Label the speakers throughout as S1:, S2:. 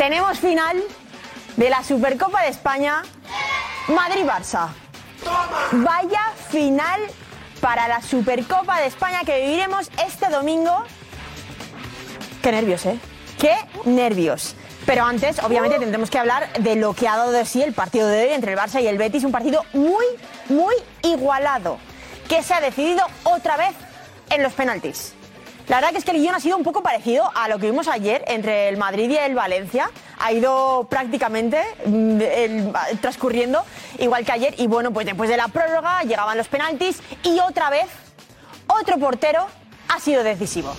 S1: tenemos final de la Supercopa de España Madrid-Barça. Vaya final para la Supercopa de España que viviremos este domingo. Qué nervios, ¿eh? Qué nervios. Pero antes, obviamente, tendremos que hablar de lo que ha dado de sí el partido de hoy entre el Barça y el Betis. Un partido muy, muy igualado. Que se ha decidido otra vez en los penaltis. La verdad que es que el guion ha sido un poco parecido a lo que vimos ayer entre el Madrid y el Valencia. Ha ido prácticamente mm, el- transcurriendo igual que ayer. Y bueno, pues después de la prórroga llegaban los penaltis y otra vez otro portero ha sido decisivo.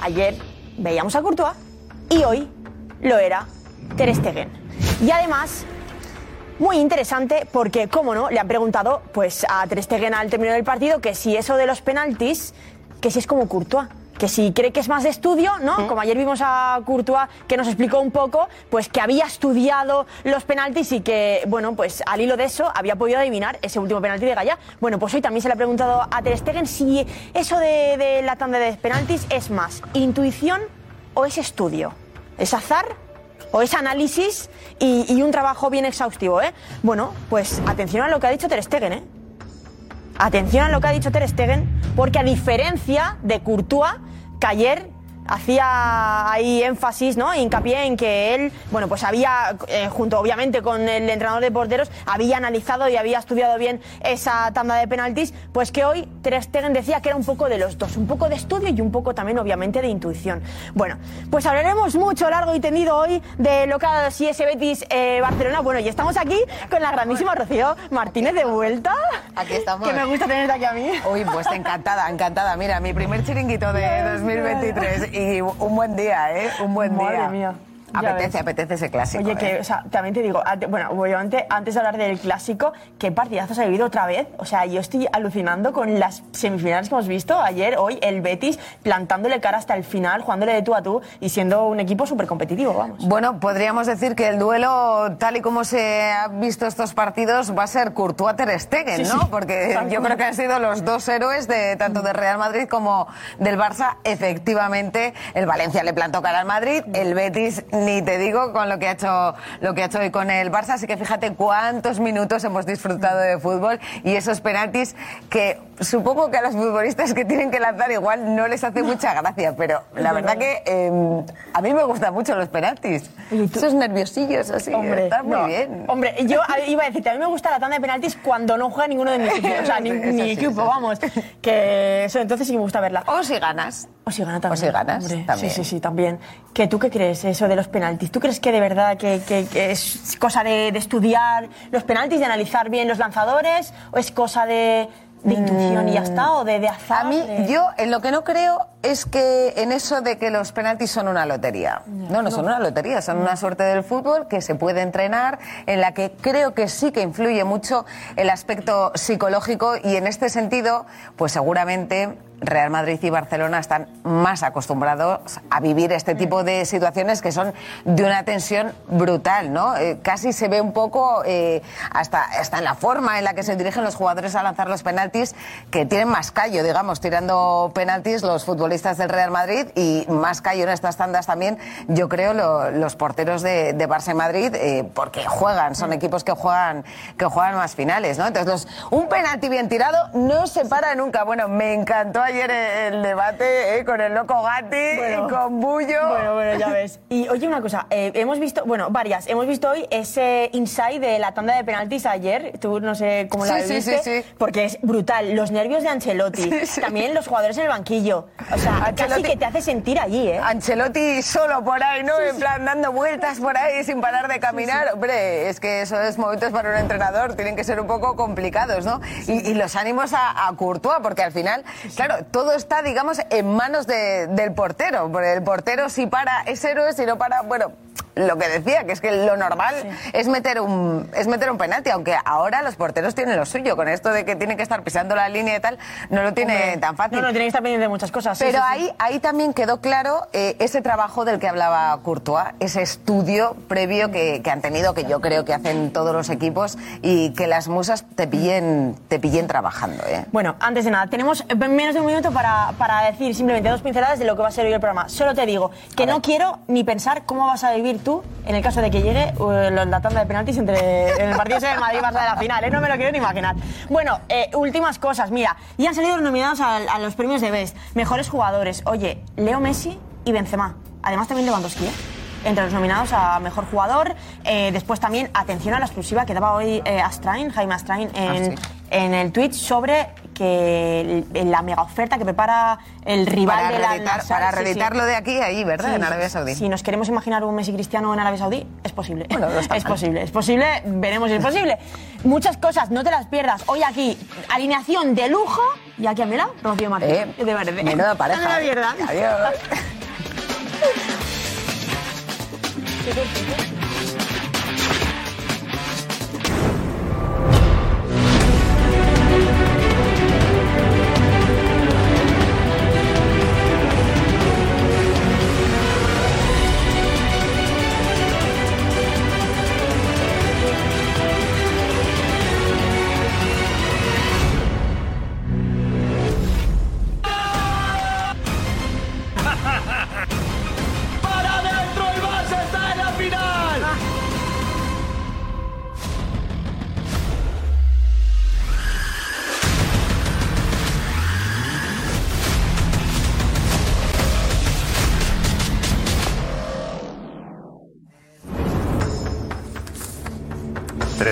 S1: Ayer veíamos a Courtois y hoy lo era Ter Stegen. Y además muy interesante porque, como no, le han preguntado pues a Ter Stegen al término del partido que si eso de los penaltis, que si es como Courtois. Que si cree que es más de estudio, ¿no? Como ayer vimos a Courtois que nos explicó un poco, pues que había estudiado los penaltis y que, bueno, pues al hilo de eso había podido adivinar ese último penalti de Gaya. Bueno, pues hoy también se le ha preguntado a Ter Stegen si eso de, de la tanda de penaltis es más intuición o es estudio. ¿Es azar o es análisis y, y un trabajo bien exhaustivo, ¿eh? Bueno, pues atención a lo que ha dicho Ter Stegen, ¿eh? Atención a lo que ha dicho Ter Stegen, porque a diferencia de Courtois, que ayer hacía ahí énfasis, ¿no? Hincapié en que él, bueno, pues había, eh, junto obviamente con el entrenador de porteros, había analizado y había estudiado bien esa tanda de penaltis, pues que hoy Ter Stegen decía que era un poco de los dos, un poco de estudio y un poco también, obviamente, de intuición. Bueno, pues hablaremos mucho, largo y tendido hoy de lo que ha sí ese Betis eh, Barcelona. Bueno, y estamos aquí con la grandísima Rocío Martínez de vuelta.
S2: Aquí estamos.
S1: Que me gusta tenerte aquí a mí.
S2: Uy, pues encantada, encantada. Mira, mi primer chiringuito de 2023 y un buen día, ¿eh? Un buen
S1: Madre
S2: día.
S1: mía.
S2: Apetece, apetece ese clásico.
S1: Oye,
S2: ¿eh?
S1: que, o sea, también te digo, bueno, obviamente, antes de hablar del clásico, ¿qué partidazos ha vivido otra vez? O sea, yo estoy alucinando con las semifinales que hemos visto ayer, hoy, el Betis plantándole cara hasta el final, jugándole de tú a tú y siendo un equipo súper competitivo, vamos.
S2: Bueno, podríamos decir que el duelo, tal y como se ha visto estos partidos, va a ser Courtois-Ter Stegen,
S1: Sí,
S2: ¿no?
S1: sí.
S2: Porque yo creo que han sido los dos héroes de tanto de Real Madrid como del Barça. Efectivamente, el Valencia le plantó cara al Madrid, el Betis, ni te digo, con lo que ha hecho lo que ha hecho hoy con el Barça. Así que fíjate cuántos minutos hemos disfrutado de fútbol y esos penaltis que supongo que a los futbolistas que tienen que lanzar igual no les hace mucha gracia, pero la verdad que eh, a mí me gustan mucho los penaltis. Esos nerviosillos así,
S1: Hombre,
S2: está muy
S1: no.
S2: bien.
S1: Hombre, yo iba a decirte, a mí me gusta la tanda de penaltis cuando no juega ninguno de mis equipos. O sea, ni,
S2: Sí, eso
S1: ni
S2: sí,
S1: equipo,
S2: sí.
S1: vamos. Que eso, entonces sí que me gusta verla.
S2: O si ganas.
S1: O si gana también.
S2: O si ganas,
S1: hombre.
S2: también.
S1: Sí, sí, sí, también. ¿Que ¿Tú qué crees eso de los penaltis? ¿Tú crees que de verdad que, que- que es cosa de, de estudiar los penaltis, de analizar bien los lanzadores? ¿O es cosa de, de intuición y ya está? ¿O de, de azar?
S2: A mí, yo en lo que no creo es que en eso de que los penaltis son una lotería. No, no son una lotería, son una suerte del fútbol que se puede entrenar, en la que creo que sí que influye mucho el aspecto psicológico y en este sentido, pues seguramente Real Madrid y Barcelona están más acostumbrados a vivir este tipo de situaciones que son de una tensión brutal, ¿no? Eh, casi se ve un poco, eh, hasta, hasta en la forma en la que se dirigen los jugadores a lanzar los penaltis, que tienen más callo, digamos, tirando penaltis los futbolistas del Real Madrid y más callo en estas tandas también, yo creo, lo- los porteros de, de Barça y Madrid, eh, porque juegan, son equipos que juegan, que juegan más finales, ¿no? Entonces, los, un penalti bien tirado no se para nunca. Bueno, me encantó ayer el, el debate eh, con el loco Gatti,
S1: Bueno.
S2: con Bullo.
S1: Bueno, bueno, ya ves. Y oye, una cosa, eh, hemos visto, bueno, varias, hemos visto hoy ese inside de la tanda de penaltis ayer, tú no sé cómo la
S2: Sí, sí, sí, sí.
S1: porque es brutal, los nervios de Ancelotti, también los jugadores en el banquillo, o sea, casi que te hace sentir allí, ¿eh?
S2: Ancelotti solo por ahí, ¿no? en plan, dando vueltas por ahí sin parar de caminar. Hombre, es que esos momentos para un entrenador tienen que ser un poco complicados, ¿no? Y, los ánimos a, a, Courtois, porque al final, claro, todo está, digamos, en manos del portero. Porque el portero si para es héroe, si no para, bueno, lo que decía, que es que lo normal es meter un es meter un penalti, aunque ahora los porteros tienen lo suyo, con esto de que tienen que estar pisando la línea y tal, no lo tiene tan fácil.
S1: No, no, tiene que estar pendiente de muchas cosas.
S2: Pero ahí, ahí también quedó claro eh, ese trabajo del que hablaba Courtois, ese estudio previo que, que, han tenido, que yo creo que hacen todos los equipos y que las musas te pillen, te pillen trabajando. ¿eh?
S1: Bueno, antes de nada, tenemos menos de un minuto para, para decir simplemente dos pinceladas de lo que va a ser hoy el programa. Solo te digo que no quiero ni pensar cómo vas a vivir tú en el caso de que llegue uh, la tanda de penaltis entre el partido de Madrid-Barça de la final. ¿eh? No me lo quiero ni imaginar. Bueno, eh, últimas cosas. Mira, ya han salido nominados a, los premios de Best. Mejores jugadores. Oye, Leo Messi y Benzema. Además también Lewandowski, ¿eh? Entre los nominados a mejor jugador. Eh, después también, atención a la exclusiva que daba hoy eh, Astrain, Jaime Astrain, en, ah, en el tweet sobre que la mega oferta que prepara el rival
S2: para
S1: de
S2: la Para reeditarlo de aquí a ahí, ¿verdad? en Arabia Saudí.
S1: Si nos queremos imaginar un Messi cristiano en Arabia Saudí, es posible. es posible, es posible, veremos si es posible. Muchas cosas, no te las pierdas. Hoy aquí, alineación de lujo. Y aquí a mi lado, Rocío Martín.
S2: Eh, de verdad. Menuda pareja.
S1: Pierdas.
S2: Adiós.
S3: Thank you.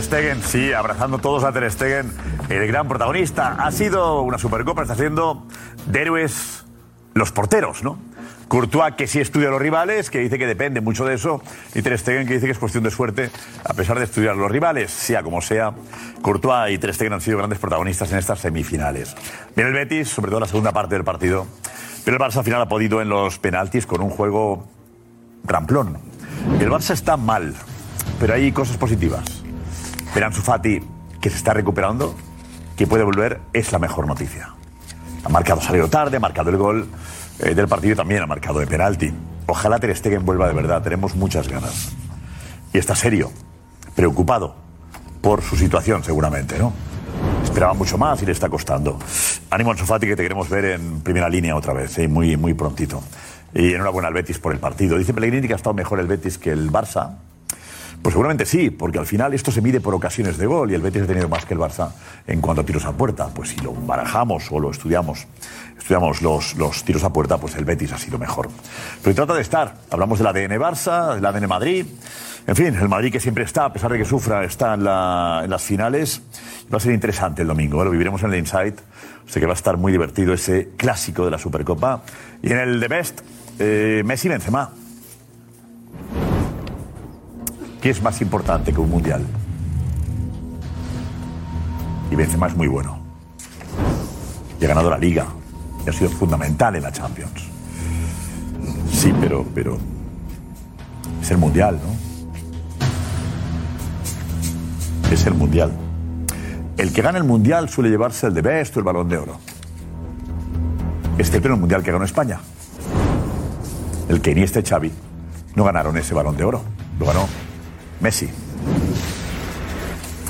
S3: Stegen, sí, abrazando todos a Ter Stegen, el gran protagonista. Ha sido una Supercopa, está haciendo de héroes los porteros, ¿no? Courtois, que sí estudia a los rivales, que dice que depende mucho de eso, y Ter Stegen, que dice que es cuestión de suerte, a pesar de estudiar a los rivales, sea como sea. Courtois y Ter Stegen han sido grandes protagonistas en estas semifinales. Viene el Betis, sobre todo en la segunda parte del partido, pero el Barça al final ha podido en los penaltis con un juego ramplón. El Barça está mal, pero hay cosas positivas. Verán Sufati, que se está recuperando, que puede volver, es la mejor noticia. Ha marcado, salido tarde, ha marcado el gol eh, del partido y también ha marcado de penalti. Ojalá Ter Stegen vuelva de verdad, tenemos muchas ganas. Y está serio, preocupado por su situación seguramente, ¿no? Esperaba mucho más y le está costando. Ánimo Ansu Fati que te queremos ver en primera línea otra vez, ¿eh? muy, muy prontito. Y enhorabuena al Betis por el partido. Dice Pellegrini que ha estado mejor el Betis que el Barça. Pues seguramente sí, porque al final esto se mide por ocasiones de gol y el Betis ha tenido más que el Barça en cuanto a tiros a puerta. Pues si lo barajamos o lo estudiamos, estudiamos los, los tiros a puerta, pues el Betis ha sido mejor. Pero trata de estar. Hablamos del ADN Barça, del ADN Madrid. En fin, el Madrid que siempre está, a pesar de que sufra, está en, las finales. Va a ser interesante el domingo, ¿eh? lo viviremos en el Insight. Sé que va a estar muy divertido ese clásico de la Supercopa. Y en el The Best, eh, Messi Benzema. ¿Qué es más importante que un mundial? Y Benzema es muy bueno. Y ha ganado la Liga. Y ha sido fundamental en la Champions. Sí, pero, pero es el mundial, ¿no? Es el mundial. El que gana el mundial suele llevarse el de Best o el balón de oro. Excepto en el mundial que ganó España. El que ni este Xavi no ganaron ese balón de oro. Lo ganó Messi.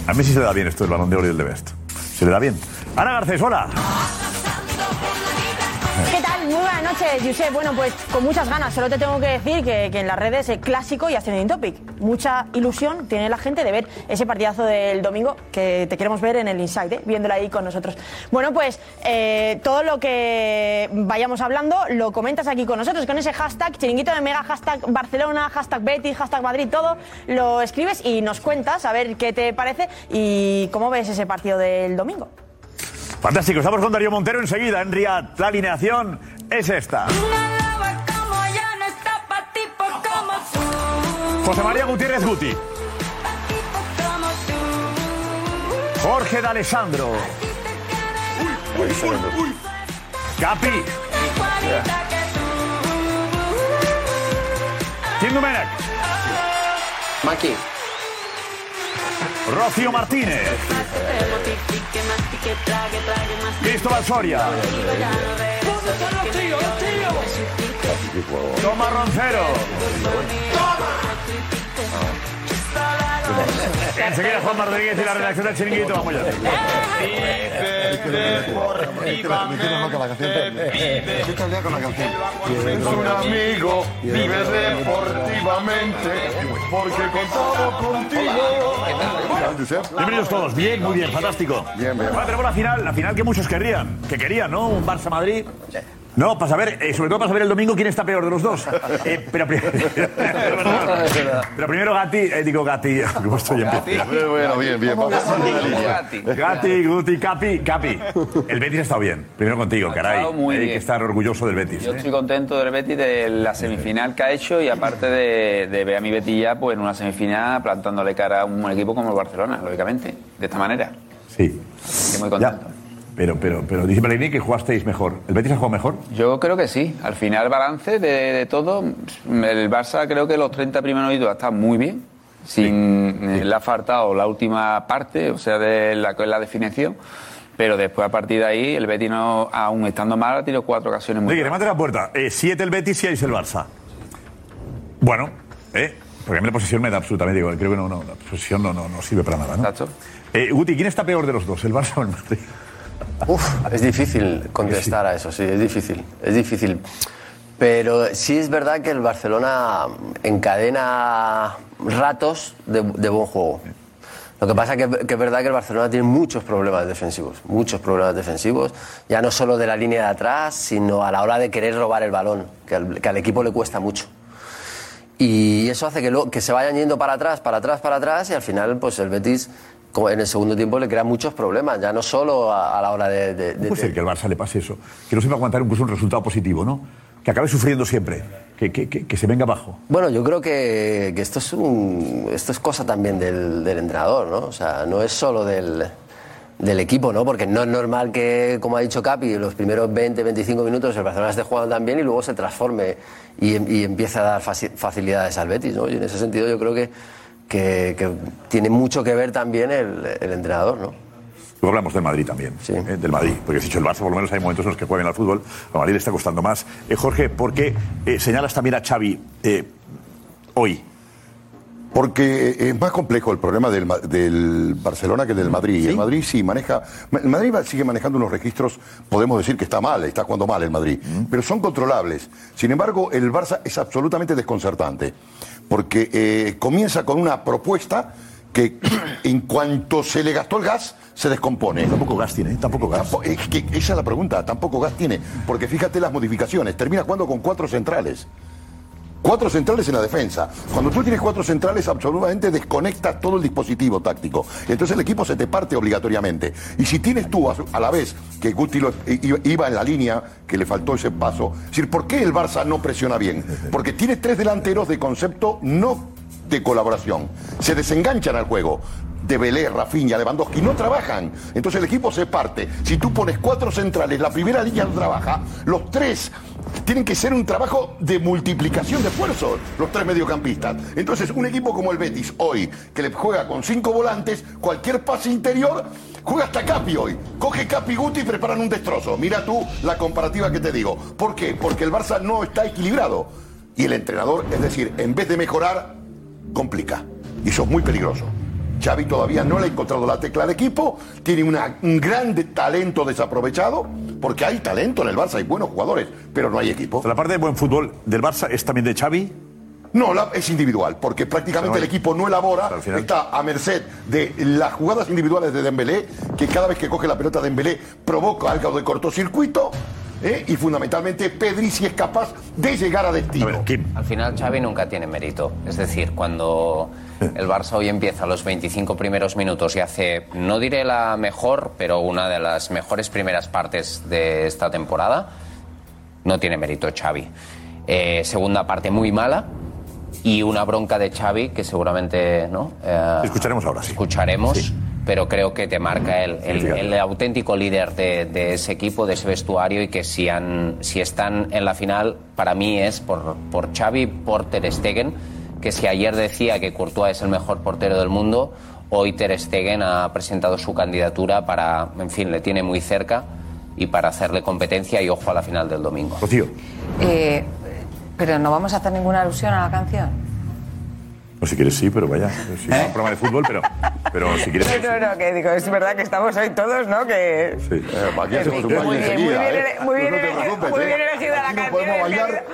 S3: A Messi se le da bien esto del balón de oro y el de Best. Se le da bien. Ana Garcés, hola.
S1: Muy buenas noches, Josep. Bueno, pues con muchas ganas. Solo te tengo que decir que, en las redes es clásico y ascending topic. Mucha ilusión tiene la gente de ver ese partidazo del domingo que te queremos ver en el Inside, ¿eh? viéndolo ahí con nosotros. Bueno, pues eh, todo lo que vayamos hablando lo comentas aquí con nosotros, con ese hashtag, chiringuito de mega, hashtag Barcelona, hashtag Betis, hashtag Madrid, todo lo escribes y nos cuentas a ver qué te parece y cómo ves ese partido del domingo.
S3: Fantástico, estamos con Darío Montero enseguida en. La alineación es esta. José María Gutiérrez Guti. Jorge D'Alessandro. Capi. Kim Domenech.
S4: Maki.
S3: Rocío Martínez. Cristóbal Soria. Tomás Roncero. Enseguida Juan Rodríguez y la redacción del chiringuito. Vamos ya.
S5: Es un amigo, vive deportivamente, porque contamos contigo.
S3: Bienvenidos todos. Bien, muy bien, fantástico.
S5: Bien, bien.
S3: Ahora tenemos la final, la final que muchos querrían, que querían, ¿no? Un Barça Madrid. No, para saber, eh, sobre todo para saber el domingo quién está peor de los dos. Eh, pero, pri- pero primero Gatti, eh, digo Gatti, ¿cómo estoy en pie?
S5: Bueno, bien, bien. Vamos.
S3: Gatti, Guti, Capi, Capi. El Betis ha estado bien. Primero contigo, caray.
S6: estado muy
S3: Hay
S6: bien.
S3: que estar orgulloso del Betis.
S6: Yo
S3: ¿eh?
S6: estoy contento del Betis de la semifinal que ha hecho y aparte de, de ver a mi Betis ya pues, en una semifinal plantándole cara a un equipo como el Barcelona, lógicamente, de esta manera.
S3: Sí.
S6: Estoy muy
S3: Ya. Pero, pero, pero dice Pellegrini que jugasteis mejor. ¿El Betis ha jugado mejor?
S6: Yo creo que sí. Al final, balance de, de todo, el Barça creo que los 30 primeros minutos está muy bien. Sin, eh, Le ha faltado la última parte, o sea, de la, la definición. Pero después, a partir de ahí, el Betis, no, aún estando mal, ha tenido cuatro ocasiones muy
S3: Oye, remate la puerta. Eh, siete el Betis, seis el Barça. Bueno, ¿eh? Porque a mí la posesión me da absolutamente igual. Creo que no, no, la posesión no, no, no sirve para nada, ¿no?
S6: Exacto.
S3: Eh, Guti, ¿quién está peor de los dos, el Barça o el Madrid?
S4: Uf, es difícil contestar a eso, sí, es difícil, es difícil. Pero sí es verdad que el Barcelona encadena ratos de, de buen juego. Lo que pasa es que, que es verdad que el Barcelona tiene muchos problemas defensivos, muchos problemas defensivos, ya no solo de la línea de atrás, sino a la hora de querer robar el balón, que al, que al equipo le cuesta mucho. Y eso hace que, lo- que se vayan yendo para atrás, para atrás, para atrás, y al final, pues el Betis, en el segundo tiempo, le crea muchos problemas, ya no solo a, a la hora de... de- de-
S3: Puede ser que al Barça le pase eso. Que no sepa aguantar incluso un resultado positivo, ¿no? Que acabe sufriendo siempre. Que, que, que, que se venga abajo.
S4: Bueno, yo creo que, que esto, es un, esto es cosa también del, del entrenador, ¿no? O sea, no es solo del, del equipo, ¿no? Porque no es normal que, como ha dicho Capi, los primeros 20, 25 minutos el Barcelona esté jugando tan bien y luego se transforme y, y empiece a dar faci- facilidades al Betis, ¿no? Y en ese sentido yo creo que, que, que tiene mucho que ver también el, el entrenador, ¿no?
S3: Luego hablamos del Madrid también.
S4: Sí.
S3: ¿eh? Del Madrid. Porque has dicho el Barça, por lo menos hay momentos en los que juegan al fútbol. A Madrid le está costando más. Eh, Jorge, ¿por qué eh, señalas también a Xavi eh, hoy?
S5: Porque es más complejo el problema del, Barcelona que del Madrid. El Madrid sí maneja. El Madrid sigue manejando unos registros, podemos decir que está mal, está jugando mal el Madrid, pero son controlables. Sin embargo, el Barça es absolutamente desconcertante. Porque eh, comienza con una propuesta que en cuanto se le gastó el gas, se descompone.
S3: Tampoco gas tiene, ¿eh? tampoco gas.
S5: Tampo- es que esa es la pregunta, tampoco gas tiene. Porque fíjate las modificaciones, termina jugando con cuatro centrales. Cuatro centrales en la defensa. Cuando tú tienes cuatro centrales, absolutamente desconectas todo el dispositivo táctico. Entonces el equipo se te parte obligatoriamente. Y si tienes tú a, la vez que Guti lo- iba en la línea, que le faltó ese paso, es decir, ¿por qué el Barça no presiona bien? Porque tienes tres delanteros de concepto no de colaboración. Se desenganchan al juego. De Belé, Rafinha, Lewandowski, no trabajan. Entonces el equipo se parte. Si tú pones cuatro centrales, la primera línea no trabaja, los tres tienen que ser un trabajo de multiplicación de esfuerzos, los tres mediocampistas. Entonces, un equipo como el Betis hoy, que le juega con cinco volantes, cualquier pase interior, juega hasta Capi hoy. Coge Capi Guti y preparan un destrozo. Mira tú la comparativa que te digo. ¿Por qué? Porque el Barça no está equilibrado. Y el entrenador, es decir, en vez de mejorar, complica. Y eso es muy peligroso. Xavi todavía no le ha encontrado la tecla al equipo, tiene una- un grande talento desaprovechado, porque hay talento en el Barça, hay buenos jugadores, pero no hay equipo.
S3: La parte de buen fútbol del Barça es también de Xavi.
S5: No, la- es individual, porque prácticamente el equipo no elabora, está a merced de las jugadas individuales de Dembélé, que cada vez que coge la pelota Dembélé provoca algo de cortocircuito, ¿eh? y fundamentalmente Pedri si es capaz de llegar a destino.
S7: Al final Xavi nunca tiene mérito. Es decir, cuando el Barça hoy empieza los 25 primeros minutos y hace, no diré la mejor, pero una de las mejores primeras partes de esta temporada, no tiene mérito Xavi. Eh, segunda parte muy mala y una bronca de Xavi que seguramente no Eh,
S3: Escucharemos ahora, sí.
S7: escucharemos pero creo que te marca el, el- el auténtico líder de, de ese equipo, de ese vestuario y que si, han, si están en la final, para mí es por, por Xavi, por Ter Stegen, que si ayer decía que Courtois es el mejor portero del mundo, hoy Ter Stegen ha presentado su candidatura para, en fin, le tiene muy cerca y para hacerle competencia y ojo a la final del domingo.
S3: Rocío.
S2: Eh, pero no vamos a hacer ninguna alusión a la canción.
S3: No, si quieres sí, pero vaya. Sí, es un programa de fútbol, pero, pero si quieres...
S2: No, no, que digo, es verdad que estamos hoy todos, ¿no? Que
S3: Sí.
S5: Eh, aquí hacemos un
S2: muy
S5: baile
S2: bien, muy
S5: enseguida,
S2: bien,
S5: ¿eh?
S2: muy bien,
S5: no
S2: muy
S5: ¿eh?
S2: bien elegida la canción.
S5: podemos bailar.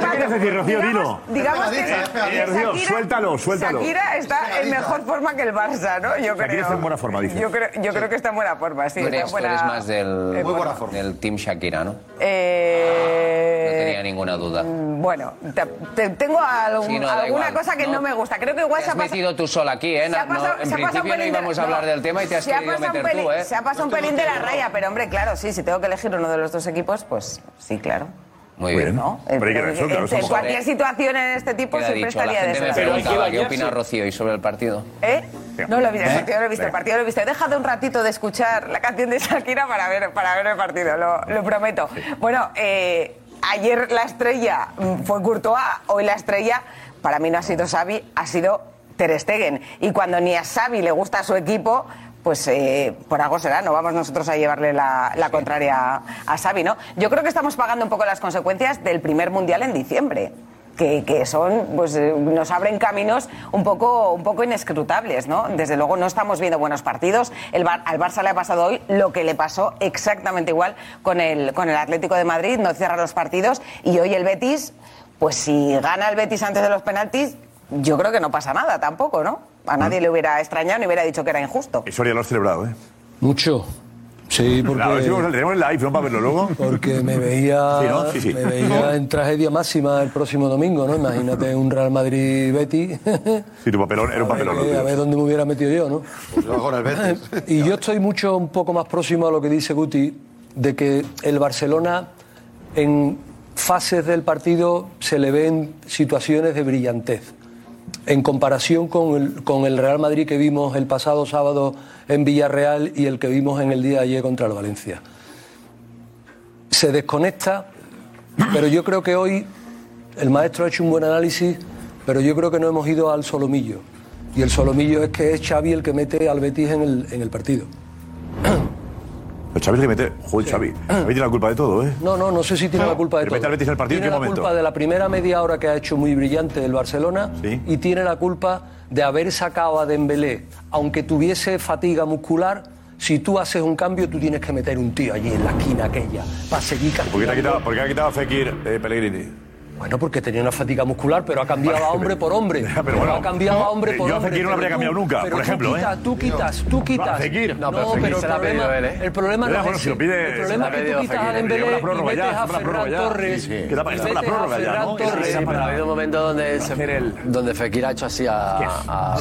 S3: ¿Qué quieres decir, Rocío? Dilo.
S2: Digamos que.
S3: Eh, Rocío, suéltalo, suéltalo.
S2: Shakira está en mejor forma que el Barça, ¿no? Yo creo.
S3: está en buena forma, dices.
S2: Yo creo, yo creo que está en buena forma, sí.
S7: Tú eres, más del,
S2: en buena forma.
S7: del Team Shakira, ¿no?
S2: Eh,
S7: No tenía ninguna duda.
S2: Bueno, te- te- tengo alguna
S7: igual.
S2: Cosa que no.
S7: No.
S2: me gusta. Creo que igual
S7: Te
S2: se ha
S7: metido tú sola aquí, ¿eh?
S2: se ha
S7: No,
S2: pasado-
S7: en
S2: se ha pasado un
S7: principio no
S2: pelín de-
S7: íbamos a hablar
S2: no,
S7: del tema y te has
S2: se ha
S7: querido meter tú,
S2: pelín-
S7: ¿eh?
S2: Se ha pasado un pelín de la raya, pero hombre, claro, sí, si tengo que elegir uno de los dos equipos, pues sí, claro.
S7: Muy bien.
S3: bien.
S2: ¿no?
S3: Pero hay que
S2: En-
S3: eso, claro,
S2: en- en cualquier situación en este tipo
S7: Queda
S2: siempre
S7: dicho,
S2: estaría de
S7: preguntaba qué opina Rocío y sobre el partido.
S2: ¿Eh? No lo he visto, el
S3: ¿Eh?
S2: partido lo he visto, el partido lo he visto. He dejado un ratito de escuchar la canción de Shakira para ver, para ver el partido, lo, lo prometo. Bueno, eh, ayer la estrella mm, fue Courtois, hoy la estrella para mí no ha sido Xavi, ha sido Ter Stegen. Y cuando ni a Xavi le gusta su equipo, pues eh, por algo será, no vamos nosotros a llevarle la, la contraria a Xavi, ¿no? Yo creo que estamos pagando un poco las consecuencias del primer Mundial en diciembre que, que son, pues eh, nos abren caminos un poco, un poco inescrutables, ¿no? Desde luego no estamos viendo buenos partidos. El Bar- al Barça le ha pasado hoy lo que le pasó exactamente igual con el, con el Atlético de Madrid, no cierra los partidos y hoy el Betis, pues si gana el Betis antes de los penaltis, yo creo que no pasa nada tampoco, ¿no? A nadie le hubiera extrañado ni hubiera dicho que era injusto.
S3: Eso ya lo has celebrado, ¿eh?
S8: Mucho. Sí, porque,
S3: Claro, sí, tenemos el live, ¿no? Para verlo luego.
S8: porque me veía,
S3: Sí, ¿no? Sí, sí.
S8: me veía en tragedia máxima el próximo domingo, ¿no? Imagínate un Real Madrid-Betty.
S3: Sí, tu papelón, era un papelón.
S8: a ver
S3: Rocío.
S8: dónde me hubiera metido yo, ¿no?
S5: Pues con el Betis.
S8: Y yo estoy mucho, un poco más próximo a lo que dice Guti, de que el Barcelona en fases del partido se le ven situaciones de brillantez. En comparación con el, con el Real Madrid que vimos el pasado sábado en Villarreal y el que vimos en el día de ayer contra el Valencia. Se desconecta, pero yo creo que hoy el maestro ha hecho un buen análisis, pero yo creo que no hemos ido al solomillo. Y el solomillo es que es Xavi el que mete al Betis en el, en el partido.
S3: Pero Xavi es que mete... Joder, Xavi. Xavi tiene la culpa de todo, ¿eh?
S8: No, no, no sé si tiene la culpa de todo.
S3: mete al Betis el partido, ¿en
S8: tiene
S3: qué
S8: la
S3: momento?
S8: culpa de la primera media hora que ha hecho muy brillante el Barcelona
S3: Sí.
S8: y tiene la culpa de haber sacado a Dembélé, aunque tuviese fatiga muscular. Si tú haces un cambio, tú tienes que meter un tío allí en la esquina aquella para seguir
S3: ¿Por qué, te ha quitado, por qué ha quitado a Fekir eh, Pellegrini?
S8: Bueno, porque tenía una fatiga muscular, pero ha cambiado a hombre por hombre.
S3: Pero bueno,
S8: ha cambiado a hombre
S3: eh,
S8: por
S3: yo a
S8: hombre.
S3: Fekir no lo habría cambiado
S8: tú-
S3: nunca,
S8: pero
S3: por
S8: tú
S3: ejemplo,
S8: quitas,
S3: ¿eh?
S8: Tú quitas, tú quitas.
S3: a Fekir.
S8: No,
S3: No, pero Fekir
S8: pero el problema,
S4: ¿eh?
S8: el problema no es
S3: bueno,
S8: ese.
S3: si lo pide-
S8: el problema
S4: la
S8: es que tú quitas a. Dembélé y
S3: prórroga
S8: metes
S3: ya,
S8: a
S3: lleva la prórroga
S8: Ferran
S3: ya.
S8: Torres.
S3: Está para la prórroga ya, ¿no?
S4: Ha habido un momento donde, se- donde Fekir ha hecho así a...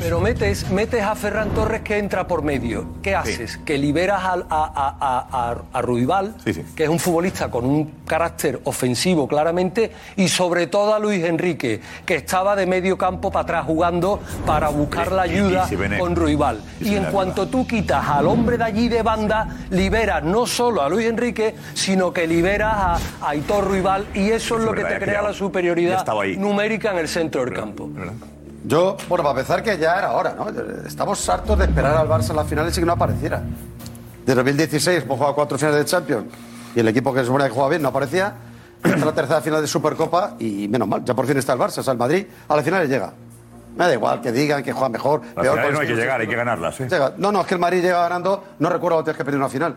S8: Pero metes, metes a Ferran Torres que entra por medio. ¿Qué haces? Que liberas al- a, Ruibal, que es un futbolista con un carácter ofensivo claramente, y sobre todo a Luis Enrique, que estaba de medio campo para atrás jugando para buscar la ayuda con Ruibal.
S3: y
S8: en cuanto tú quitas al hombre de allí de banda, liberas no solo a Luis Enrique, sino que liberas a, Aitor Ruibal, y eso es lo que te crea la superioridad numérica en el centro del campo.
S9: Yo, bueno, para empezar que ya era hora, ¿no? Estamos hartos de esperar al Barça en las finales y que no apareciera. De 2016 hemos jugado cuatro finales de Champions y el equipo que se supone que juega bien no aparecía. Esta la tercera final de Supercopa y menos mal, ya por fin está el Barça, o sea, el Madrid a las finales llega. Me da igual que digan que juega mejor,
S3: Las
S9: peor.
S3: finales
S9: con
S3: no hay que llegar, hay que ganarlas, ¿eh?
S9: Llega. No, no, es que el Madrid llega ganando, no recuerdo la vez que perdió una final.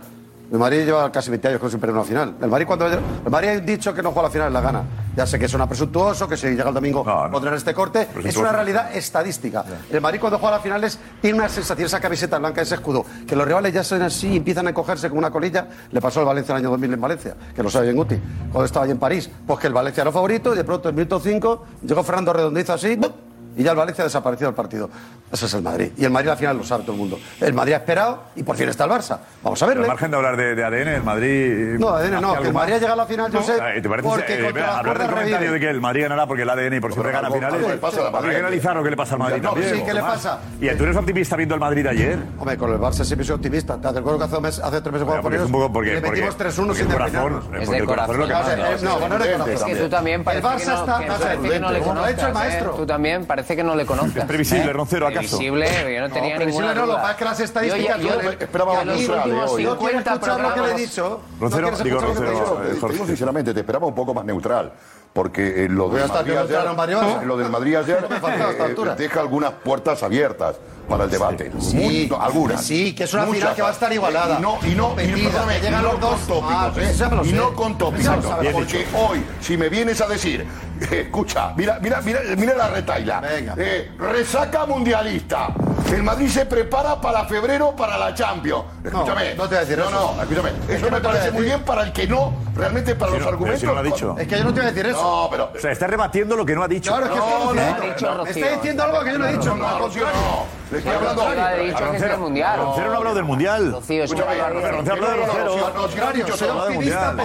S9: El Madrid lleva casi 20 años con sin perder una final. El Madrid cuando el Madrid ha dicho que no juega la final, la gana. Ya sé que suena presuntuoso, que si llega el domingo
S3: No, no.
S9: pondrán este corte. Es una realidad estadística. El Madrid cuando juega las finales tiene una sensación, esa camiseta blanca, ese escudo, que los rivales ya son así y empiezan a encogerse como una colilla. Le pasó al Valencia el año 2000 en Valencia, que lo sabe bien Guti, cuando estaba allí en París. Pues que el Valencia era favorito y de pronto en minuto 5 llegó Fernando Redondizo así ¡bum! Y ya el Valencia ha desaparecido del partido. Ese es el Madrid. Y el Madrid al final lo sabe todo el mundo. El Madrid ha esperado y por fin está el Barça. Vamos a
S3: Al
S9: verle.
S3: margen de hablar de, de ADN, el Madrid.
S9: No, ADN no,
S3: ¿hace
S9: que el Madrid ha llegado a la final, Josep,
S3: Ah, ¿Te parece
S9: porque
S3: eh, hablar del comentario
S9: revive.
S3: de que el Madrid ganará porque el ADN por siempre gana finales?
S5: Madrid.
S3: que analizar lo que le pasa al Madrid
S9: No,
S3: también.
S9: sí, ¿qué le pasa?
S3: ¿Y tú eres optimista viendo el Madrid ayer?
S9: Hombre, con el Barça siempre soy optimista. Te recuerdo que hace, un mes- hace tres meses jugamos
S3: porque
S9: con
S3: es un poco
S9: ellos
S3: porque,
S9: y le
S3: porque,
S9: metimos 3-1
S3: porque
S9: sin
S3: el corazón, porque
S10: de
S3: el corazón es lo que.
S9: Eh, no, no le conozco.
S10: Es que tú también
S9: El
S10: parece
S9: Barça
S10: que no, no le
S9: como lo ha hecho el
S10: ¿eh?
S9: maestro.
S10: Tú también parece que no le conozcas.
S3: Es previsible,
S10: ¿eh?
S3: Roncero, ¿acaso?
S10: Previsible, yo no tenía
S9: previsible
S10: ninguna
S9: no, lo
S10: duda.
S9: que las estadísticas-
S10: Yo, ya- yo,
S9: yo
S5: esperaba
S10: yo
S5: más
S10: los últimos
S5: hoy.
S9: No quiere
S10: 50
S9: escuchar lo que le he
S10: programas-
S9: dicho. No
S3: Roncero,
S9: quieres
S3: digo, eh, Jorge.
S5: Digo sinceramente, te esperaba un poco más neutral. Porque eh, lo, del Madrid ayer, lo del Madrid ayer
S9: No me falta a esta
S5: eh,
S9: altura.
S5: deja algunas puertas abiertas para el debate.
S9: Sí,
S5: Muy- no, algunas.
S9: sí, que es una
S5: Muchas.
S9: final que va a estar igualada.
S5: Y no, y no, y no, perdóname,
S9: llegan
S5: y no
S9: los dos.
S5: con tópicos,
S9: Ah,
S5: ¿eh? Y
S9: sé.
S5: no con tópicos. Porque hoy, si me vienes a decir, escucha, mira, mira, mira, mira la retaila.
S9: Venga.
S5: Eh, resaca mundialista. El Madrid se prepara para febrero para la Champions. Escúchame.
S9: no te voy a decir
S5: no,
S9: eso.
S5: No, escúchame.
S9: Es
S5: Eso
S9: que
S5: me
S9: no
S5: parece muy bien para el que no, realmente para
S3: Sí,
S5: los
S3: no,
S5: argumentos.
S3: si no lo ha dicho.
S9: Es que yo no te voy a decir eso.
S5: No, pero.
S3: O sea, está rebatiendo lo que no ha dicho.
S9: Claro, es que
S5: No, no,
S10: no, ha
S9: está diciendo algo que yo no he dicho.
S5: No,
S9: contrario.
S5: no. Le estoy hablando.
S10: Ha dicho que es el mundial.
S3: Roncero no ha hablado del mundial.
S10: Rocío,
S5: Escúchame, Roncero, no, no, no, no, no, si no
S9: Soy
S5: todo.
S9: optimista
S3: mundial.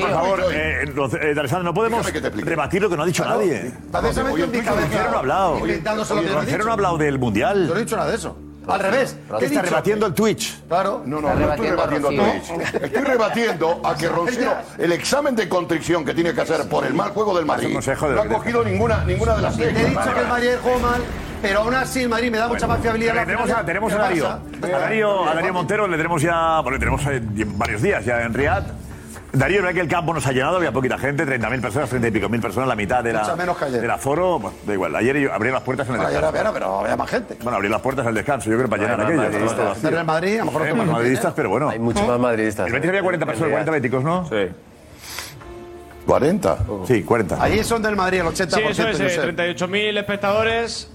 S3: Por favor, eh, eh, Alessandro, no podemos
S5: que te explique.
S3: rebatir lo que no ha dicho nadie.
S9: Precisamente.
S5: Roncero
S3: no ha hablado.
S9: Inventándose lo que yo no
S3: ha hablado del
S9: Yo
S3: mundial.
S9: no he dicho nada de eso. Al revés. ¿Qué
S3: Está rebatiendo el Twitch.
S9: Claro.
S5: No, no, no estoy
S10: rebatiendo a
S5: Twitch. Estoy rebatiendo a que Roncero, el examen de contrición que tiene que hacer por el mal juego del Madrid,
S3: consejo de
S5: no ha cogido ninguna, ninguna de las
S9: Te he dicho que el Madrid jugó mal, pero aún así el Madrid me da mucha más fiabilidad. la
S3: Tenemos a, tenemos a
S9: el
S3: Darío. A Darío, a Darío Montero le tenemos ya, bueno, le tenemos varios días ya en Riad. Darío, ¿verdad que el campo nos ha llenado? Había poquita gente, 30.000 personas, 30 y pico mil personas, la mitad de la,
S9: menos que ayer.
S3: del aforo. Bueno, da igual, ayer yo abrí las puertas en el
S9: Ayer
S3: descanso.
S9: había, pero había más gente.
S3: Bueno, abrí las puertas en el descanso, yo creo, para llenar aquello.
S9: Pero el Madrid, a lo mejor otro
S3: más madridistas, pero bueno.
S4: Hay muchos más madridistas.
S3: El Betis había 40 personas, 40 béticos, ¿no?
S6: Sí.
S5: 40.
S3: Sí, 40.
S9: Allí son del Madrid el 80%.
S11: Sí, eso es, eh,
S9: Josep.
S11: 38.000 espectadores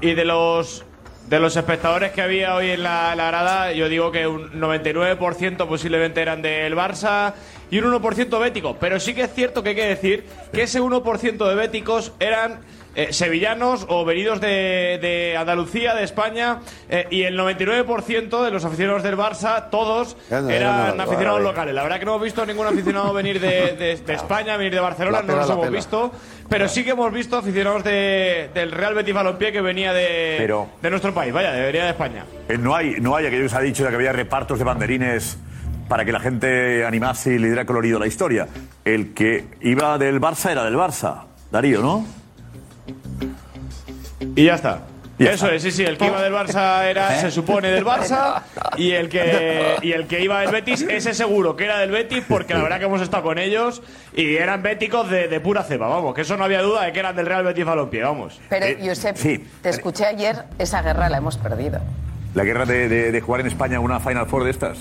S11: y de los de los espectadores que había hoy en la, la grada, yo digo que un 99% posiblemente eran del Barça y un 1% bético. Pero sí que es cierto que hay que decir que ese 1% de béticos eran eh, sevillanos o venidos de, de Andalucía, de España, eh, y el 99% de los aficionados del Barça, todos, eran
S9: no,
S11: aficionados
S9: no,
S11: locales. La verdad que no hemos visto ningún aficionado venir de, de- de España, venir de Barcelona, no los hemos
S9: pela.
S11: visto, pero sí que hemos visto aficionados de- del Real Betis Balompié que venía de,
S3: Pero-
S11: de nuestro país, vaya, debería de España.
S3: Eh, no hay, no hay aquello que se ha dicho de que había repartos de banderines para que la gente animase y le diera colorido a la historia. El que iba del Barça era del Barça. Darío, ¿no?
S11: Y ya está.
S3: Ya
S11: Eso
S3: está.
S11: es, sí, sí, el que iba del Barça era, se supone, del Barça y el que y el que iba del Betis, ese seguro que era del Betis porque la verdad que hemos estado con ellos y eran béticos de, de pura cepa, vamos, que eso no había duda de que eran del Real Betis Balompié, vamos.
S2: Pero,
S3: Eh,
S2: Josep,
S3: sí.
S2: te escuché ayer, esa guerra la hemos perdido.
S3: La guerra de, de- de jugar en España una Final Four de estas.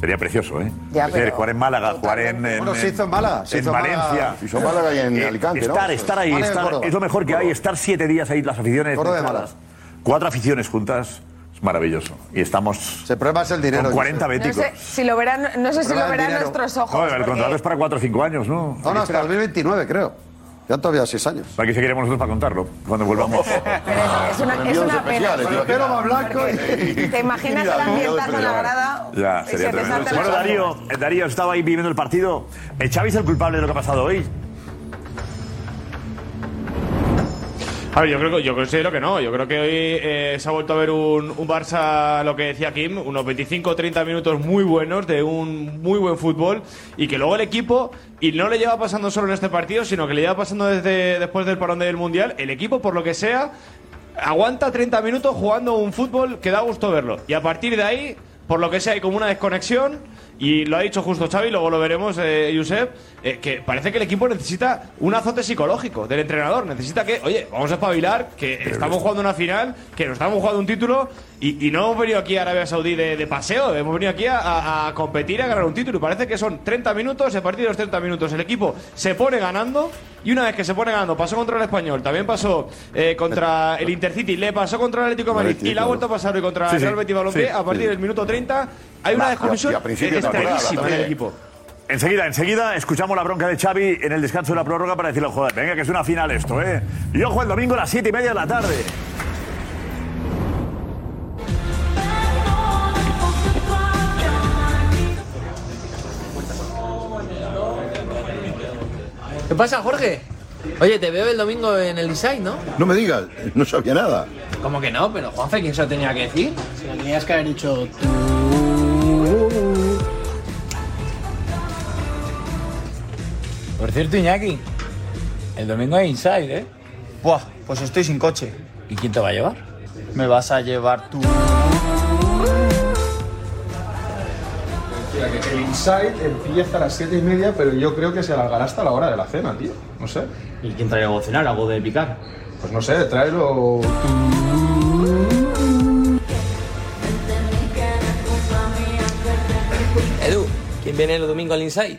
S3: Sería precioso, ¿eh?
S2: Ya,
S3: Es decir,
S2: pero-
S3: jugar en Málaga, jugar en, en-
S9: Bueno, se hizo en Málaga, se
S3: en
S9: hizo en
S3: Valencia.
S5: Se hizo en Málaga y en
S3: Eh,
S5: Alicante, ¿no?
S3: estar, estar ahí,
S9: Málaga y
S3: estar-
S9: Córdoba.
S3: es lo mejor que hay, estar siete días ahí, las aficiones.
S9: Córdoba
S3: mezcladas.
S9: Málaga.
S3: Cuatro aficiones juntas, es maravilloso. Y estamos
S9: El problema es el dinero.
S3: con 40
S9: Josep.
S2: No
S3: béticos.
S2: sé si lo verán, no sé si
S9: Prueba
S2: lo verán nuestros ojos.
S3: No, el
S2: porque-
S3: contrato es para 4 o 5 años, ¿no?
S9: No, no, hasta el 2029, creo. Ya todavía seis años.
S3: Para que seguiremos nosotros para contarlo, cuando volvamos.
S2: Pero es, es una, es una pena.
S9: pelo más blanco y...
S2: ¿Te imaginas el ambientazo en la grada?
S3: Ya, sería
S2: se
S3: tremendo. Bueno, Darío, Darío estaba ahí viviendo el partido. ¿El Xavi es el culpable de lo que ha pasado hoy?
S11: A ver, yo creo yo considero que no. Yo creo que hoy eh, se ha vuelto a ver un, un Barça, lo que decía Kim, unos 25 o 30 minutos muy buenos de un muy buen fútbol y que luego el equipo, y no le lleva pasando solo en este partido, sino que le lleva pasando desde después del parón del Mundial, el equipo, por lo que sea, aguanta 30 minutos jugando un fútbol que da gusto verlo. Y a partir de ahí, por lo que sea, hay como una desconexión. Y lo ha dicho justo Xavi, luego lo veremos, eh, Josep, eh, que parece que el equipo necesita un azote psicológico del entrenador. Necesita que, oye, vamos a espabilar, que estamos jugando una final, que nos estamos jugando un título y, y no hemos venido aquí a Arabia Saudí de, de paseo, hemos venido aquí a, a- a competir, a ganar un título. Y parece que son 30 minutos, y a partir de los 30 minutos el equipo se pone ganando y una vez que se pone ganando, pasó contra el Español, también pasó eh, contra el Intercity, le pasó contra el Atlético de Madrid y la ha vuelto a pasar hoy contra
S3: Sí,
S11: el. Real Betis Balompié.
S3: Sí,
S11: a partir
S3: sí.
S11: del minuto 30 hay una desconexión extrañísima en el equipo.
S3: enseguida, enseguida escuchamos la bronca de Xavi en el descanso de la prórroga para decirle, joder, venga, que es una final esto, ¿eh? Y ojo, el domingo a las siete y media de la tarde.
S12: ¿Qué pasa, Jorge? Oye, te veo el domingo en el Inside, ¿no?
S5: No me digas, no sabía nada.
S12: ¿Cómo que no? Pero Juanfe, ¿quién se lo tenía que decir?
S13: Si lo tenías que haber dicho tú.
S14: Cierto, Iñaki, el domingo hay Inside, ¿eh?
S15: Buah, pues estoy sin coche.
S14: ¿Y quién te va a llevar?
S15: Me vas a llevar tú.
S16: que el Inside empieza a las 7 y media, pero yo creo que se alargará hasta la hora de la cena, tío. No sé.
S14: ¿Y quién trae algo a cenar? ¿Algo de picar?
S16: Pues no sé, tráelo.
S12: Edu, ¿quién viene el domingo al Inside?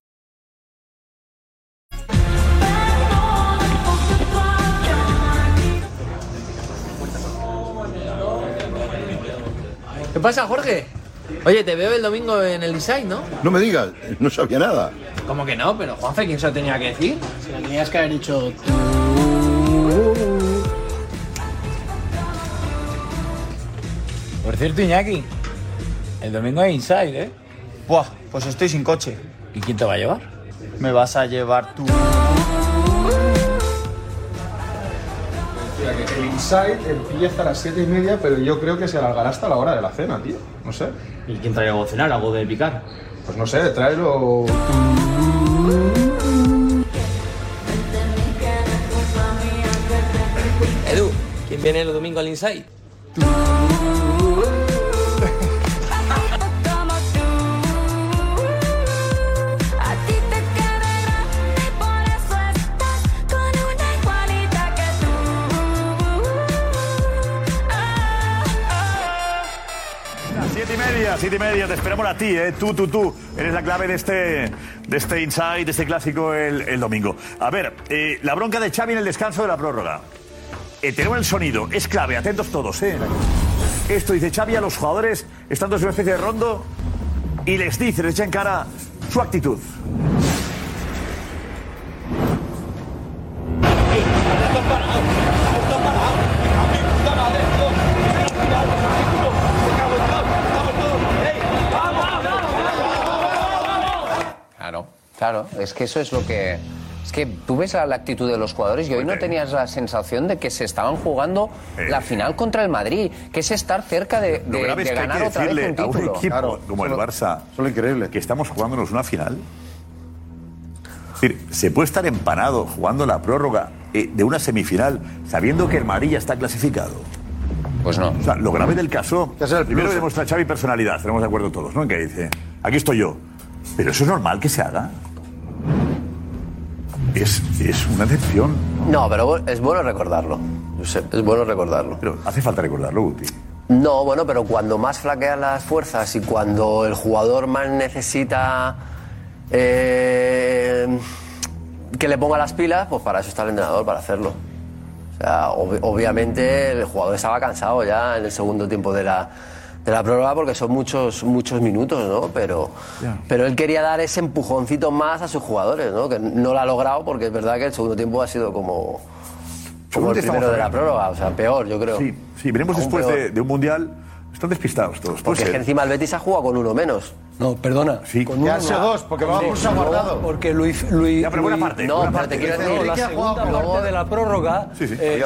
S12: ¿Qué pasa, Jorge? Oye, te veo el domingo en el Inside, ¿no?
S5: No me digas, no sabía nada.
S12: ¿Cómo que no? Pero Juanfe, ¿quién se lo tenía que decir?
S13: Si lo tenías que haber dicho tú.
S14: Por cierto, Iñaki, el domingo hay Inside, ¿eh?
S15: Buah, pues estoy sin coche.
S14: ¿Y quién te va a llevar?
S15: Me vas a llevar tú.
S16: Que el Inside empieza a las 7 y media, pero yo creo que se alargará hasta la hora de la cena, tío. No sé.
S14: ¿Y quién trae algo a cenar? ¿Algo de picar?
S16: Pues no sé, tráelo.
S12: Edu, ¿quién viene el domingo al Inside?
S3: Siete y media, te esperamos a ti, ¿eh? Tú, tú, tú. Eres la clave de este, de este Inside, de este clásico el, el domingo. A ver, eh, la bronca de Xavi en el descanso de la prórroga. Eh, tenemos el sonido, es clave, atentos todos, ¿eh? Esto dice Xavi a los jugadores, estando en una especie de rondo, y les dice, les echa en cara su actitud.
S10: Es que eso es lo que... Es que tú ves la, la actitud de los jugadores y hoy no tenías la sensación de que se estaban jugando la final contra el Madrid, que es estar cerca de,
S3: Lo
S10: de-
S3: grave
S10: de
S3: es que hay
S10: ganar otra vez
S3: decirle
S10: un
S3: a un
S10: título.
S3: equipo como el Barça
S5: increíble.
S3: que estamos jugándonos una final. Es decir, se puede estar empanado jugando la prórroga eh, de una semifinal sabiendo que el Madrid ya está clasificado.
S10: Pues no.
S3: O sea, lo grave del caso,
S5: es el
S3: primero demuestra Xavi personalidad, tenemos de acuerdo todos, ¿no? En que dice, aquí estoy yo. Pero eso es normal que se haga. Es, es una decepción.
S4: No, pero es bueno recordarlo. Josep, es bueno recordarlo.
S3: Pero hace falta recordarlo, Guti.
S4: No, bueno, pero cuando más flaquean las fuerzas y cuando el jugador más necesita eh, que le ponga las pilas, pues para eso está el entrenador, para hacerlo. O sea, ob- obviamente el jugador estaba cansado ya en el segundo tiempo de la, de la prórroga porque son muchos, muchos minutos, ¿no? Pero, pero él quería dar ese empujoncito más a sus jugadores, ¿no? Que no lo ha logrado porque es verdad que el segundo tiempo ha sido como, como el primero de la prórroga, o sea, peor, yo creo.
S3: Sí, sí, venimos
S4: Aún
S3: después de un mundial Están despistados todos.
S4: Porque es que encima el Betis ha jugado con uno menos.
S8: No, perdona.
S3: Sí.
S8: Con
S9: Ya
S8: uno no.
S9: dos, porque va
S8: Sí, no,
S9: guardado.
S8: Porque Luis. Luis
S3: Ya, pero buena
S8: Luis-
S3: parte,
S4: No,
S3: buena
S4: pero
S3: parte.
S4: te quiero
S8: No,
S4: decir
S8: la
S9: ha jugado
S8: segunda parte de la prórroga,
S3: Sí, sí,
S8: eh,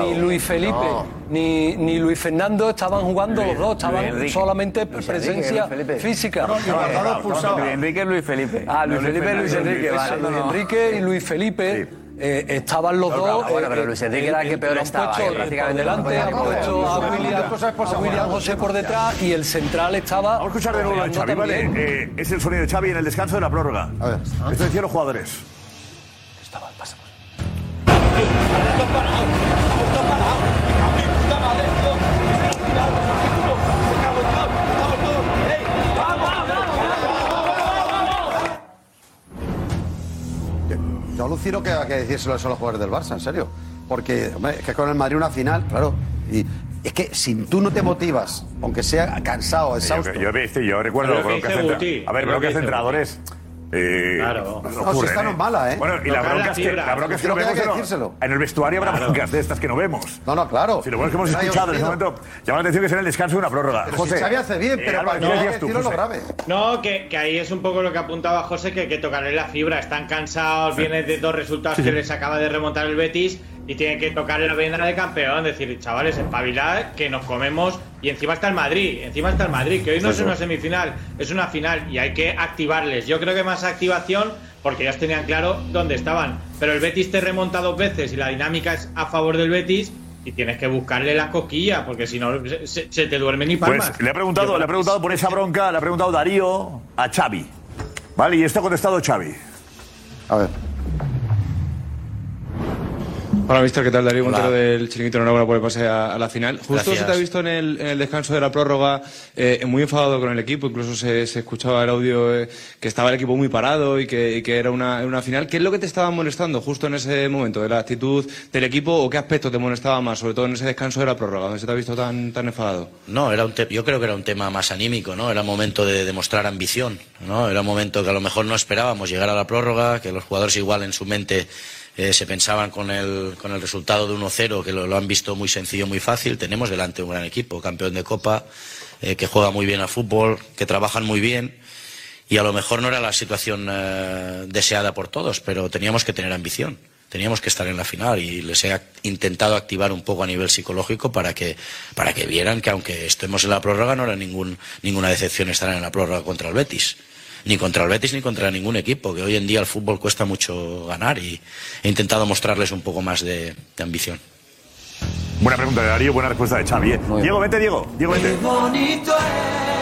S8: ni, Luis Felipe
S4: No.
S8: ni, ni Luis Fernando estaban jugando los dos, estaban
S4: Luis Enrique.
S8: solamente
S4: Luis
S8: presencia
S4: Enrique,
S8: física.
S9: Y pulsado.
S6: Enrique Luis Felipe.
S4: Ah, Luis Felipe y Luis Enrique.
S8: Luis Enrique y Luis Felipe eh, estaban los dos.
S4: Bueno, pero
S8: eh,
S4: Luis Enrique
S8: eh,
S4: era el que peor estaba,
S8: puesto
S4: prácticamente
S8: delante, han puesto a William, a. William José por detrás y el central estaba.
S3: Vamos a escuchar de nuevo a Xavi, ¿vale? Eh, es el sonido de Xavi en el descanso de la prórroga.
S9: A ver.
S3: Esto decían los jugadores.
S9: Yo alucino que hay que decírselo eso a los jugadores del Barça, en serio. Porque, hombre, es que con el Madrid una final, claro. Y es que si tú no te motivas, aunque sea cansado,
S3: Yo,
S9: exhausto.
S3: yo, yo, yo recuerdo
S9: Pero lo que
S3: que
S9: dice Guti,
S3: A ver,
S9: lo
S3: que
S9: que
S3: entrenadores. Eh,
S9: Claro.
S3: nos
S9: No, si esta no es mala, ¿eh?
S3: Bueno, y la
S9: Tocar
S3: bronca
S9: la
S3: es que, la bronca es que no vemos
S9: que decírselo.
S3: En el vestuario habrá
S9: Claro.
S3: broncas de estas que no vemos.
S9: No, no, claro.
S3: Si lo bueno es que hemos escuchado en ese momento, llama la atención que será el descanso de una prórroga.
S9: Pero si
S3: José.
S9: Xavi hace bien,
S3: eh,
S9: pero
S3: Álvaro,
S9: para
S3: ¿qué
S9: no
S3: decías tú,
S9: lo grave.
S17: No, que, que ahí es un poco lo que apuntaba José, que que tocarle la fibra. Están cansados, vienen de dos resultados que les acaba de remontar el Betis y tienen que tocarle la venda de campeón. Decir, chavales, espabilad, que nos comemos. Y encima está el Madrid, encima está el Madrid, que hoy no es una semifinal, es una final y hay que activarles. Yo creo que más activación porque ellos tenían claro dónde estaban. Pero el Betis te remonta dos veces y la dinámica es a favor del Betis. Y tienes que buscarle la coquilla, porque si no se, se- te duermen y palmas.
S3: Pues le ha preguntado, le ha preguntado por esa bronca, le ha preguntado Darío a Xavi. Vale, y esto ha contestado Xavi.
S9: A ver.
S18: Hola, mister, ¿qué tal? Darío
S3: Hola.
S18: Montero del Chiringuito, enhorabuena por el pase a, a la final. Justo
S3: Gracias.
S18: se te ha visto en el, en el descanso de la prórroga eh, muy enfadado con el equipo, incluso se, se escuchaba el audio eh, que estaba el equipo muy parado y que, y que era una, una final. ¿Qué es lo que te estaba molestando justo en ese momento? ¿De la actitud del equipo o qué aspecto te molestaba más, sobre todo en ese descanso de la prórroga, donde se te ha visto tan, tan enfadado?
S19: No, era un te- yo creo que era un tema más anímico, ¿no? Era momento de demostrar ambición, ¿no? Era un momento que a lo mejor no esperábamos llegar a la prórroga, que los jugadores igual en su mente eh, se pensaban con el, con el resultado de 1-0, que lo, han visto muy sencillo, muy fácil. Tenemos delante un gran equipo, campeón de Copa, eh, que juega muy bien al fútbol, que trabajan muy bien. Y a lo mejor no era la situación eh, deseada por todos, pero teníamos que tener ambición. Teníamos que estar en la final y les he intentado activar un poco a nivel psicológico para que, para que vieran que aunque estemos en la prórroga no era ningún, ninguna decepción estar en la prórroga contra el Betis. Ni contra el Betis ni contra ningún equipo, que hoy en día el fútbol cuesta mucho ganar y he intentado mostrarles un poco más de, de ambición.
S3: Buena pregunta de Darío, buena respuesta de Xavi. ¿eh? Diego, vete, Diego. Diego, vete.
S14: bonito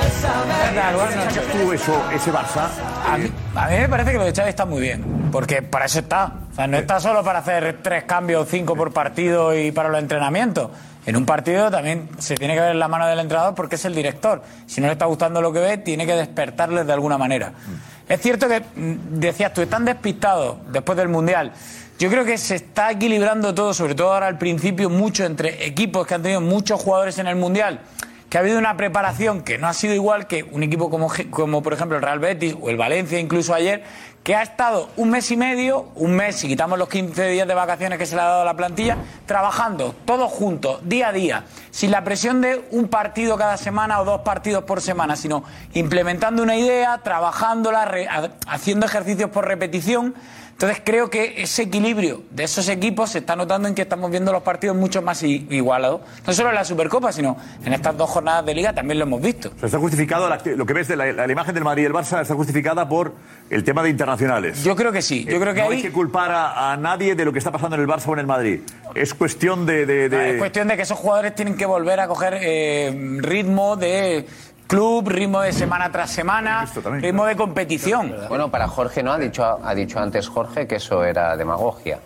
S14: es saber.
S3: Noches. tú eso, ese Barça?
S14: A mí, a mí me parece que lo de Xavi está muy bien, porque para eso está. O sea, no está solo para hacer tres cambios, cinco por partido y para los entrenamientos. En un partido también se tiene que ver en la mano del entrenador porque es el director. Si no le está gustando lo que ve, tiene que despertarles de alguna manera. Es cierto que, mm, decías tú, están despistados después del Mundial. Yo creo que se está equilibrando todo, sobre todo ahora al principio, mucho entre equipos que han tenido muchos jugadores en el Mundial que ha habido una preparación que no ha sido igual que un equipo como, como por ejemplo el Real Betis o el Valencia incluso ayer, que ha estado un mes y medio, un mes, si quitamos los 15 días de vacaciones que se le ha dado a la plantilla, trabajando todos juntos, día a día, sin la presión de un partido cada semana o dos partidos por semana, sino implementando una idea, trabajándola, haciendo ejercicios por repetición. Entonces creo que ese equilibrio de esos equipos se está notando en que estamos viendo los partidos mucho más igualados. No solo en la Supercopa, sino en estas dos jornadas de liga también lo hemos visto.
S3: O sea, está justificado, la lo que ves de la, la imagen del Madrid y el Barça está justificada por el tema de internacionales.
S14: Yo creo que sí. Yo creo que
S3: no
S14: ahí
S3: hay que culpar a, a nadie de lo que está pasando en el Barça o en el Madrid. Es cuestión de... de- de-
S14: es cuestión de que esos jugadores tienen que volver a coger eh, ritmo de club, ritmo de semana tras semana, ritmo de competición.
S7: Bueno, para Jorge no, ha dicho, ha dicho antes Jorge que eso era demagogia.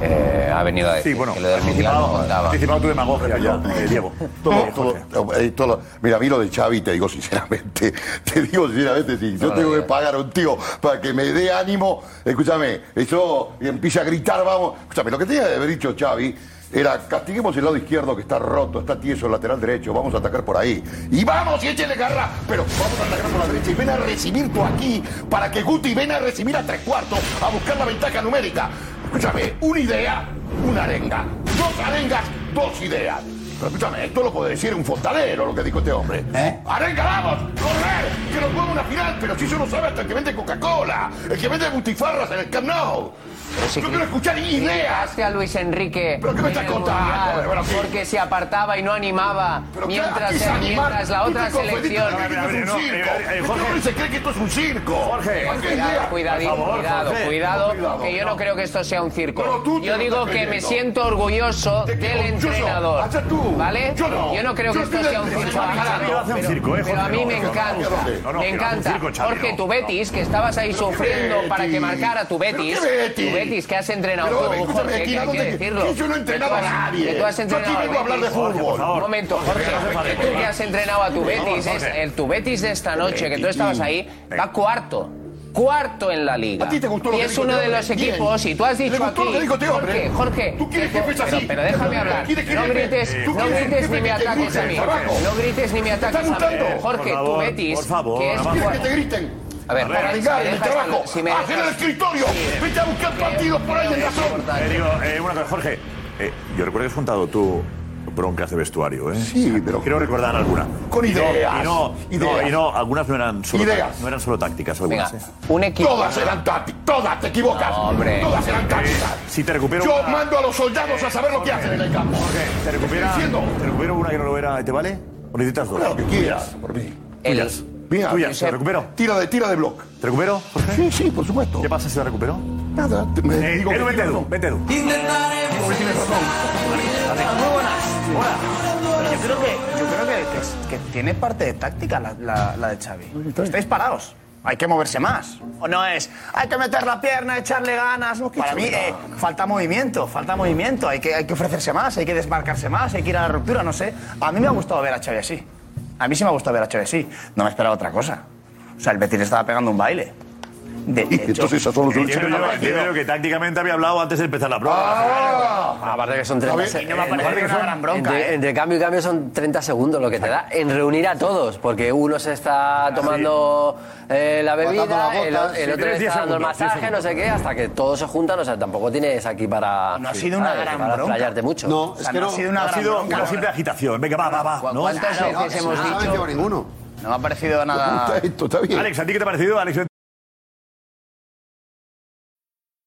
S7: Eh, ha venido a decir
S3: Sí, bueno,
S7: que lo del Mundial no contaba.
S5: anticipado
S3: tu demagogia ya, eh, Diego.
S5: Todo, todo, eh, todo- mira, a mí lo de Xavi, te digo sinceramente, te digo sinceramente, si yo
S7: No,
S5: tengo
S7: no,
S5: que pagar a un tío para que me dé ánimo, escúchame, eso empieza a gritar, vamos, escúchame, lo que tenía que haber dicho Xavi era castiguemos el lado izquierdo que está roto, está tieso, el lateral derecho, vamos a atacar por ahí. Y vamos y échele garra, pero vamos a atacar por la derecha y ven a recibir tú aquí para que Guti ven a recibir a tres cuartos a buscar la ventaja numérica. Escúchame, una idea, una arenga. Dos arengas, dos ideas. Pero escúchame, esto lo puede decir un fontanero, lo que dijo este hombre. ¿Eh? ¡Arenga, vamos! ¡Correr! ¡Que nos juega una final! Pero si eso lo sabe hasta el que vende Coca-Cola, el que vende butifarras en el Camp Nou. Yo quiero escuchar ideas.
S10: a Luis Enrique
S5: ¿Pero qué me estás contando? Bueno, sí.
S10: porque se apartaba y no animaba
S5: Pero ¿qué-
S10: mientras,
S5: se
S10: mientras la otra selección
S5: circo. Este hombre se cree que esto es un circo.
S3: Jorge,
S10: Cuidado, cuidado,
S3: Jorge.
S10: cuidado,
S3: Cuidado,
S10: que yo
S3: no.
S10: creo que esto sea un circo. Yo digo que me siento orgulloso del entrenador. ¿Vale?
S5: Yo no.
S10: no creo que esto sea un circo. Pero-
S3: ¿eh,
S10: Pero a
S3: Jorge?
S10: mí me encanta. Me encanta. Porque tu Betis, que estabas ahí sufriendo para que marcara tu Betis.
S5: ¿Pero qué Betis?
S10: Betis, que has entrenado
S5: Pero,
S10: tú,
S5: escúchame,
S10: Jorge,
S5: aquí,
S10: que hay
S5: ¿dónde-
S10: que decirlo.
S5: que yo no he entrenado a nadie.
S10: Que tú has
S5: Yo aquí
S10: entrenado
S5: vengo a hablar de
S10: Betis.
S5: fútbol.
S10: Un momento, Jorge, que tú que has entrenado a tu Betis, es el tu Betis de esta noche, que tú estabas ahí, va cuarto. Cuarto en la liga.
S5: ¿A ti te gustó lo
S10: y
S5: que
S10: es uno de los
S5: Bien.
S10: equipos, y tú has
S5: ¿Le
S10: dicho
S5: lo
S10: aquí,
S5: que dijo hombre?
S10: Jorge, Jorge,
S5: ¿Tú quieres que fuese
S10: pero,
S5: así?
S10: pero déjame hablar,
S5: ¿Quieres que
S10: no grites,
S5: ¿Tú
S10: no
S5: quieres
S10: grites
S5: jefe
S10: ni me ataques a mí, no grites ni me
S5: ¿Te
S10: ataques a mí? Jorge,
S3: Por
S10: tu
S3: favor,
S10: Betis,
S3: por favor,
S10: que es
S3: nada más.
S5: ¿Quieres que te griten?
S10: A ver,
S5: para
S10: me
S5: el trabajo.
S10: si me
S5: Hacer el escritorio. Vete a buscar partidos por ahí en razón.
S3: Eh, digo, eh, una cosa, Jorge. eh, yo recuerdo que has contado tú broncas de vestuario, ¿eh?
S5: Sí, pero-
S3: Quiero recordar alguna.
S5: Con
S3: Y no-
S5: ideas,
S3: Y no,
S5: ideas.
S3: no, y no, algunas no eran solo,
S5: Ideas.
S3: no eran solo tácticas. Algunas,
S10: Venga,
S3: ¿eh?
S10: un equipo.
S5: Todas eran tácticas. Todas, te equivocas.
S10: No, hombre.
S5: Todas eran tácticas.
S3: Si te recupero
S5: Yo
S3: una-
S5: mando a los soldados a saber lo que hacen en el campo.
S3: Jorge, ¿te recupera,
S5: Diciendo.
S3: ¿te recupero una que no lo era? ¿Te vale? ¿O necesitas dos?
S5: Lo que quieras, por mí.
S3: Tuyas.
S5: Mira,
S3: Tuyas, ¿te recupero?
S5: Tira de, tira de block.
S3: ¿Te recupero, Jorge?
S5: Sí, sí, por supuesto.
S3: ¿Qué pasa si la recupero?
S5: Nada, me
S3: Eh,
S5: digo
S3: Edu, vete, Edu, vete, Edu.
S5: Que tienes razón.
S20: Muy buenas. Hola. Yo creo que, yo creo que, que- que tiene parte de táctica la, la- la de Xavi. Estáis parados. Hay que moverse más. O no es, hay que meter la pierna, echarle ganas. Para mí eh, falta movimiento, falta movimiento. Hay que, hay que ofrecerse más, hay que desmarcarse más, hay que ir a la ruptura, no sé. A mí me ha gustado ver a Xavi así. A mí sí me ha gustado ver a así. No me esperaba otra cosa. O sea, el Betis estaba pegando un baile. De, de hecho-
S5: Entonces esas son los
S3: Entiendo yo, entiendo yo que tácticamente había hablado antes de empezar la prueba.
S4: Aparte que son 30
S20: Y no me
S4: eh,
S20: una gran bronca,
S4: entre,
S20: ¿eh?
S4: entre cambio y cambio son 30 segundos lo que te da en reunir a todos, porque uno se está tomando eh, la bebida,
S9: la
S4: el,
S9: bota.
S4: el
S9: Sí,
S4: otro
S3: tienes
S4: le
S3: 10
S4: está dando el
S3: segundos, 10
S4: masaje, no sé qué, hasta que todos se juntan, o sea, tampoco tienes aquí para,
S20: No ha sido una gran
S4: para
S20: bronca.
S4: mucho.
S9: No, es que
S20: no ha sido una gran
S3: simple agitación. Venga, va, va, va. ¿no?
S10: ¿Cuántas veces
S9: No,
S10: hemos dicho?
S20: No me ha parecido nada.
S3: Alex, ¿a ti qué te ha parecido? Alex,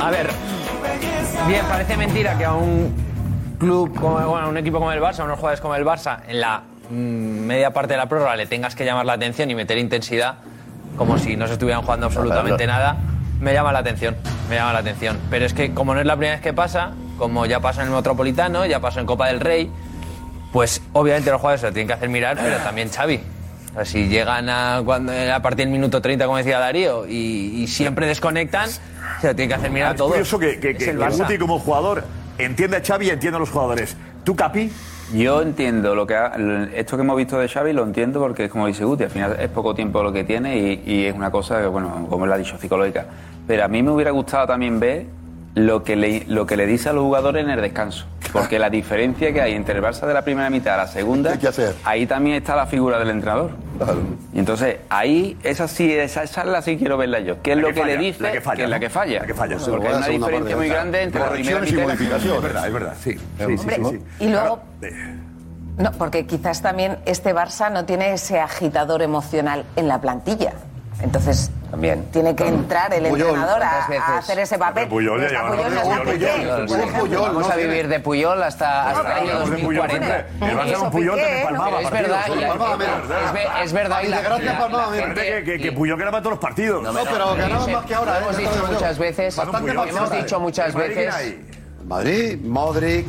S21: A ver, bien, parece mentira que a un club, como, bueno, a un equipo como el Barça, a unos jugadores como el Barça, en la mm, media parte de la prórroga le tengas que llamar la atención y meter intensidad, como si no se estuvieran jugando absolutamente nada, me llama la atención, me llama la atención. Pero es que como no es la primera vez que pasa, como ya pasó en el Metropolitano, ya pasó en Copa del Rey, pues obviamente los jugadores se lo tienen que hacer mirar, pero también Xavi. O sea, si llegan a, cuando, a partir del minuto 30, como decía Darío, y, y siempre desconectan, se lo tienen que hacer mirar a
S3: Es curioso que, que,
S21: Es
S3: que,
S21: el.
S3: Guti como jugador entiende a Xavi y entiende a los jugadores. ¿Tú, Capi?
S6: Yo entiendo lo que ha- esto que hemos visto de Xavi lo entiendo porque es como dice Guti, al final es poco tiempo lo que tiene y, y es una cosa que, bueno, como él ha dicho, psicológica. Pero a mí me hubiera gustado también ver lo que le, lo que le dice a los jugadores en el descanso. Porque la diferencia que hay entre el Barça de la primera mitad a la segunda, ahí también está la figura del entrenador. Y entonces, ahí, esa sí, esa, esa la sí quiero verla yo. ¿Qué es
S3: La
S6: lo
S3: que
S6: que,
S3: falla,
S6: le dice?
S3: la que falla,
S6: es la
S3: ¿no?
S6: que falla.
S3: La que falla.
S6: Porque hay una diferencia muy grande entre la primera mitad y la segunda.
S3: Es verdad, es verdad, sí. Sí, sí,
S2: Hombre,
S3: sí, sí.
S2: y luego- No, porque quizás también este Barça no tiene ese agitador emocional en la plantilla. Entonces,
S4: También.
S2: tiene que entrar el
S4: Puyol,
S2: entrenador a, a hacer ese papel.
S3: Puyol ya
S2: Está
S3: lleva-
S2: Puyol hace
S3: Puyol,
S2: qué, por ejemplo.
S10: Vamos a vivir de Puyol hasta, hasta el año
S3: hablamos de Puyol
S10: 2040.
S3: siempre. El Puyol palmaba
S10: Pero es
S3: partidos,
S10: verdad,
S3: solo
S10: y-
S3: palmaba
S10: es,
S3: menos.
S10: es ve- es verdad. y la- la gente-
S3: que, que, que Puyol ganaba todos los partidos.
S10: No, pero ganaba más que ahora. Hemos dicho muchas veces.
S9: Bastante más que
S10: Hemos dicho muchas
S9: ¿En Madrid quién
S10: veces.
S9: Madrid, Modric,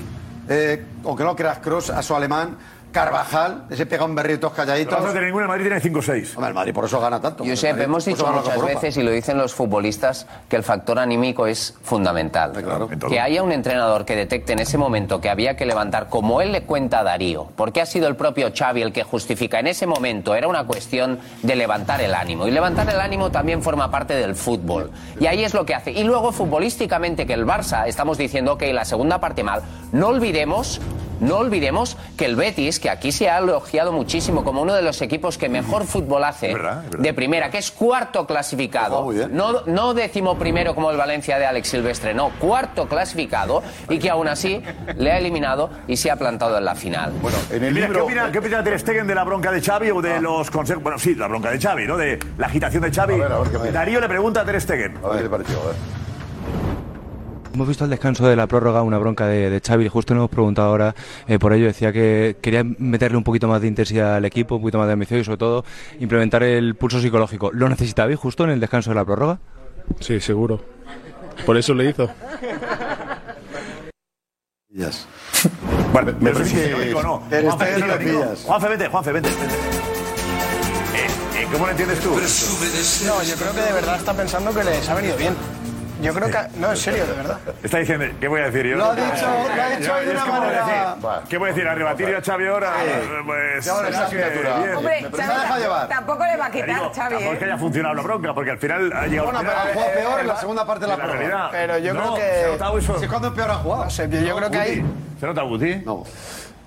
S9: eh, aunque no creas Kroos a su alemán, Carvajal, ese pega un berritos calladitos.
S3: No tener ninguna, el Madrid tiene 5-6.
S9: Hombre, el Madrid por eso gana tanto.
S10: Josep, hemos dicho muchas veces y lo dicen los futbolistas que el factor anímico es fundamental. Que haya un entrenador que detecte en ese momento que había que levantar, como él le cuenta a Darío, porque ha sido el propio Xavi el que justifica en ese momento, era una cuestión de levantar el ánimo. Y levantar el ánimo también forma parte del fútbol. Y ahí es lo que hace. Y luego futbolísticamente que el Barça, estamos diciendo, ok, la segunda parte mal, no olvidemos no olvidemos que el Betis, que aquí se ha elogiado muchísimo como uno de los equipos que mejor fútbol hace de primera, que es cuarto clasificado, no, no décimo primero como el Valencia de Alex Silvestre, no, cuarto clasificado y que aún así le ha eliminado y se ha plantado en la final. Bueno,
S3: Mira, ¿qué opina, ¿Qué opina Ter Stegen de la bronca de Xavi o de los consejos? Bueno, sí, la bronca de Xavi, ¿no? De la agitación de Xavi. Darío le pregunta a Ter Stegen.
S5: A ver qué le pareció, a ver.
S18: Hemos visto al descanso de la prórroga una bronca de, de Xavi, justo nos hemos preguntado ahora eh, por ello, decía que quería meterle un poquito más de intensidad al equipo, un poquito más de ambición y sobre todo implementar el pulso psicológico. ¿Lo necesitabais justo en el descanso de la prórroga?
S22: Sí, seguro. Por eso le hizo.
S5: Yes.
S3: Bueno,
S5: me parece
S3: no. Juanfe,
S5: lo
S3: vete, Juanfe, vete. vete. Eh, eh, ¿Cómo lo entiendes tú?
S13: No, yo creo que de verdad está pensando que les ha venido bien. Yo creo que. No, en serio, de verdad.
S3: Está diciendo, ¿qué voy a decir yo?
S13: Lo ha dicho- lo ha dicho
S3: Yo-
S13: de
S3: es
S13: una manera-
S3: decir, ¿Qué voy a decir? ¿A rebatir a Xavi ahora? Pues.
S5: Ya,
S3: es
S5: esa
S3: que
S5: criatura.
S3: bien.
S2: Hombre, Xavi tampoco le va a quitar,
S3: Digo,
S2: Xavi,
S3: tampoco es que
S2: ¿eh?
S3: haya funcionado la bronca, porque al final ha llegado
S9: Bueno, pero
S3: final.
S9: jugó peor en la segunda parte de la
S3: realidad.
S13: Pero yo
S3: No,
S13: creo
S3: ha
S13: que.
S9: Si es cuando peor ha jugado.
S13: No sé, yo, yo creo que hay.
S3: ¿Se nota Guti?
S9: No.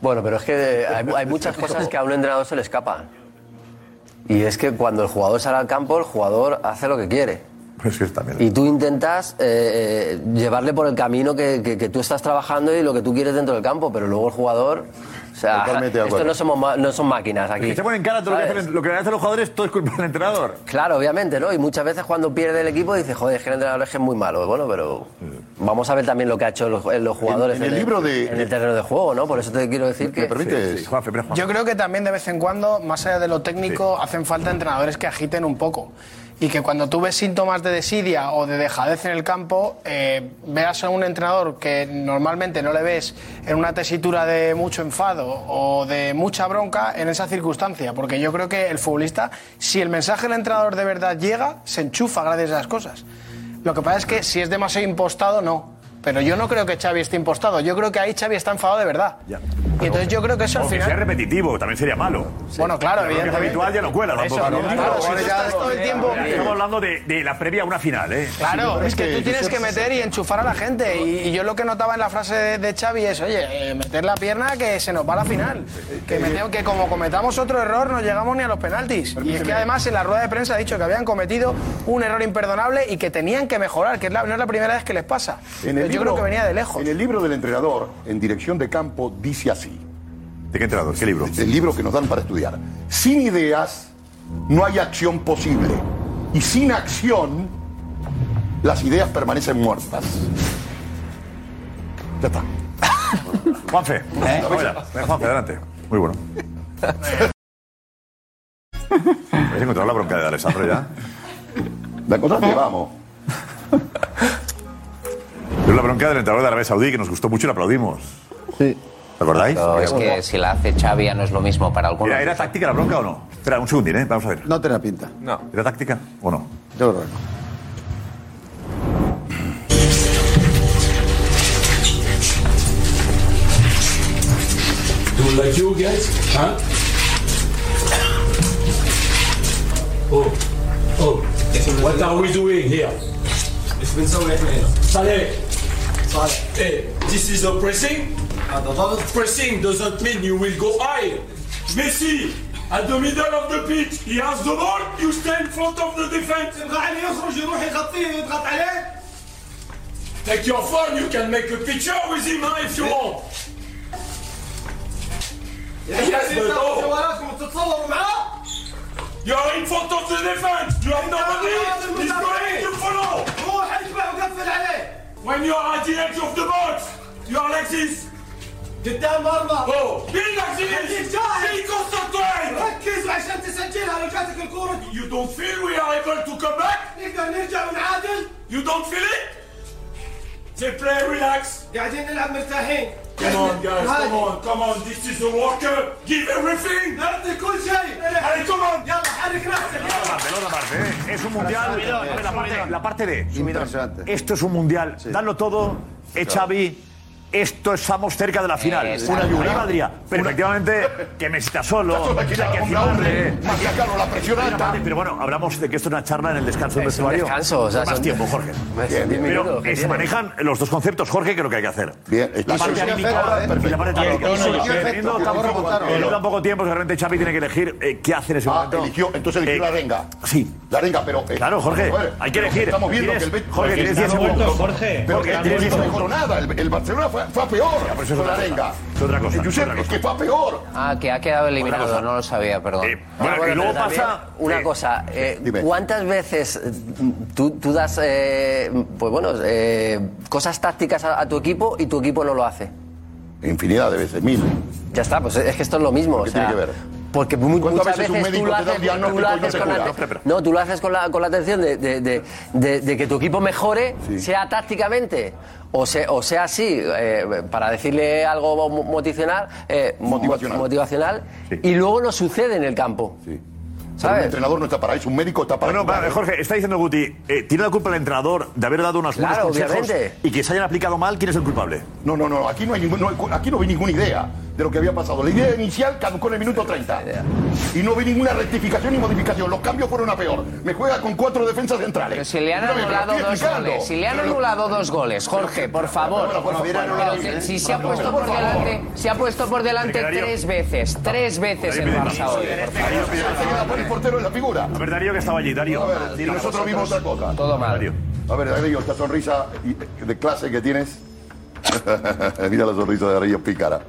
S4: Bueno, pero es que hay, hay muchas cosas que a un entrenador se le escapan. Y es que cuando el jugador sale al campo, el jugador hace lo que quiere.
S3: Pues sí, también.
S4: Y tú intentas eh, eh, llevarle por el camino que, que- que tú estás trabajando y lo que tú quieres dentro del campo, pero luego el jugador. O sea, esto no, somos no son máquinas aquí.
S3: Que se ponen cara todo lo que, hacen, lo que hacen los jugadores, todo es culpa del entrenador.
S4: Claro, obviamente, ¿no? Y muchas veces cuando pierde el equipo dice, joder, es que el entrenador es que es muy malo. Bueno, pero vamos a ver también lo que ha hecho los, los jugadores
S5: En- en el libro de-
S4: en el terreno de juego, ¿no? Por eso te quiero decir que...
S5: ¿Me permites?
S3: Sí, sí, Juanfe, pero Juanfe.
S13: Yo creo que también de vez en cuando, más allá de lo técnico, hacen falta entrenadores que agiten un poco. Y que cuando tú ves síntomas de desidia o de dejadez en el campo, eh, veas a un entrenador que normalmente no le ves en una tesitura de mucho enfado o de mucha bronca en esa circunstancia. Porque yo creo que el futbolista, si el mensaje del entrenador de verdad llega, se enchufa gracias a esas cosas. Lo que pasa es que si es demasiado impostado, no. Pero yo no creo que Xavi esté impostado. Yo creo que ahí Xavi está enfadado de verdad.
S3: Ya.
S13: Y entonces yo creo que eso al
S3: O que
S13: final...
S3: sea repetitivo, también sería malo.
S13: Bueno, claro,
S3: Lo que es
S13: evidentemente.
S3: habitual ya no cuela
S13: Por eso,
S3: tampoco.
S13: ¿no?
S3: ¿no?
S13: Claro, si tú
S3: ya-
S13: estás todo el tiempo-
S3: Estamos hablando de, de la previa a una final, ¿eh?
S13: Claro,
S5: Sí,
S13: es que
S5: pero
S13: tú tienes que meter y enchufar a la gente. Y, y yo lo que notaba en la frase de, de Xavi es, oye, eh, meter la pierna que se nos va a la final. Que, metemos- que como cometamos otro error no llegamos ni a los penaltis. Y es que además en la rueda de prensa ha dicho que habían cometido un error imperdonable y que tenían que mejorar, que es la- no es la primera vez que les pasa.
S5: En el
S13: yo creo que venía de lejos.
S5: En el libro del entrenador, en dirección de campo, dice así.
S3: ¿De qué entrenador? ¿Qué libro?
S5: El libro que nos dan para estudiar. Sin ideas no hay acción posible. Y sin acción, las ideas permanecen muertas. Ya está.
S3: Juanfe. Venga, venga, Juanfe, adelante. Muy bueno. ¿Habéis encontrado la bronca de Alessandro ya?
S5: La cosa que vamos.
S3: Es la bronca del entrenador de Arabia Saudí que nos gustó mucho y le aplaudimos.
S5: Sí.
S3: ¿Te acordáis?
S10: Pero es que si la hace Xavi ya no es lo mismo para algunos.
S3: Mira, ¿Era táctica la bronca o no? Espera, un segundín, ¿eh? Vamos a ver.
S9: No tenía pinta.
S21: No.
S3: ¿Era táctica o no?
S9: Yo creo que no.
S23: Like you guys? Huh? Oh, oh. What are we doing here? Saleh. Hey, this is a pressing. Pressing doesn't mean you will go high. Messi, at the middle of the pitch, he has the ball, you stay in front of the defense. Take your phone, you can make a picture with him huh, if you want. Yes, but oh. You are in front of the defense. You have nobody. He's going to follow. When you are at the edge of the box, you are like this.
S24: قدام مرمى
S23: Oh, be like this. Be concentrate.
S24: ركز عشان تسجلها لو جاتك الكورة
S23: You don't feel we are able to come back?
S24: نقدر نرجع ونعادل
S23: You don't feel it? They play relax.
S24: قاعدين نلعب مرتاحين
S23: Come on, guys, come on, come on. This is the worker. Give everything. Allez, come on.
S3: Pelota aparte, ¿eh? Es un mundial. La parte, la parte Esto es un mundial. Danlo todo. Echavi. Esto estamos cerca de la final. Una lluvia. Valdría. Pero efectivamente, que Messi está solo.
S5: Está
S3: que
S5: hombre, la presión
S3: Pero
S5: alta.
S3: aparte, Pero bueno, hablamos de que esto es una charla en el descanso del vestuario.
S4: descanso, o sea,
S3: Más
S4: son-
S3: tiempo, Jorge.
S4: Son diez
S3: Pero
S4: minutos, ¿qué
S3: eh, se manejan los dos conceptos, Jorge, que es lo que hay que hacer.
S5: Bien,
S3: La
S5: y
S3: parte anímica
S5: ¿eh?
S3: y la parte táctica.
S5: Y
S3: Teniendo
S5: y
S3: tan poco- tiempo, realmente Xavi tiene que elegir eh, qué hace en ese
S5: Ah,
S3: momento.
S5: entonces eligió
S3: Eh,
S5: la arenga.
S3: Sí.
S5: La arenga, pero.
S3: Claro, Jorge, hay que elegir.
S5: Estamos viendo que el.
S3: Jorge, tienes
S5: está
S3: 10 segundos.
S11: Jorge.
S5: Pero
S3: Jorge,
S5: que
S3: tienes
S5: no
S3: 10
S5: mejoró
S3: segundos.
S5: nada. El, el Barcelona fue, fue a peor.
S3: pero eso es
S5: con
S3: otra
S5: arenga.
S3: cosa. Es otra cosa,
S5: Josep,
S3: es
S5: que fue a peor.
S10: Ah, que ha quedado eliminado, no lo sabía, perdón.
S3: Eh, Bueno,
S4: Ah, bueno,
S3: y luego pasa.
S4: Una
S3: eh,
S4: cosa, eh. ¿cuántas veces eh, tú, tú das eh, pues bueno, eh, cosas tácticas a, a tu equipo y tu equipo no lo hace?
S5: Infinidad de veces, mil.
S4: Ya está, pues es que esto es lo mismo.
S5: ¿Qué
S4: o sea,
S5: tiene que ver?
S4: Porque mu-
S5: ¿Cuántas
S4: muchas
S5: veces un
S4: veces tú
S5: médico
S4: lo haces, tú lo
S5: no
S4: haces con la, no, tú lo haces con la, con la atención de, de- de- de- de que tu equipo mejore, sea tácticamente o, se- o sea así, eh, para decirle algo mo- motivacional, eh, mo-
S5: Motivacional.
S4: motivacional, y luego no sucede en el campo.
S5: Sí.
S4: ¿Sabes?
S5: Un entrenador no está para eso, un médico está para
S3: Bueno,
S5: jugar.
S3: vale, Jorge, está diciendo Guti, eh, ¿tiene la culpa el entrenador de haber dado buenos
S4: Claro,
S3: consejos
S4: obviamente.
S3: y que se hayan aplicado mal? ¿Quién es el culpable?
S5: No, no, no, aquí no, hay ningún- no hay- aquí no vi ninguna idea de lo que había pasado. La idea inicial caducó en el minuto 30. Y no vi ninguna rectificación ni modificación. Los cambios fueron a peor. Me juega con cuatro defensas centrales.
S10: Pero si le han anulado dos
S5: explicando.
S10: goles, si le han anulado dos goles, Jorge, por favor.
S5: ¿eh?
S10: si se ha puesto por delante, se ha puesto por delante tres veces, tres veces el Barça hoy.
S5: Se queda por el portero en la figura.
S3: A ver, Darío, que estaba allí. Darío,
S5: A ver,
S3: dile
S5: nosotros vimos otra cosa.
S10: Todo mal.
S5: A ver, Darío, esta sonrisa de clase que tienes. Mira la sonrisa de Darío pícara.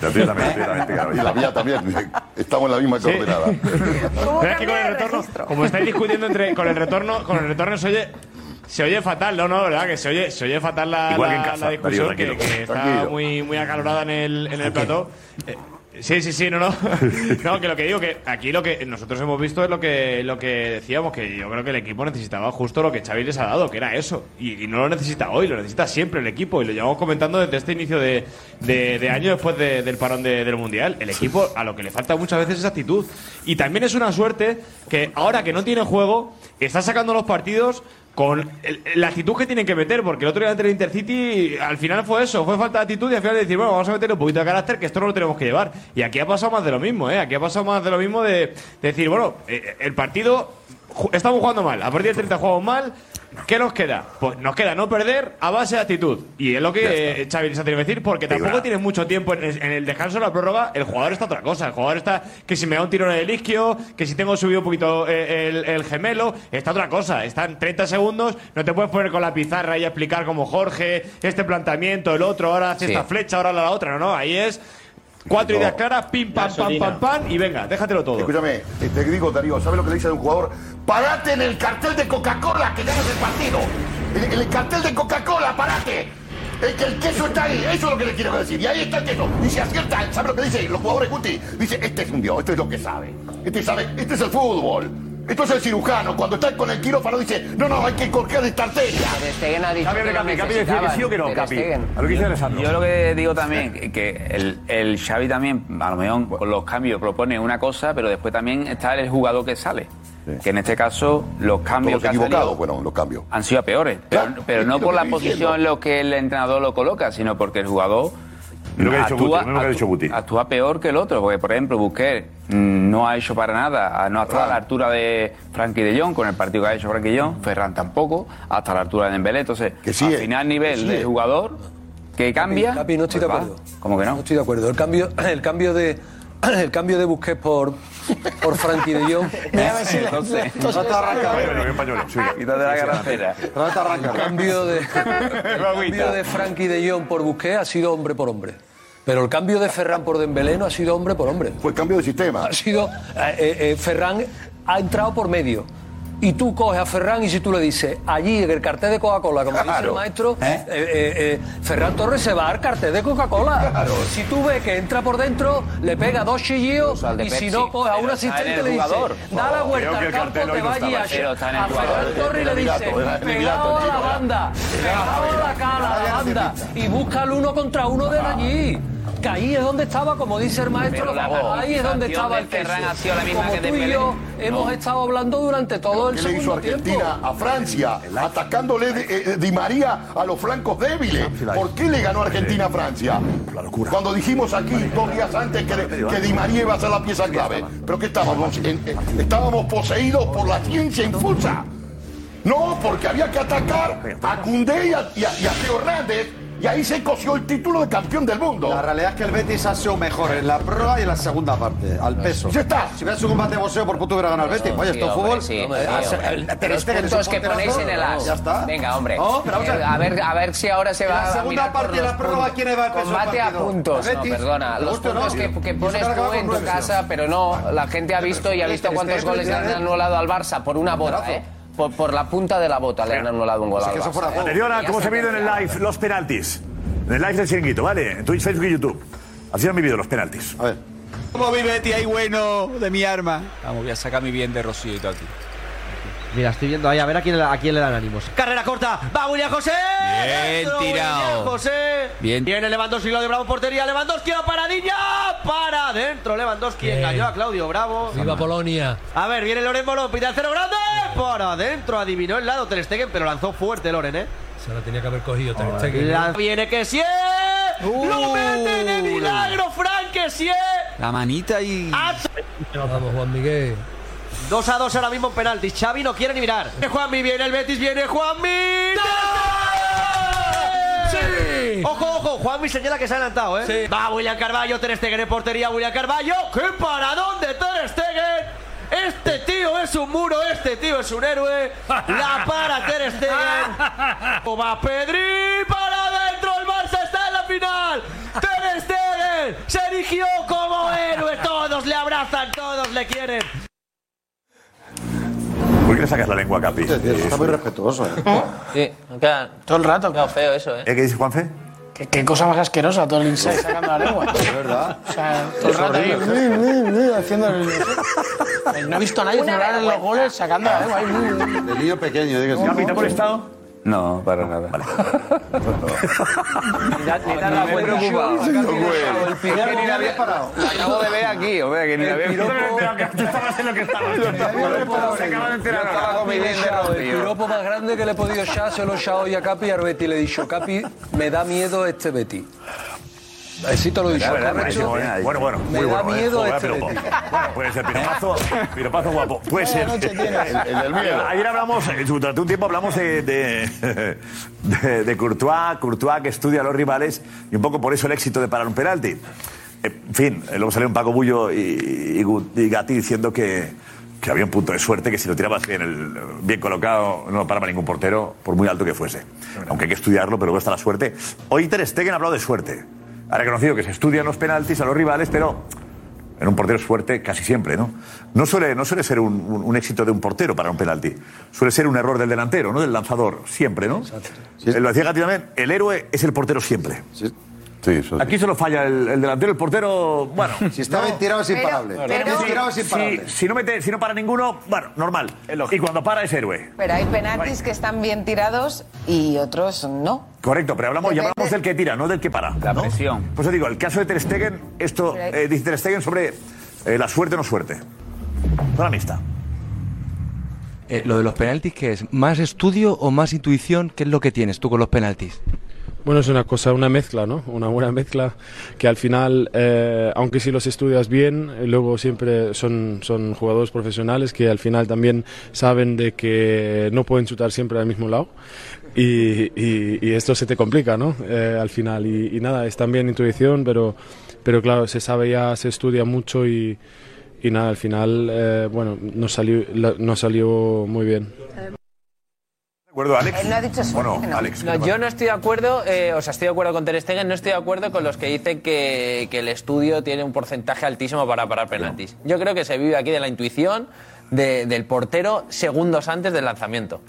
S3: La tuya también, la tuya también, pícaro.
S5: Y la mía también. Estamos en la misma coordenada.
S11: Pero es que con el retorno, como estáis discutiendo entre con el retorno, con el retorno se oye se oye fatal, no, no, la verdad que se oye, se oye fatal la,
S3: Igual que
S11: la-
S3: en casa,
S11: la discusión
S3: Darío,
S11: que,
S3: tranquilo.
S11: que está
S5: Tranquilo.
S11: muy muy acalorada en el en el plató. Eh, Sí, sí, sí, no, no. No, que lo que digo que aquí lo que nosotros hemos visto es lo que lo que decíamos que yo creo que el equipo necesitaba justo lo que Xavi les ha dado, que era eso. Y, no lo necesita hoy, lo necesita siempre el equipo y lo llevamos comentando desde este inicio de, de- año después de- del parón de- del mundial. El equipo a lo que le falta muchas veces es actitud. Y también es una suerte que ahora que no tiene juego está sacando los partidos con el- la actitud que tienen que meter, porque el otro día ante el Intercity al final fue eso, fue falta de actitud y al final decir, bueno, vamos a meter un poquito de carácter que esto no lo tenemos que llevar. Y aquí ha pasado más de lo mismo, ¿eh? Aquí ha pasado más de lo mismo de, de decir, bueno, eh, el partido estamos jugando mal, a partir del 30 jugamos mal. ¿Qué nos queda? Pues nos queda no perder a base de actitud. Y es lo que eh, Xavi les ha tenido que decir, porque tampoco
S3: Figura.
S11: tienes mucho tiempo en, en el descanso de la prórroga. El jugador está otra cosa. El jugador está que si me da un tiro en el isquio, que si tengo subido un poquito eh, el, el gemelo, está otra cosa. Están 30 segundos, no te puedes poner con la pizarra y explicar como Jorge, este planteamiento, el otro, ahora hace
S10: Sí.
S11: esta flecha, ahora la otra. No, no, ahí es cuatro ideas claras, pim, pam, pam, pam, pam, y venga, déjatelo todo.
S5: Escúchame, te digo, Darío, ¿sabes lo que le dice a un jugador? ¡Parate en el cartel de Coca-Cola que ganas el partido! En en el cartel de Coca-Cola, parate. El que el queso está ahí, eso es lo que le quiero decir. Y ahí está el queso. Y si acierta, ¿sabe lo que dice? Los jugadores Guti. Dice, este es un dios, esto es lo que sabe. Este sabe, este es el fútbol. Esto es el cirujano. Cuando está con el quirófano dice, no, no, hay que cortar esta arteria.
S10: Stegen ha dicho que lo
S3: Capi, Capi decía que
S10: necesitaban,
S3: sí o que no, Capi. A lo que dice Alessandro.
S6: Yo lo que digo también, que- que el, el Xavi también, a lo mejor con los cambios propone una cosa, pero después también está el jugador que sale. Que en este caso los cambios que ha
S5: equivocados,
S6: salido
S5: bueno, los cambios.
S6: han sido a peores. Pero,
S5: Claro,
S6: pero
S5: es
S6: no por la posición en lo que el entrenador lo coloca, sino porque el jugador
S3: Lo que ha dicho Guti, lo mismo que ha dicho Guti.
S6: actúa peor que el otro. Porque, por ejemplo, Busquets mm, no ha hecho para nada, no ha estado a la altura de Frankie de Jong con el partido que ha hecho Frankie de Jong, Ferran tampoco, hasta la altura de Dembélé. Entonces,
S5: Que sí
S6: al final nivel
S5: que sí
S6: de jugador que cambia.
S8: Capi, no estoy de
S6: pues va.
S8: acuerdo.
S6: ¿Cómo que
S8: No
S6: no?
S8: estoy de acuerdo. El cambio, el cambio de el cambio de Busquets por por Frankie de Jong.
S6: Entonces, quítate la garrafera.
S8: El cambio de el cambio de Frankie de Jong por Busquets ha sido hombre por hombre. Pero el cambio de Ferran por Dembélé no ha sido hombre por hombre.
S5: Fue cambio de sistema.
S8: Ha sido eh, eh, eh, Ferran ha entrado por medio y tú coges a Ferran y si tú le dices allí en el cartel de Coca-Cola, como dice el
S9: Claro.
S8: maestro, eh, eh, eh, Ferran Torres se va al cartel de Coca-Cola. Si tú ves que entra por dentro, le pega dos chillidos
S10: de
S8: y si no coge a un asistente le dice, da la vuelta al campo, te va allí a. Ferran Torres y le dice, pegado a la banda, pegado a la cara, a la banda y busca el uno contra uno de allí. Que ahí es donde estaba, como dice el maestro, ahí es donde estaba el queso.
S10: La misma
S8: Como
S10: que de
S8: tú y yo hemos estado hablando durante todo el
S5: ¿Qué le hizo
S8: segundo
S5: Argentina
S8: tiempo.
S5: a Francia? Atacándole de- eh, Di María a los flancos débiles. ¿Por qué le ganó Argentina a Francia? Cuando dijimos aquí dos días antes que, que Di María iba a ser la pieza clave. ¿Pero qué estábamos? En- eh, estábamos poseídos por la ciencia infusa. No, porque había que atacar a Cundé y a, y a- y a Teo Hernández. Y ahí se coció el título de campeón del mundo.
S9: La realidad es que el Betis ha sido mejor en la prórroga y en la segunda parte, al peso.
S5: Ya está.
S9: Si hubiera sido un combate de boxeo, por punto hubiera ganado el Betis. Oye, esto fútbol.
S10: sí,
S9: Eh,
S10: Los puntos
S9: un
S10: que ponéis en el as.
S9: Ya está.
S10: Venga, hombre.
S9: A
S10: Eh,
S9: ver.
S10: a ver, a ver si ahora se va
S9: la
S10: a
S9: segunda
S10: mirar por
S9: parte de la prórroga. ¿quién va del
S10: Combate a puntos. No,
S9: Betis.
S10: perdona.
S9: ¿Te
S10: Los puntos que, pones tú en tu casa, pero no. La gente ha visto y ha visto cuántos goles le han anulado al Barça por una bota, ¿eh? Por, por la punta de la bota le han anulado un gol al Barça. ¿eh?
S3: Atención a
S10: Ya
S3: cómo se
S10: está
S3: ha vivido en el live los penaltis. En el live del chiringuito, ¿vale? En Twitch, Facebook y YouTube. Así han vivido los penaltis.
S9: A ver.
S25: ¿Cómo vive ahí bueno de mi arma? Vamos, voy a sacar mi bien de Rocío y todo aquí.
S26: Mira, estoy viendo ahí a ver a quién, a quién le dan ánimos. Carrera corta, va William José.
S25: Bien
S26: Dentro,
S25: tirado.
S26: William José.
S25: Bien.
S26: Viene Lewandowski, Claudio Bravo, portería. Lewandowski a paradilla. Para adentro. Lewandowski
S27: Bien.
S26: engañó a Claudio Bravo.
S27: Viva Polonia.
S26: A ver, viene Loren Morón, pide al cero grande. Para adentro, adivinó el lado Ter Stegen, pero lanzó fuerte Loren, ¿eh?
S27: Se la tenía que haber cogido Ter Stegen.
S26: La- viene que sí. ¡Lo mete de milagro, Frank que sí!
S25: La manita y.
S27: Vamos, Juan Miguel.
S26: 2 a 2 ahora mismo en penaltis. Xavi no quiere ni mirar. Viene Juanmi, viene el Betis, viene Juanmi. ¡Sí! Ojo, ojo, Juanmi señala que se ha adelantado, ¿eh? Va William Carballo, Ter Stegen en portería, William Carballo. ¡Qué paradón de Ter Stegen! Este tío es un muro, este tío es un héroe. La para Ter Stegen. Va Pedri para adentro, el Barça está en la final. Ter Stegen se erigió como héroe. Todos le abrazan, todos le quieren.
S3: ¿Por qué le sacas la lengua, Capi?
S9: Está muy respetuoso, ¿eh?
S20: Sí, queda todo el rato. Queda feo eso, ¿eh?
S3: ¿Eh? ¿Qué dice Juanfe?
S20: ¿Qué, qué cosa más asquerosa, todo el inside sacando la lengua.
S9: Es verdad.
S20: O sea, todo el rato ahí, "Mm, mm, mm", haciendo el... No he visto a nadie celebrar en los goles sacando la lengua ahí. "Mm".
S9: El niño pequeño, dígase.
S3: ¿Capi, te ha molestado?
S6: No, para nada.
S10: Me he preocupado.
S9: El pilar ni la había parado.
S6: La acabo de ver aquí, hombre, que ni la había visto.
S3: Tú estabas en lo que estabas. Se acaba de enterar.
S6: Estaba con mi
S8: El piropo más grande que le he podido echar se lo he echado hoy a Capi y a Betty. Le he dicho, Capi, me da miedo este Betty. Te lo dicho.
S3: ¿eh? Bueno, bueno,
S8: Me
S3: muy
S8: da
S3: bueno. ¿eh?
S8: miedo
S3: Joder,
S8: este
S3: piropo. Bueno, puede ser piropazo, piropazo guapo. Puede ser.
S5: El, el del miedo.
S3: Ayer hablamos, eh, durante un tiempo hablamos de, de, de, de Courtois, Courtois que estudia a los rivales y un poco por eso el éxito de parar un penalti. Eh, En fin, eh, luego salió un Paco Bullo y, y, y Gatti diciendo que, que había un punto de suerte, que si lo tirabas bien, el- bien colocado no lo paraba ningún portero, por muy alto que fuese. Aunque hay que estudiarlo, pero luego está la suerte. Hoy Ter Stegen ha hablado de suerte. Ha reconocido que se estudian los penaltis a los rivales, pero en un portero suerte casi siempre, ¿no? No suele, no suele ser un, un- un éxito de un portero para un penalti. Suele ser un error del delantero, ¿no? Del lanzador, siempre, ¿no? Eh, Lo decía Gatti también, el héroe es el portero siempre. Aquí solo falla el, el delantero, el portero, bueno.
S9: Si está bien tirado es imparable.
S2: Pero-
S9: Bien tirado es
S3: Si,
S9: imparable.
S3: si no mete, si no para ninguno, bueno, normal. Y cuando para es héroe.
S2: Pero hay penaltis que están bien tirados y otros no.
S3: Correcto, pero hablamos, ya
S2: Depende.
S3: hablamos del que tira, no del que para. La
S6: presión.
S3: Pues os digo, el caso de Ter Stegen, esto eh, dice Ter Stegen sobre eh, la suerte o no suerte. Toda amistad.
S28: Eh, lo de los penaltis, ¿qué es? ¿Más estudio o más intuición? ¿Qué es lo que tienes tú con los penaltis?
S22: Bueno, es una cosa, una mezcla, ¿no? Una buena mezcla que al final, eh, aunque si los estudias bien, luego siempre son, son jugadores profesionales que al final también saben de que no pueden chutar siempre al mismo lado y, y- y esto se te complica, ¿no? Eh, al final y, nada, es también intuición, pero, pero claro, se sabe ya, se estudia mucho y, nada, al final, eh, bueno, no salió, la- no salió muy bien.
S3: ¿De acuerdo, Alex?
S2: Él no ha dicho suerte,
S3: Bueno,
S2: no.
S3: Alex.
S21: No, yo no estoy de acuerdo, eh, o sea, estoy de acuerdo con Ter Stegen, no estoy de acuerdo con los que dicen que, que el estudio tiene un porcentaje altísimo para parar penaltis. Yo creo que se vive aquí de la intuición, de- del portero segundos antes del lanzamiento.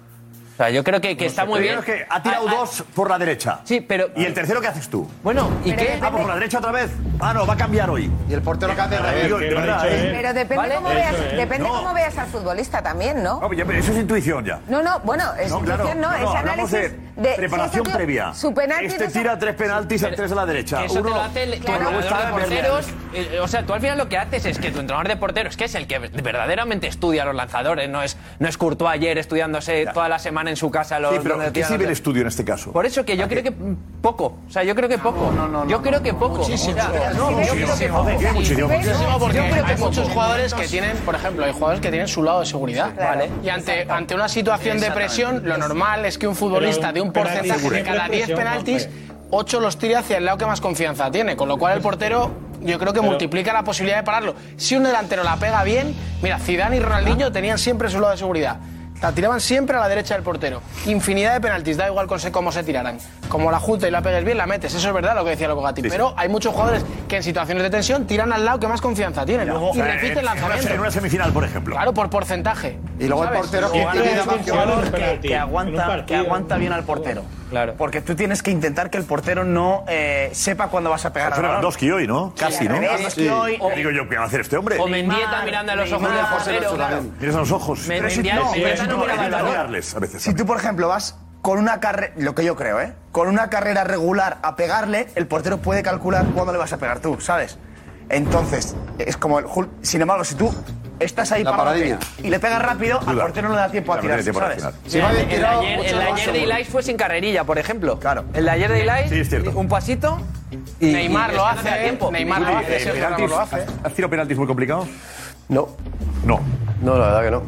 S21: O sea, yo creo que, que está muy bien.
S3: Es que ha tirado
S21: Ah, ah,
S3: dos por la derecha.
S21: Sí, pero.
S3: ¿Y el tercero qué haces tú?
S21: Bueno, ¿y
S2: Pero
S21: qué?
S2: depende-
S3: Ah, por la derecha otra vez. Ah, no, va a cambiar hoy.
S9: Y el portero revés.
S3: de verdad, ¿eh?
S2: Pero depende,
S3: ¿Vale?
S2: cómo,
S3: Eso
S2: veas,
S3: es.
S2: depende
S3: No.
S2: cómo veas al futbolista también, ¿no?
S3: No, ya, pero eso es intuición ya.
S2: No, no, bueno, es
S3: No, claro.
S2: intuición, no,
S3: No, no,
S2: es
S3: hablamos
S2: análisis
S3: de
S2: de...
S3: preparación
S2: si este tío-
S3: previa.
S2: Su penalti
S3: Este
S2: no se-
S3: tira tres penaltis, el tres a la derecha.
S21: Que eso
S3: Uno,
S21: te lo hace el
S3: que
S21: entrenador
S3: está
S21: de porteros. eh, o sea, tú al final lo que haces es que tu entrenador de porteros, que es el que verdaderamente estudia los lanzadores, no es, no es Courtois ayer estudiándose toda la semana en su casa los
S3: Sí, pero
S21: donde
S3: ¿qué
S21: tiran
S3: sirve
S21: los-
S3: el estudio en este caso?
S21: Por eso que yo creo que poco. O sea, yo creo que poco. yo creo que poco.
S20: Muchísimo.
S21: O sea,
S20: No,
S21: yo creo que
S20: muchísimo.
S21: poco.
S20: Muchísimo,
S21: Yo
S20: porque
S21: creo que
S20: hay muchos jugadores que tienen, por ejemplo, hay jugadores que tienen su lado de seguridad.
S21: Vale.
S20: Y ante, ante una situación de presión, lo normal es que un futbolista de un porcentaje de cada 10
S17: presión,
S20: penaltis, 8 los tire hacia el lado que más confianza tiene. Con lo cual el portero, yo creo que
S17: Pero-
S20: multiplica la posibilidad de pararlo. Si un delantero la pega bien, mira, Zidane y Ronaldinho tenían siempre su lado de seguridad. La tiraban siempre a la derecha del portero. Infinidad de penaltis, da igual con se- cómo se tiraran. Como la junta y la pegues bien, la metes. Eso es verdad lo que decía Loco Gatti. Pero hay muchos jugadores que en situaciones de tensión tiran al lado que más confianza tienen. Y
S3: sea,
S20: repiten
S3: en- en una-
S20: lanzamientos.
S3: En una semifinal, por ejemplo.
S20: Claro, por porcentaje.
S9: Y luego el portero que que
S20: que aguanta, que aguanta bien al portero.
S21: Claro.
S20: Porque tú tienes que intentar que el portero no eh, sepa cuándo vas a pegar al balón.
S3: Lewandowski hoy, ¿no? Casi, ¿no?
S20: Lewandowski hoy-
S3: ¿Qué digo yo? ¿Qué va a hacer este hombre?
S21: O Mendieta mirando a los ojos del portero.
S20: claro.
S3: Miras a los ojos.
S20: Pero si- tú, por ejemplo,
S21: balón.
S3: Darles a veces.
S20: Si tú, por ejemplo, vas con una carrera, lo que yo creo, ¿eh? Con una carrera regular a pegarle, el portero puede calcular cuándo le vas a pegar tú, ¿sabes? Entonces, es como el Hulk. Sin embargo, si tú estás ahí
S9: paradilla.
S20: y le pegas rápido, al portero no le da tiempo a tirar.
S9: Si va bien
S21: el,
S9: tirado,
S21: el de
S9: más
S21: ayer de. Ilais fue sin carrerilla, por ejemplo.
S20: Claro.
S21: El de ayer de Ilais,
S3: Sí, es cierto.
S21: un pasito y
S20: Neymar
S21: y
S20: lo hace,
S21: tiempo.
S20: Neymar lo
S3: eh,
S20: lo hace.
S3: ¿Has tirado penaltis muy complicados?
S4: No,
S3: No.
S4: no, la verdad que no.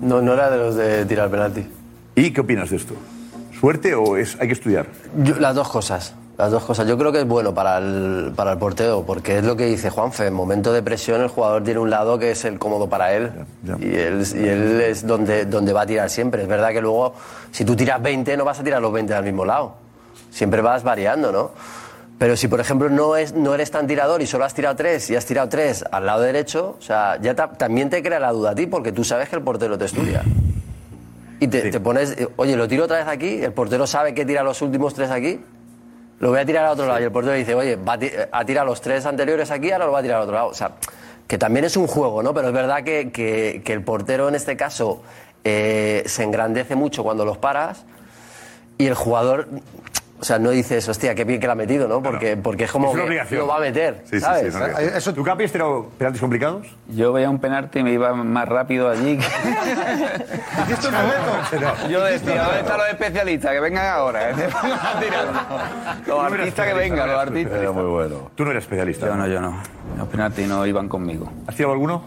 S4: No, no era de los de tirar penalti.
S3: ¿Y qué opinas de esto? ¿Suerte o es, hay que estudiar?
S4: Yo- las dos cosas. Las dos cosas. Yo creo que es bueno para el, para el portero, porque es lo que dice Juanfe. En momento de presión, el jugador tiene un lado que es el cómodo para él.
S3: Ya, ya.
S4: Y él, y él es donde, donde va a tirar siempre. Es verdad que luego, si tú tiras 20, no vas a tirar los 20 al mismo lado. Siempre vas variando, ¿no? Pero si, por ejemplo, no, es, no eres tan tirador y solo has tirado tres y has tirado tres al lado derecho, o sea, ya ta- también te crea la duda a ti, porque tú sabes que el portero te estudia. Y te, te pones, eh, oye, lo tiro otra vez aquí, el portero sabe que tira los últimos tres aquí, lo voy a tirar a otro lado. Y el portero dice, oye, va a, ti- a tirar los tres anteriores aquí, ahora lo va a tirar al otro lado. O sea, que también es un juego, ¿no? Pero es verdad que, que- que el portero en este caso eh, se engrandece mucho cuando los paras y el jugador, o sea, no dices, hostia, qué bien que la ha metido, ¿no? Porque, porque es como
S3: es una
S4: que
S3: obligación.
S4: lo va a meter,
S3: Sí, sí, sí.
S4: ¿sabes?
S3: es una obligación. ¿Tú, Capi, has tirado penaltis complicados?
S6: Yo veía un penalti y me iba más rápido allí. que-
S9: ¿Hiciste un momento?
S6: Yo decía, ¿dónde están los especialistas? Que vengan ahora. ¿eh? Los artistas que vengan, los artistas.
S3: Era muy bueno. Tú no eres especialista.
S6: Yo no, yo no. Los penaltis no iban conmigo.
S3: ¿Has tirado alguno?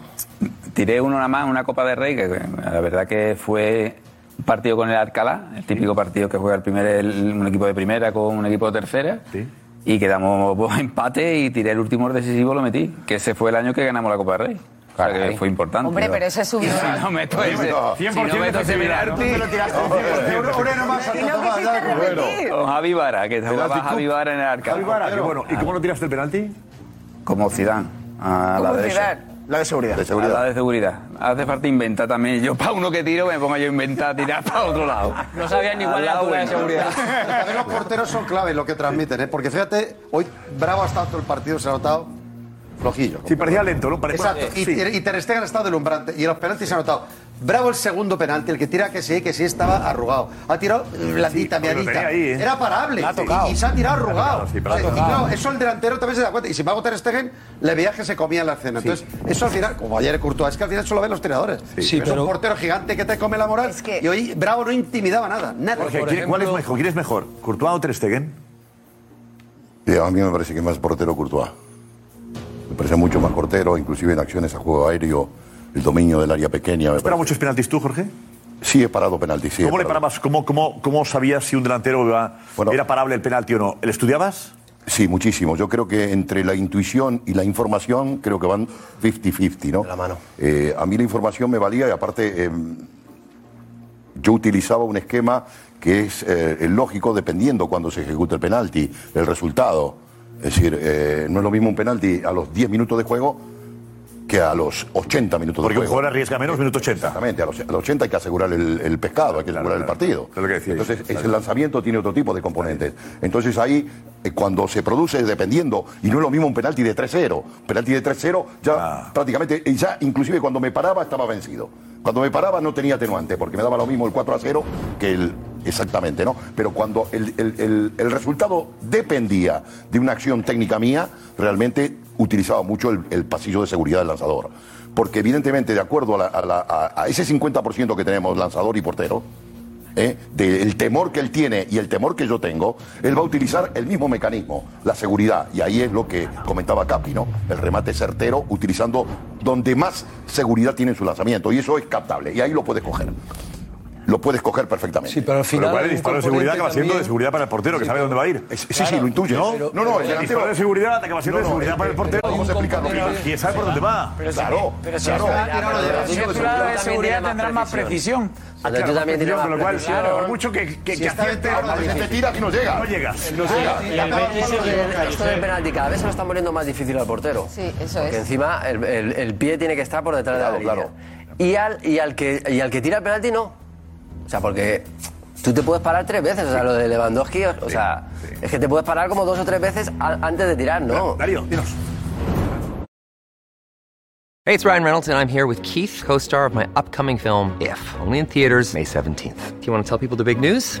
S6: Tiré uno nada más, una Copa de Rey, que la verdad que fue partido con el Alcalá, el típico partido que juega el primer, el- un equipo de primera con un equipo de tercera.
S3: Sí.
S6: Y quedamos pues, empate y tiré el último decisivo, lo metí. Que ese fue el año que ganamos la Copa de Rey. O sea, que fue importante.
S2: Hombre, pero ese es un...
S6: Si no meto ese, si no meto ese
S2: Y no quisiste repetir.
S6: Con Javi Vara, que jugaba Javi. Vara en el Alcalá.
S3: Javi Vara, qué bueno. ¿Y cómo lo tiraste el penalti?
S6: Como Zidane, a la
S2: Como
S6: derecha.
S20: La de seguridad.
S5: De
S6: A
S5: seguridad.
S6: la de seguridad. Hace falta inventar también. Yo para uno que tiro me pongo yo a inventar tirar para otro lado.
S21: No sabían ni cuál era la de seguridad.
S9: También los porteros son clave lo que transmiten, ¿eh? Porque fíjate, hoy Bravo ha estado todo el partido, se ha notado flojillo.
S3: Sí, parecía lento, ¿no? Pare-
S9: Exacto, y,
S3: Sí.
S9: y Ter Stegen ha estado delumbrante. Y los penaltis se ha notado. Bravo el segundo penalti, el que tira que sí, que sí estaba arrugado. Ha tirado blandita,
S3: lo
S9: miadita.
S3: ¿eh?
S9: Era parable.
S20: Ha tocado.
S9: Y, y se ha tirado arrugado.
S3: Sí, pero la ha
S9: O sea, y
S3: tocado.
S9: claro, eso el delantero también se da cuenta. Y sin embargo, Ter Stegen le veía que se comía en la escena. Entonces, eso al final, como ayer Courtois, es que al final solo ven los tiradores.
S8: Sí,
S9: es
S8: pero-
S9: un portero gigante que te come la moral.
S2: Es que-
S9: Y hoy Bravo no intimidaba nada. Nada.
S3: Jorge, ¿quién- ¿cuál es
S8: ejemplo-
S3: mejor? ¿Quién es mejor? ¿Courtois o Ter Stegen?
S5: Sí, a mí me parece que más portero Courtois. Me parece mucho más portero, inclusive en acciones a juego aéreo, el dominio del área pequeña. me
S3: ¿Espera muchos penaltis tú, Jorge?
S5: Sí, he parado penalti, sí. he
S3: ¿Cómo le parabas? ¿Cómo, cómo, cómo sabías si un delantero iba-
S5: Bueno.
S3: era parable el penalti o no? ¿El estudiabas?
S5: Sí, muchísimo. Yo creo que entre la intuición y la información, creo que van 50-50, ¿no?
S4: la mano.
S5: Eh, a mí la información me valía y aparte eh, yo utilizaba un esquema que es eh, el lógico dependiendo cuando se ejecuta el penalti, el resultado. Es decir, eh, no es lo mismo un penalti a los 10 minutos de juego que a los 80 minutos
S3: Porque
S5: de
S3: un
S5: juego.
S3: jugador arriesga menos, minuto 80.
S5: Exactamente, a los, a los 80 hay que asegurar el, el pescado, hay que asegurar el partido. Entonces, ese lanzamiento tiene otro tipo de componentes. Entonces ahí, eh, cuando se produce, dependiendo, y no es lo mismo un penalti de 3-0, penalti de 3-0, ya
S3: Ah.
S5: prácticamente, y ya inclusive cuando me paraba estaba vencido. Cuando me paraba no tenía atenuante, porque me daba lo mismo el 4-0 que el... Exactamente, ¿no? Pero cuando el, el- el- resultado dependía de una acción técnica mía, realmente utilizaba mucho el, el pasillo de seguridad del lanzador. Porque evidentemente, de acuerdo a, la- a la- a ese 50% que tenemos, lanzador y portero, ¿eh? del temor que él tiene y el temor que yo tengo, él va a utilizar el mismo mecanismo, la seguridad. Y ahí es lo que comentaba Capi, ¿no? El remate certero, utilizando donde más seguridad tiene en su lanzamiento. Y eso es captable. Y ahí lo puedes coger. Lo puedes coger perfectamente.
S8: Sí, pero al final.
S3: igual el disparo de seguridad acaba siendo de seguridad para el portero, que sabe dónde va a ir.
S5: Sí, sí, lo intuye.
S3: ¿No?
S5: Pero- no, no, el
S3: disparo de seguridad acaba siendo
S5: No,
S3: de
S5: no,
S3: seguridad
S5: eh,
S3: para el portero.
S5: vamos a explicarlo.
S3: Y sabe por dónde va.
S20: Pero
S5: Claro,
S20: pero si
S5: claro.
S20: la de seguridad tendrán más precisión.
S3: Ah,
S4: Pero tú también tienes
S3: con lo
S4: más
S3: cual,
S4: precisión.
S3: claro, por mucho que, que,
S5: Si
S3: que
S5: está
S3: acierte,
S5: dentro, a veces te tira y no llega.
S3: No llega.
S5: No llega.
S4: Esto del- penalti cada vez se lo están poniendo más difícil al portero.
S2: Sí, eso
S4: Porque
S2: es.
S4: encima el, el- el pie tiene que estar por detrás
S5: Claro,
S4: de la
S5: claro.
S4: línea. Y al, y, al que, y al que tira el penalti no. O sea, porque tú te puedes parar tres veces. O sea, lo de Lewandowski, o sea, es que te puedes parar como dos o tres veces a- antes de tirar, ¿no?
S3: Darío, dinos.
S29: Hey, it's Ryan Reynolds, and I'm here with Keith, co star of my upcoming film, If, only in theaters, May 17th. Do you want to tell people the big news?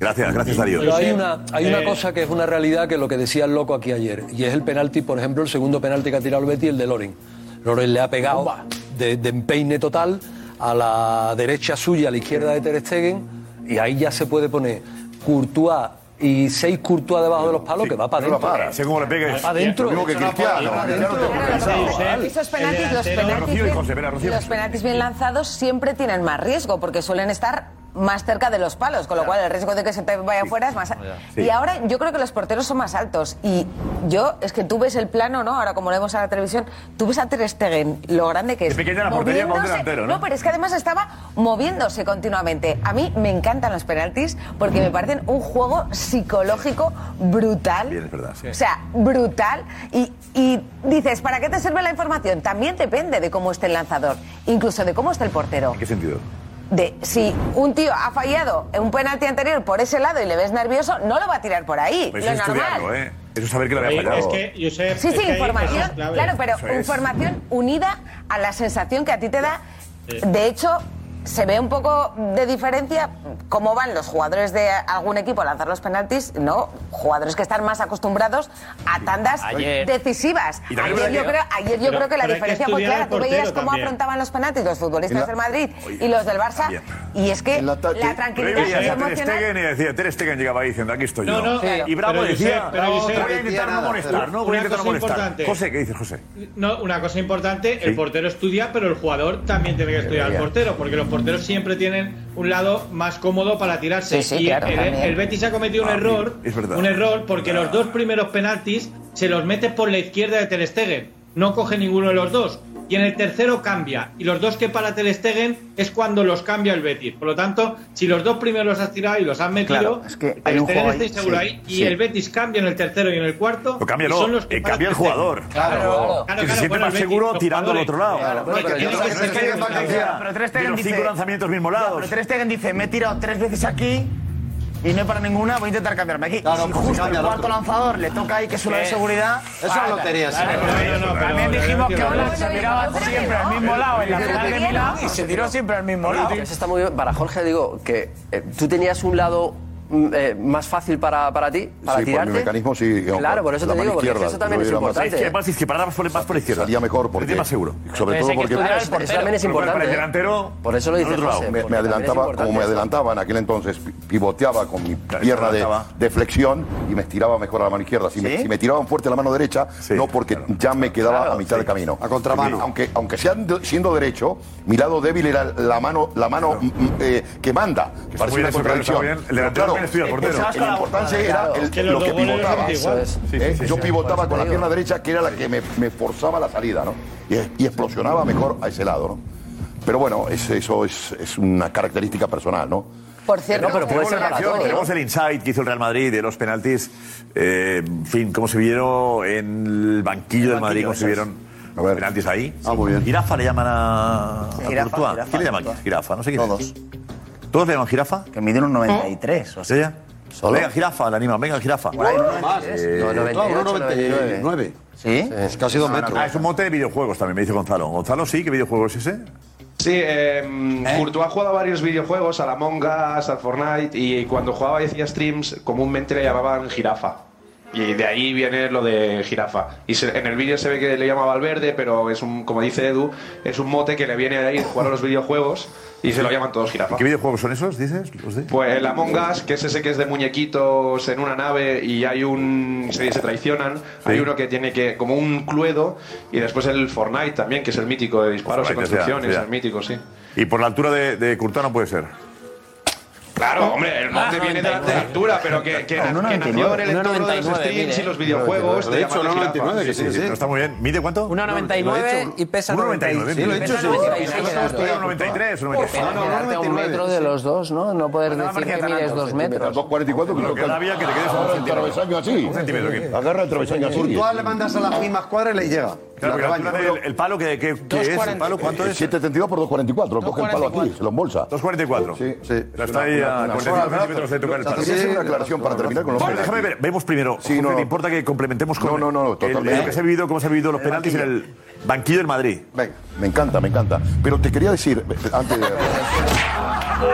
S3: Gracias, gracias Darío.
S8: Pero hay una, hay una
S3: Eh,
S8: cosa que es una realidad que es lo que decía el loco aquí ayer, y es el penalti, por ejemplo, el segundo penalti que ha tirado el Betty, el de Loren. Loren le ha pegado de, de empeine total a la derecha suya, a la izquierda de Ter Stegen, y ahí ya se puede poner Courtois y seis Courtois debajo de los palos, que va para
S5: no
S8: adentro.
S5: la para.
S3: Según le pegues.
S8: Va para adentro.
S5: Lo mismo que Cristiano.
S2: Esos penaltis, bien, los penaltis bien lanzados siempre tienen más riesgo porque suelen estar más cerca de los palos, con lo cual el riesgo de que se te vaya fuera es más alto.
S3: Sí.
S2: Y ahora yo creo que los porteros son más altos. Y yo, es que tú ves el plano, ¿no? Ahora como lo vemos a la televisión, tú ves a Ter Stegen, lo grande que es.
S3: Es pequeña la portería delantero, ¿no?
S2: pero es que además estaba moviéndose continuamente. A mí me encantan los penaltis porque me parecen un juego psicológico brutal.
S3: Bien, es verdad. sí.
S2: O sea, brutal. Y, y dices, ¿para qué te sirve la información? También depende de cómo esté el lanzador, incluso de cómo esté el portero.
S3: ¿En qué sentido?
S2: De si un tío ha fallado en un penalti anterior por ese lado y le ves nervioso, no lo va a tirar por ahí.
S3: Pues
S2: lo
S3: eso es
S2: normal.
S3: estudiarlo, ¿eh? Eso es saber que lo había fallado.
S17: Es que, Josep,
S2: Sí,
S17: es
S2: sí,
S17: que
S2: información. Claro, pero
S3: es.
S2: información unida a la sensación que a ti te da.
S17: Sí.
S2: De hecho, se ve un poco de diferencia cómo van los jugadores de algún equipo a lanzar los penaltis, ¿no? Jugadores que están más acostumbrados a tandas
S21: Ayer.
S2: decisivas.
S3: Y
S2: Ayer yo, creo, ayer yo
S17: Pero-
S2: creo que la
S17: hay que
S2: diferencia fue clara. Tú veías cómo
S17: también.
S2: afrontaban los penaltis los futbolistas
S5: la-
S2: del Madrid
S3: Oye,
S2: y los del Barça.
S3: también.
S2: Y es que
S5: la ta-
S2: la tranquilidad
S3: veías a Ter
S2: emocional...
S3: Stegen y decía, Ter Stegen llegaba ahí diciendo, aquí estoy
S17: No,
S3: yo.
S17: no,
S2: Sí.
S3: Y Bravo
S17: pero
S3: decía,
S17: pero
S3: "No,
S17: Josep,
S3: voy a intentar no molestar, ¿no? Voy a
S17: Una
S3: intentar no
S17: cosa
S3: molestar.
S17: importante.
S3: José, ¿qué dices, José?
S17: No, una cosa importante, el portero estudia, pero el jugador también tiene que estudiar al portero, porque los porteros siempre tienen un lado más cómodo para tirarse.
S2: Sí, sí,
S17: y
S2: claro,
S17: el, el Betis ha cometido un
S3: Ah,
S17: error,
S3: es verdad.
S17: un error, porque los dos primeros penaltis se los mete por la izquierda de Ter Stegen. No coge ninguno de los dos. Y en el tercero cambia. Y los dos que para Ter Stegen es cuando los cambia el Betis. Por lo tanto, si los dos primeros los has tirado y los has metido,
S9: Claro, es que hay un
S17: Stegen
S9: juego ahí,
S17: inseguro
S9: sí,
S17: ahí. Y
S9: sí.
S17: el Betis cambia en el tercero y en el cuarto.
S3: Lo cambia
S17: y
S3: no,
S17: son los que
S3: eh, cambia el jugador.
S17: Claro,
S2: Claro.
S17: claro,
S3: que se siente
S17: bueno,
S3: más
S17: Betis,
S3: seguro tirando al otro lado.
S9: Claro,
S17: Bueno,
S9: pero Ter Stegen
S20: Pero
S3: los cinco
S20: dice,
S3: lanzamientos lados.
S20: pero Ter Stegen dice, me he tirado tres veces aquí y no he para ninguna, voy a intentar cambiarme aquí.
S9: Claro,
S20: y si
S9: pues
S20: justo
S9: cambia
S20: el cuarto
S9: otro.
S20: lanzador le toca ahí que es una de seguridad.
S9: Eso es lotería, sí.
S20: pero-
S17: no,
S20: También dijimos que se
S2: pero-
S20: siempre al mismo lado en la final de Milán y se tiró siempre al mismo lado.
S4: Eso está muy bien. Para Jorge digo que eh, tú tenías un lado eh, más fácil para, para ti, para
S5: Sí, por
S4: tirarte.
S5: mi mecanismo sí.
S4: Claro, por eso
S5: La
S4: te digo, porque eso también es
S5: más-
S4: importante.
S3: Es que más izquierda, más por, más por izquierda.
S5: Salía mejor porque.
S3: Es más seguro.
S5: Sobre todo porque.
S4: Eso también es importante.
S3: Para el delantero.
S4: Por eso lo
S3: al
S4: dice
S3: otro lado.
S4: José.
S5: Me, me adelantaba, como me adelantaba en aquel entonces, pi- pivoteaba con mi pierna de, de flexión y me estiraba mejor a la mano izquierda. Si, me,
S9: ¿Sí?
S5: si me tiraban fuerte a la mano derecha, no porque ya me quedaba
S9: Claro,
S5: a mitad
S9: sí.
S5: de camino.
S9: A contramano.
S5: Aunque, aunque sean- siendo derecho, mi lado débil era la mano, la mano mm, mm, eh, que manda.
S3: está
S5: Parece
S3: muy
S5: una
S3: claro,
S5: contradicción.
S3: El delantero también estudia al portero.
S5: La importancia era el-
S17: los
S5: lo que pivotaba. ¿eh? Yo pivotaba con la pierna derecha, que era la que me, forzaba la salida, ¿no? Y, explosionaba mejor a ese lado, ¿no? Pero bueno, es- eso es, una característica personal, ¿no?
S2: Por cierto,
S4: No, pero puede
S3: Tenemos
S4: ser
S3: relación,
S4: todo, ¿no?
S3: tenemos el insight que hizo el Real Madrid de los penaltis. Eh, en fin, cómo se vieron en el banquillo del Madrid, cómo se vieron
S5: ver.
S3: penaltis ahí.
S5: Ah, muy bien.
S3: Jirafa le llaman a, a
S20: Jirafa,
S3: Courtois.
S20: jirafa,
S3: ¿Quién le llama
S20: Courtois.
S3: jirafa? No sé quién
S20: Todos.
S3: es. ¿Todos le llaman jirafa?
S20: Que mide un 93. O sea,
S3: ¿Ella? Venga, jirafa, la anima, venga, jirafa.
S20: por ahí, un
S9: Más.
S20: 93.
S4: No, 98, 99.
S9: 99.
S20: ¿Sí?
S9: Es casi dos metros.
S3: Ah, es un mote de videojuegos también, me dice Gonzalo. Gonzalo, sí, ¿qué videojuego es ese?
S30: Sí, eh, Courtois ha jugado a varios videojuegos, al Among Us, al Fortnite, y cuando jugaba y hacía streams, comúnmente le llamaban jirafa. Y de ahí viene lo de jirafa. Y se- en el vídeo se ve que le llamaba al verde, pero es un, como dice Edu, es un mote que le viene de ahí de jugar a los videojuegos y se lo llaman todos jirafa.
S3: ¿Qué videojuegos son esos, dices? Los de-
S30: Pues el Among Us, que es ese que es de muñequitos en una nave y hay un. se, se traicionan. Hay uno que tiene que. como un cluedo. Y después el Fortnite también, que es el mítico de disparos y
S3: sea,
S30: construcciones. El mítico, sí.
S3: Y por la altura de, de Courtois no puede ser.
S30: Claro, hombre, el monte viene de la, de la altura, pero que, que, que nació en el entorno de los
S21: 1,99
S30: streams y los videojuegos.
S9: De
S30: de
S9: hecho,
S30: llamarle
S9: no,
S30: jirafa.
S9: 99, que sí, sí.
S3: Pero está muy bien. ¿Mide cuánto?
S21: 1,99 y pesa
S3: 1,99.
S9: Sí, lo he
S21: Pesa
S9: dicho, sí.
S21: 96
S3: Era 93, 93.
S4: Pena quedarte a un metro de los dos, ¿no? No poder
S3: no
S4: decir que mides dos metros.
S5: 2.44
S3: Lo que da bien que te quedes a un centímetro.
S5: travesaño así.
S3: Un centímetro, ¿qué?
S5: Agarra el travesaño así.
S9: Courtois le mandas a las mismas cuadras y le llega.
S3: Claro, porque la
S9: La
S3: altura del el palo que, que, que es, el palo, ¿cuánto es?
S5: 7.72 por 2.44. Coge el palo aquí, se lo embolsa.
S3: 2,44.
S5: Sí,
S9: Sí.
S3: Pero está ahí a 45 centímetros de tocar el palo.
S5: Quería hacer una aclaración para terminar con los penaltis.
S3: déjame ver, vemos primero.
S5: Sí, no,
S3: ¿Te
S5: no.
S3: importa que complementemos con
S5: No, no, no, no, totalmente.
S3: que se ha vivido, cómo se han vivido los penaltis en el banquillo del Madrid?
S5: Venga, me encanta, me encanta. Pero te quería decir, antes de...
S3: No,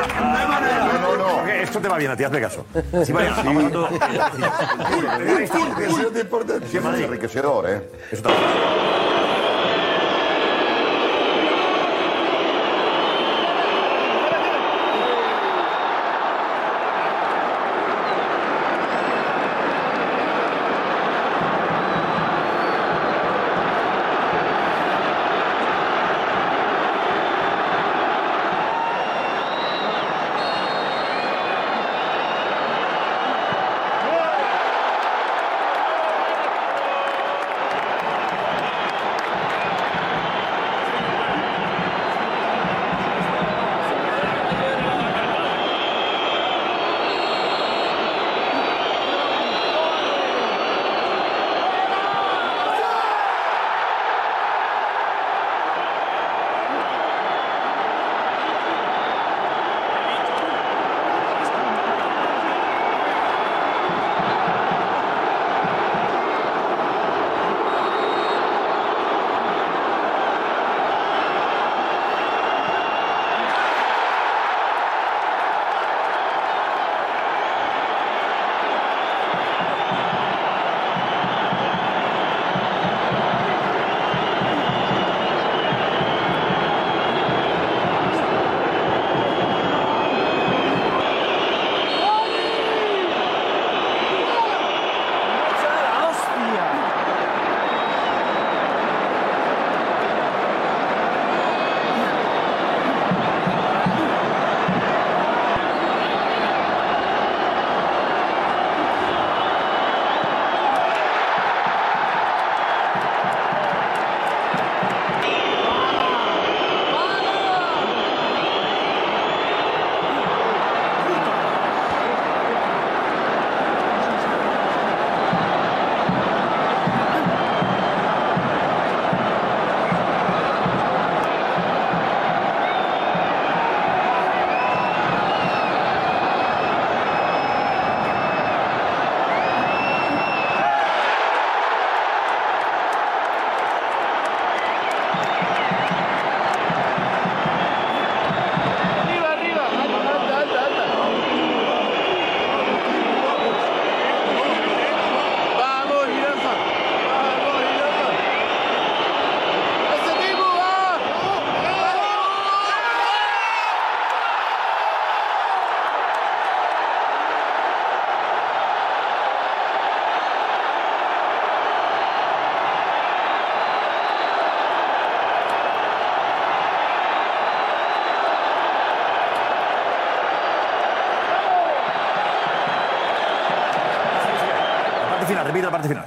S3: no, no. Jorge, esto te va bien a ti, hazme caso. Sí, vaya, vamos hablando-
S5: Sí, es enriquecedor, ¿eh?
S3: Eso también. parte final, repite la parte final.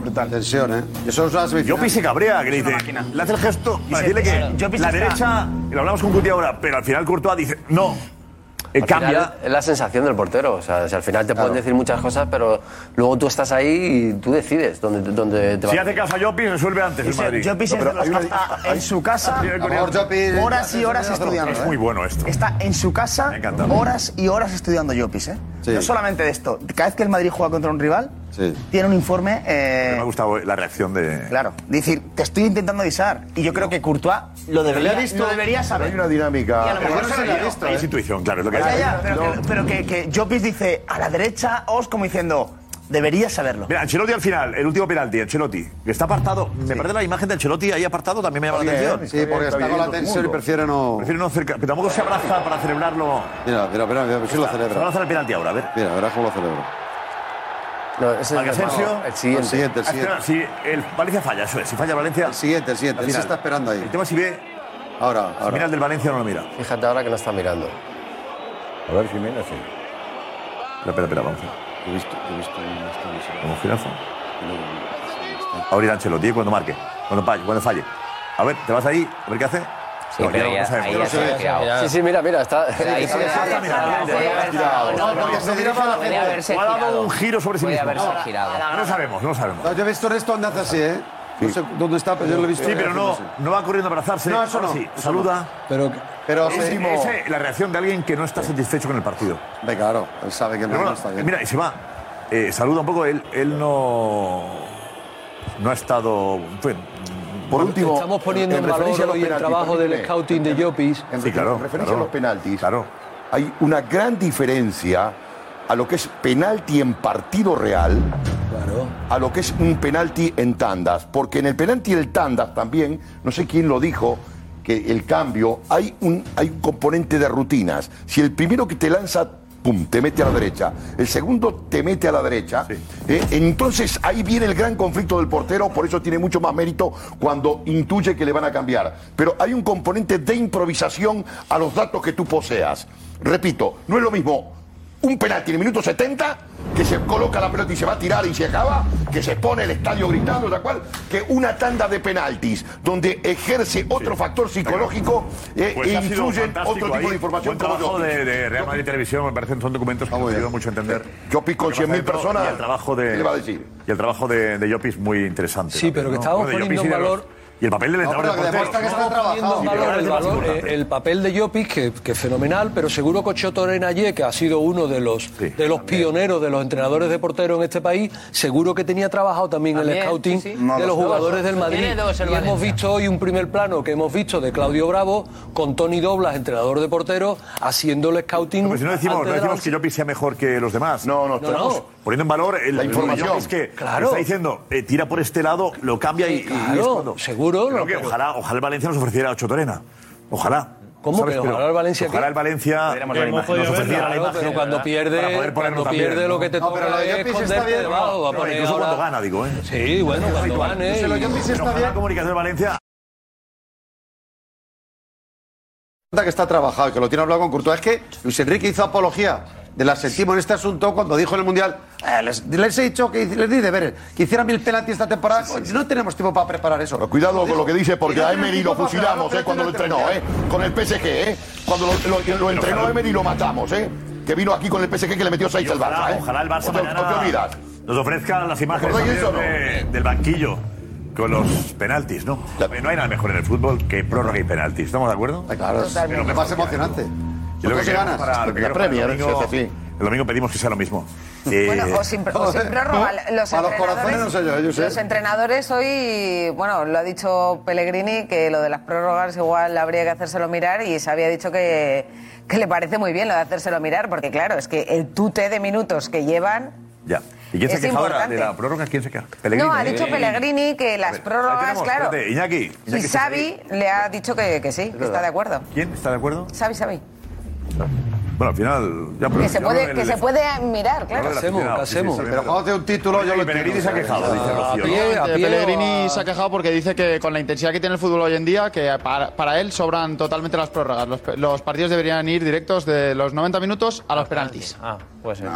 S9: Brutal. Tensión, ¿eh? Eso es una semifinal.
S3: Yopi se cabrea, que le dice, le hace el gesto para decirle que
S9: Yopi
S3: la
S9: está-
S3: derecha, y lo hablamos con Guti ahora, pero al final Courtois dice, no, eh,
S4: Al
S3: cambia.
S4: final es la sensación del portero. O sea, si al final te pueden decir muchas cosas, pero luego tú estás ahí y tú decides dónde, dónde te vas.
S3: Si hace caso a Yopi, resuelve antes el Madrid.
S20: Jopi es de los que está en su casa horas y horas estudiando.
S3: Es
S20: ¿eh?
S3: muy bueno esto.
S20: Está en su casa horas y horas estudiando Jopis, ¿eh?
S3: Sí.
S20: No solamente de esto. Cada vez que el Madrid juega contra un rival,
S3: Sí.
S20: tiene un informe. eh,
S3: Me ha gustado la reacción de.
S20: Claro, decir, te estoy intentando avisar. Y yo creo que Courtois lo debería, lo debería saber.
S5: Hay una dinámica.
S20: Y a lo mejor se lo ha visto,
S3: Ahí
S20: ¿eh?
S3: es intuición, claro, es lo que
S20: Ya,
S3: hay.
S20: ya, pero, que, pero que, que Jopis dice a la derecha, os como diciendo, deberías saberlo.
S3: Mira, Ancelotti al final, el último penalti, Ancelotti, que está apartado. Me parece la imagen de Ancelotti ahí apartado también me llama la atención.
S9: sí, porque está con la tensión y prefiere no.
S3: Prefiere no cerca, pero tampoco se abraza para celebrarlo.
S9: Mira, mira, mira, mira, si lo
S3: Se
S9: celebra.
S3: abraza el penalti ahora, a ver.
S9: Mira, verás cómo lo celebra.
S4: No, ese es el-
S3: Asensio.
S4: el siguiente.
S9: El siguiente, el
S3: Ah,
S9: siguiente.
S3: espera, Si el Valencia falla, eso es. Si falla Valencia. El
S9: siguiente, el siguiente. Él se está esperando ahí.
S3: El tema es si ve.
S9: Ahora,
S3: Si mira el del Valencia o no lo mira.
S4: Fíjate ahora que no está mirando.
S3: A ver, Jiménez, sí. Espera, espera, espera, vamos.
S9: He visto, he visto un
S3: Ancelotti cuando marque. Cuando falle, cuando falle. A ver, te vas ahí, a ver qué hace.
S4: Sí, pero
S3: no
S4: ya-
S3: sabemos.
S4: ahí
S3: Yo
S4: ya
S3: no
S4: se
S3: sé.
S4: ha girado. Sí, sí, mira, mira, está.
S3: Ahí
S4: se-.
S3: No, porque se dirá para
S4: Podía haberse
S3: o ha dado un giro sobre sí mismo. No. No sabemos, no lo sabemos.
S9: No, yo he visto esto así, ¿eh? No sé dónde está, pero yo lo he visto.
S3: Sí, pero no, no va corriendo a abrazarse.
S9: No, eso no,
S3: sí, saluda.
S9: Pero, pero
S3: Es- es la reacción de alguien que no está satisfecho con el partido.
S9: Ve, claro, él sabe que el
S3: bueno,
S9: no está bien.
S3: Mira, y se va. Eh, saluda un poco. Él, él no. No ha estado. Fue,
S5: Por último,
S8: Estamos poniendo en, valor
S5: referencia a los
S8: hoy el trabajo del
S5: permíteme.
S8: scouting de Llopis.
S5: En
S3: Sí, claro,
S5: referencia
S3: claro.
S5: a los penaltis, hay una gran diferencia a lo que es penalti en partido real a lo que es un penalti en tandas. Porque en el penalti del tandas también, no sé quién lo dijo, que el cambio, hay un, hay un componente de rutinas. Si el primero que te lanza, pum, te mete a la derecha, el segundo te mete a la derecha, eh, entonces ahí viene el gran conflicto del portero, por eso tiene mucho más mérito cuando intuye que le van a cambiar. Pero hay un componente de improvisación a los datos que tú poseas. Repito, no es lo mismo un penalti en el minuto 70, que se coloca la pelota y se va a tirar y se acaba, que se pone el estadio gritando, tal cual, que una tanda de penaltis, donde ejerce otro factor psicológico eh,
S3: Pues
S5: e influyen otro tipo
S3: ahí.
S5: de información.
S3: Buen trabajo
S5: como
S3: de, de Real Madrid Televisión, me parecen son documentos que nos ayudan mucho a entender.
S5: Llopis con
S3: lo que pasa
S5: 100.000
S3: dentro
S5: personas,
S3: Y el trabajo de,
S5: ¿qué le va a decir?
S3: Y el trabajo de, de Llopis muy interesante.
S8: Sí, pero que estábamos
S3: Bueno, de
S8: poniendo en valor-
S3: Y el papel del
S9: No,
S3: entrenador
S9: que
S3: de
S9: demuestra que
S3: porteros,
S9: está
S3: ¿no?
S9: trabajado.
S8: poniendo en
S3: Sí,
S8: valor
S3: pero
S8: el, valor, eh, el papel de Llopis, que, que es fenomenal, pero seguro que Ocho Torenayé, que ha sido uno de los, de los pioneros de los entrenadores de porteros en este país, seguro que tenía trabajado también, el
S4: También,
S8: scouting
S4: sí, sí.
S8: de
S4: No,
S8: los jugadores del Madrid.
S4: Dos el
S8: y hemos visto hoy un primer plano que hemos visto de Claudio Bravo con Tony Doblas, entrenador de porteros, haciendo el scouting.
S3: Pero si no decimos, no decimos que Llopis sea mejor que los demás.
S5: No, no,
S8: no.
S3: Poniendo en valor el,
S5: La información.
S3: Llopis que
S8: Claro.
S3: está diciendo, eh, tira por este lado, lo cambia y, y
S8: Claro,
S3: es cuando-
S8: seguro,
S3: Creo
S8: no,
S3: que
S8: pero-
S3: ojalá, ojalá el Valencia nos ofreciera ocho Torena. Ojalá.
S8: ¿Cómo
S3: Pero
S8: ojalá el Valencia
S3: Ojalá el Valencia nos la
S8: Claro,
S3: imagen.
S8: pero cuando
S3: para
S8: pierde,
S3: poder ponernos
S8: cuando
S3: también,
S8: pierde
S3: ¿no?
S8: lo que te
S9: No,
S8: toca
S9: pero
S8: es esconderte debajo.
S9: no,
S8: va a
S3: No,
S8: poner
S3: incluso
S8: ahora-
S3: cuando gana, digo, ¿eh?
S8: Sí, bueno, cuando gane.
S9: No lo
S8: y-
S9: está bien.
S3: la comunicación de Valencia
S9: que está trabajado que lo tiene hablado con Courtois es que Luis Enrique hizo apología de la sentimos en este asunto cuando dijo en el Mundial eh, les, les he dicho que les di deberes que hicieran mil penaltis esta temporada Pues no tenemos tiempo para preparar eso
S5: Pero cuidado con lo que dice, porque a Emery lo fusilamos, ¿eh? Cuando lo entrenó, ¿eh? Con el PSG, ¿eh? Cuando lo, lo- lo entrenó Emery lo matamos, ¿eh? Que vino aquí con el PSG que le metió 6
S3: Y
S5: al Barça,
S3: ojalá,
S5: ¿eh?
S3: ojalá el Barça
S5: ¿O
S3: mañana
S5: o te olvidas?
S3: nos ofrezca las imágenes
S5: ¿Acordáis eso no?
S3: de- del banquillo con los penaltis, ¿no? No hay nada mejor en el fútbol que prórroga y penaltis. ¿Estamos de acuerdo?
S9: claro es lo más emocionante
S3: Y lo que
S9: se
S3: queremos para, lo que
S5: La
S3: para el domingo, el domingo pedimos que sea lo mismo. Eh,
S2: Bueno, o sin, o sin prórroga. Los
S9: a los corazones no sé yo ellos
S2: Los
S9: ¿eh?
S2: entrenadores hoy, bueno, lo ha dicho Pellegrini, que lo de las prórrogas igual habría que hacérselo mirar y se había dicho que, que le parece muy bien lo de hacérselo mirar, porque claro, es que el tute de minutos que llevan...
S3: ya. ¿Y quién se quejado de la- prórroga? ¿Quién se queja?
S2: No, ha dicho Pellegrini que las
S3: Ahí
S2: prórrogas,
S3: tenemos,
S2: claro...
S3: espérate, Iñaki.
S2: Y
S3: Iñaki
S2: Xavi le ha dicho que, que sí, que está de acuerdo.
S3: ¿Quién está de acuerdo?
S2: Xavi, Xavi. Gracias.
S3: Bueno, al final. Ya,
S2: Que se
S3: ya
S2: puede, que se puede mirar, claro.
S3: sí, sí, sí,
S9: Pero cuando hace un título, yo lo
S3: Pellegrini se ha quejado, dice Rocío. ¿no?
S31: Efectivamente, Pellegrini se ha quejado porque dice que con la intensidad que tiene el fútbol hoy en día, que para, para él sobran totalmente las prórrogas. Los, los partidos deberían ir directos de los 90 minutos a los penaltis.
S21: Ah, puede ser.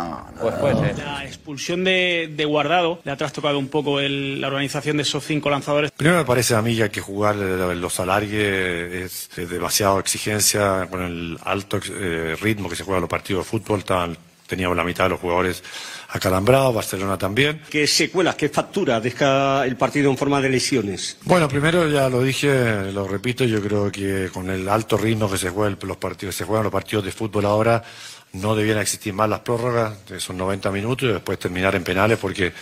S21: Pues puede ser.
S32: La expulsión de, de Guardado le ha trastocado un poco el- la organización de esos cinco lanzadores.
S33: Primero me parece a mí que hay que jugar eh, los alargues, es, es demasiado exigencia con el alto eh, ritmo que se juega los partidos de fútbol. Estaban, teníamos la mitad de los jugadores acalambrados, Barcelona también.
S34: ¿Qué secuelas, qué facturas deja el partido en forma de lesiones?
S33: Bueno, primero ya lo dije, lo repito, yo creo que con el alto ritmo que se juega los partidos, se juegan los partidos de fútbol ahora, no debían existir más las prórrogas de esos 90 minutos y después terminar en penales porque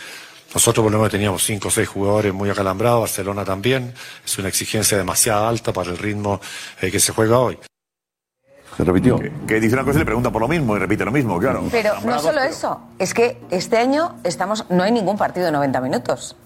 S33: nosotros por lo menos teníamos cinco o seis jugadores muy acalambrados, Barcelona también, es una exigencia demasiado alta para el ritmo eh, que se juega hoy.
S3: Se repitió. Que, dice una cosa y le pregunta por lo mismo y repite lo mismo, claro.
S2: Pero no solo
S3: pero-
S2: eso, es que este año estamos, no hay ningún partido de 90 minutos.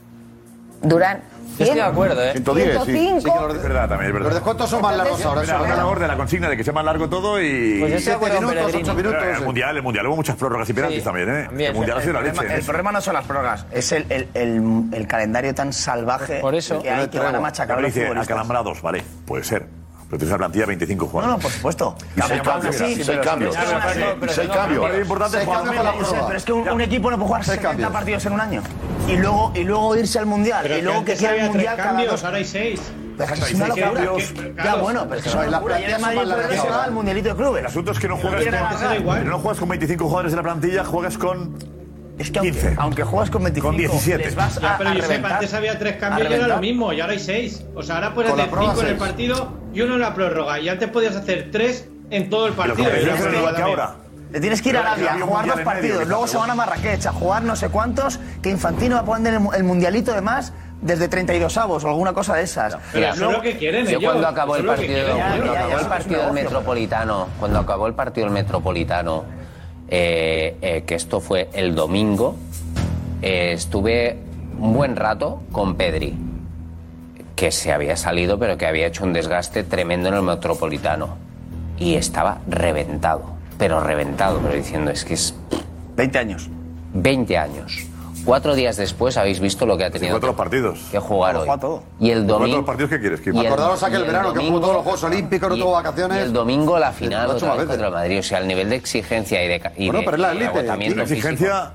S2: Duran.
S21: Yo estoy de acuerdo, ¿eh?
S3: 110, sí.
S2: 105.
S3: Sí, que los- es verdad, también es verdad.
S9: Los descuentos son más largos ahora,
S3: Mira,
S9: eso,
S3: ahora
S9: ¿eh?
S3: la orden, la consigna de que sea más largo todo y.
S9: Pues yo estoy de acuerdo minutos, Pellegrini. ocho minutos,
S3: Pero El
S9: sí.
S3: mundial, el mundial hubo muchas prórrogas y penaltis
S20: Sí,
S3: también, ¿eh?
S20: también.
S3: el mundial ha sido la
S20: el,
S3: leche.
S20: el
S3: eso.
S20: problema no son las prórrogas, es el, el, el- el calendario tan salvaje que hay que van a machacar los
S3: dice
S20: futbolistas.
S3: acalambrados, vale, puede ser. Pero tienes una plantilla de 25
S20: No,
S3: jugadores.
S20: no, por supuesto.
S3: Y seis cambios.
S20: así,
S3: Y seis cambios. Seis cambios.
S20: pero-
S3: Lo importante es
S20: la que un, un equipo no puede jugar 70
S3: cambios.
S20: partidos en un año. Y luego, y luego irse al mundial.
S17: Pero
S20: y luego que quiera el mundial cada
S17: cambios,
S20: dos.
S17: ahora hay seis.
S20: Es una locura.
S17: cambios.
S20: Ya, bueno, pero es que el
S3: son
S20: Madrid
S3: más
S20: al mundialito de clubes.
S3: El asunto es que no no juegas con 25 jugadores en la plantilla, juegas con
S20: Es que
S3: 15.
S20: aunque, aunque juegas con 25,
S3: Con 17.
S20: les vas
S17: Ya,
S20: a,
S17: pero
S20: a
S17: Josep,
S20: reventar.
S17: antes había tres cambios y era lo mismo, y ahora hay seis. O sea, ahora puedes hacer cinco en el partido y uno en la prórroga. Y antes podías hacer tres en todo el partido.
S3: Pero que es igual que ahora.
S20: Le tienes que ir a
S3: Pero
S20: Arabia a jugar dos
S3: medio,
S20: partidos,
S3: que
S20: luego se van a Marrakech a jugar no sé cuántos, que Infantino va a poner el, mu- el mundialito de más desde 32 avos o alguna cosa de esas.
S10: Mira,
S20: Luego-
S10: yo cuando acabó el partido, cuando
S20: ya,
S10: acabó
S20: ya,
S10: el
S20: es
S10: partido del. Metropolitano, cuando acabó el partido del Metropolitano, eh, eh, que esto fue el domingo, eh, estuve un buen rato con Pedri, que se había salido, pero que había hecho un desgaste tremendo en el Metropolitano y estaba reventado, pero reventado, pero diciendo es que es
S20: 20 años.
S10: 20 años. Cuatro días después habéis visto lo que ha tenido
S3: cuatro partidos.
S10: que jugar hoy.
S20: Todo.
S10: Y el
S3: ¿Cuántos
S10: domingo.
S3: partidos que quieres,
S10: el-
S9: Acordaros aquel verano que jugó todos los Juegos Olímpicos, no tuvo vacaciones.
S10: Y el domingo la final otra vez contra el Madrid. O sea, el nivel de exigencia y de, y
S9: Bueno,
S10: de-
S9: pero es la élite.
S10: físico.
S3: exigencia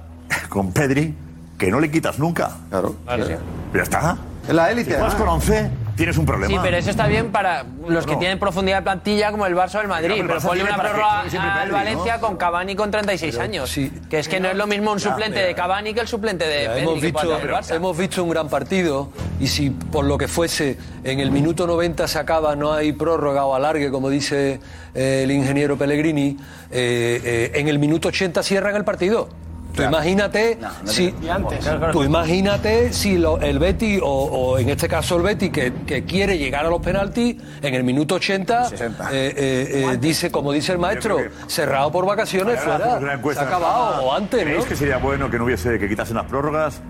S3: con Pedri que no le quitas nunca.
S9: Claro.
S10: Sí, sí.
S3: Ya está.
S9: Es la élite.
S3: Si
S9: además.
S3: con 11, tienes un problema.
S21: Sí, pero eso está bien para los que
S3: No.
S21: tienen profundidad de plantilla como el Barça o el Madrid.
S3: El
S21: pero
S3: Barça
S21: ponle una prórroga al Valencia
S3: ¿no?
S21: con Cavani con 36 años. Que es que no es lo mismo un suplente de Cavani que el suplente de Pedri
S8: hemos, visto,
S21: Barça.
S8: hemos visto un gran partido y si por lo que fuese en el minuto 90 se acaba, no hay prórroga o alargue, como dice eh, el ingeniero Pellegrini, eh, eh, en el minuto 80 cierran el partido. Tú imagínate si, tú imagínate si lo- el Betty o, o en este caso el Betty que, que quiere llegar a los penaltis en el minuto 80 eh, eh, eh, dice como dice el maestro cerrado por vacaciones fuera se ha acabado
S3: Fama.
S8: o antes
S3: ¿Creéis
S8: ¿no?
S3: que sería bueno que no hubiese, que quitasen las prórrogas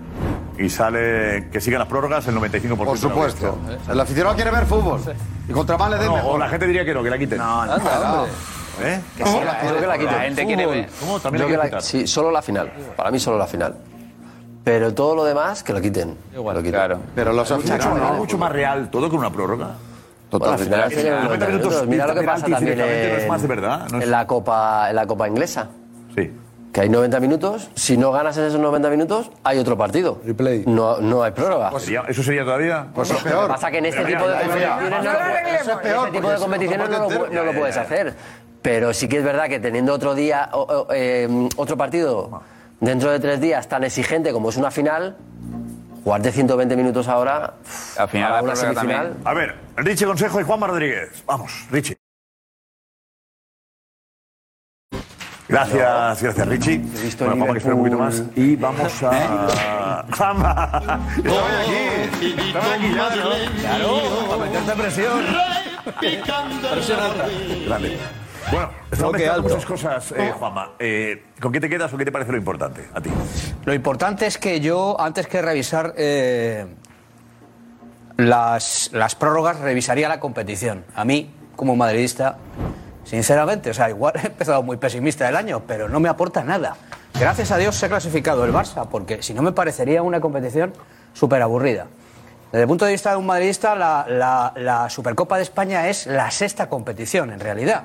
S3: y sale, que sigan las prórrogas el 95%
S9: Por supuesto. El aficionado quiere ver fútbol. Y contra más le den
S3: No,
S9: mejor.
S3: o la gente diría que no, que la quiten.
S20: No, no,
S9: Anda.
S3: ¿Eh?
S20: Que sí, la-
S4: Yo que la quiten.
S10: La gente quiere ver.
S3: ¿Cómo? También
S4: Yo
S3: la
S4: que la- sí, solo la final. Para mí solo la final. Pero todo lo demás, que lo quiten.
S10: Igual,
S4: lo quiten.
S10: claro.
S9: Pero los
S3: Mucho,
S9: aficionados.
S3: no, mucho más real todo con una prórroga.
S4: Bueno, al final
S3: Es 90
S4: 90
S3: minutos.
S4: Mira lo que pasa también
S3: directamente no es
S4: en,
S3: más de verdad, no es-
S4: en la Copa, en la Copa Inglesa.
S3: Sí.
S4: Que hay 90 minutos. Si no ganas en esos 90 minutos, hay otro partido.
S8: Replay.
S4: No, no hay prórroga.
S3: Sería- ¿Eso sería todavía?
S9: Pues es
S4: Lo que
S9: peor.
S4: pasa que en este
S3: Pero
S4: tipo de
S3: mira,
S4: competiciones no, lo,
S9: Eso es peor.
S4: este tipo de
S9: es
S4: competiciones no lo, no puedes hacer. Pero sí que es verdad que teniendo otro día, o- o- eh, otro partido dentro de tres días tan exigente como es una final, jugar de 120 minutos ahora,
S6: Al final la
S4: una semifinal.
S6: también.
S3: A ver, Richie Consejo y Juanma Rodríguez. Vamos, Richie. Gracias, gracias Richie.
S4: visto
S3: Bueno, vamos a esperar un poquito más y vamos a. Estaba aquí. Estaba aquí ya, ¿no?
S20: Claro, para meterte presión.
S3: Grande. Bueno, estamos mezclando
S8: alto.
S3: muchas cosas, eh, Juanma. Eh, ¿Con qué te quedas o qué te parece lo importante a ti?
S20: Lo importante es que yo, antes que revisar eh, las, las prórrogas, revisaría la competición. A mí, como madridista, Sinceramente, o sea, igual he empezado muy pesimista el año, pero no me aporta nada. Gracias a Dios se ha clasificado el Barça, porque si no me parecería una competición súper aburrida. Desde el punto de vista de un madridista, la, la- la Supercopa de España es la sexta competición, en realidad.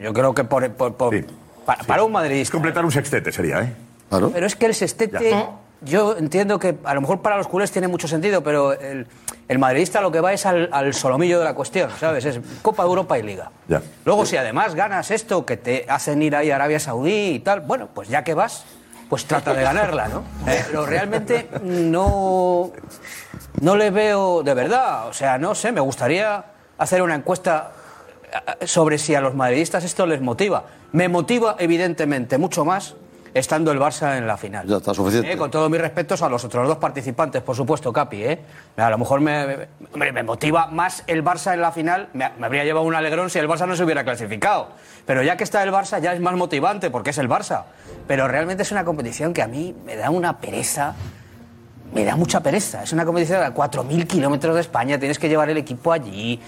S20: Yo creo que por, por- por- para, para un madridista.
S3: Completar un sextete sería, ¿eh?
S20: Pero es que el sextete, yo entiendo que a lo mejor para los culés tiene mucho sentido, pero el, el madridista lo que va es al, al solomillo de la cuestión, ¿sabes? Es Copa de Europa y Liga.
S3: Ya.
S20: Luego, si además ganas esto, que te hacen ir ahí a Arabia Saudí y tal, bueno, pues ya que vas, pues trata de ganarla, ¿no? Pero realmente no, no le veo de verdad. O sea, no sé, me gustaría hacer una encuesta eh, sobre si a los madridistas esto les motiva. Me motiva, evidentemente, mucho más estando el Barça en la final.
S9: Ya está suficiente.
S20: Eh, con todos mis respetos a los otros dos participantes, por supuesto, Capi. ¿eh? A lo mejor me, me- motiva más el Barça en la final. Me, me habría llevado un alegrón si el Barça no se hubiera clasificado. Pero ya que está el Barça, ya es más motivante porque es el Barça. Pero realmente es una competición que a mí me da una pereza. Me da mucha pereza. Es una competición a 4.000 kilómetros de España. Tienes que llevar el equipo allí,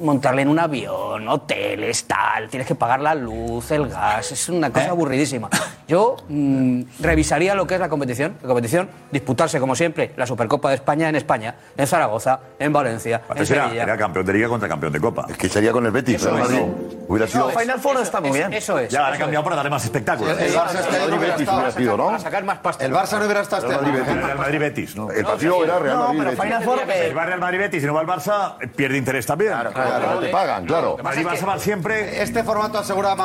S20: montarle en un avión, hoteles, tal. Tienes que pagar la luz, el gas. Es una cosa aburridísima. Yo mm, revisaría lo que es la competición. La competición, disputarse como siempre la Supercopa de España en España, en Zaragoza, en Valencia, en
S3: era,
S20: Sevilla.
S3: era campeón de liga contra campeón de copa. Es
S5: que sería con el Betis,
S20: Eso
S5: pero
S20: es.
S5: no, hubiera sido.
S20: No, Final Four está muy bien. Eso es.
S3: Ya, ahora ha
S20: eso
S3: cambiado
S20: es.
S3: para darle más espectáculo.
S9: El Barça no hubiera
S5: sido, ¿no?
S20: Para sacar más pasta.
S9: El Barça no hubiera estado este
S3: Real. Madrid, Madrid Betis, ¿no?
S5: El partido era Real
S20: No,
S5: Madrid.
S20: pero
S5: Betis.
S20: Final Four,
S3: Si
S20: eh,
S3: va Real Madrid Betis y no va el Barça, eh, pierde interés también. Claro,
S5: Claro, te pagan, claro.
S3: Madrid Barça van siempre.
S9: Este formato asegura a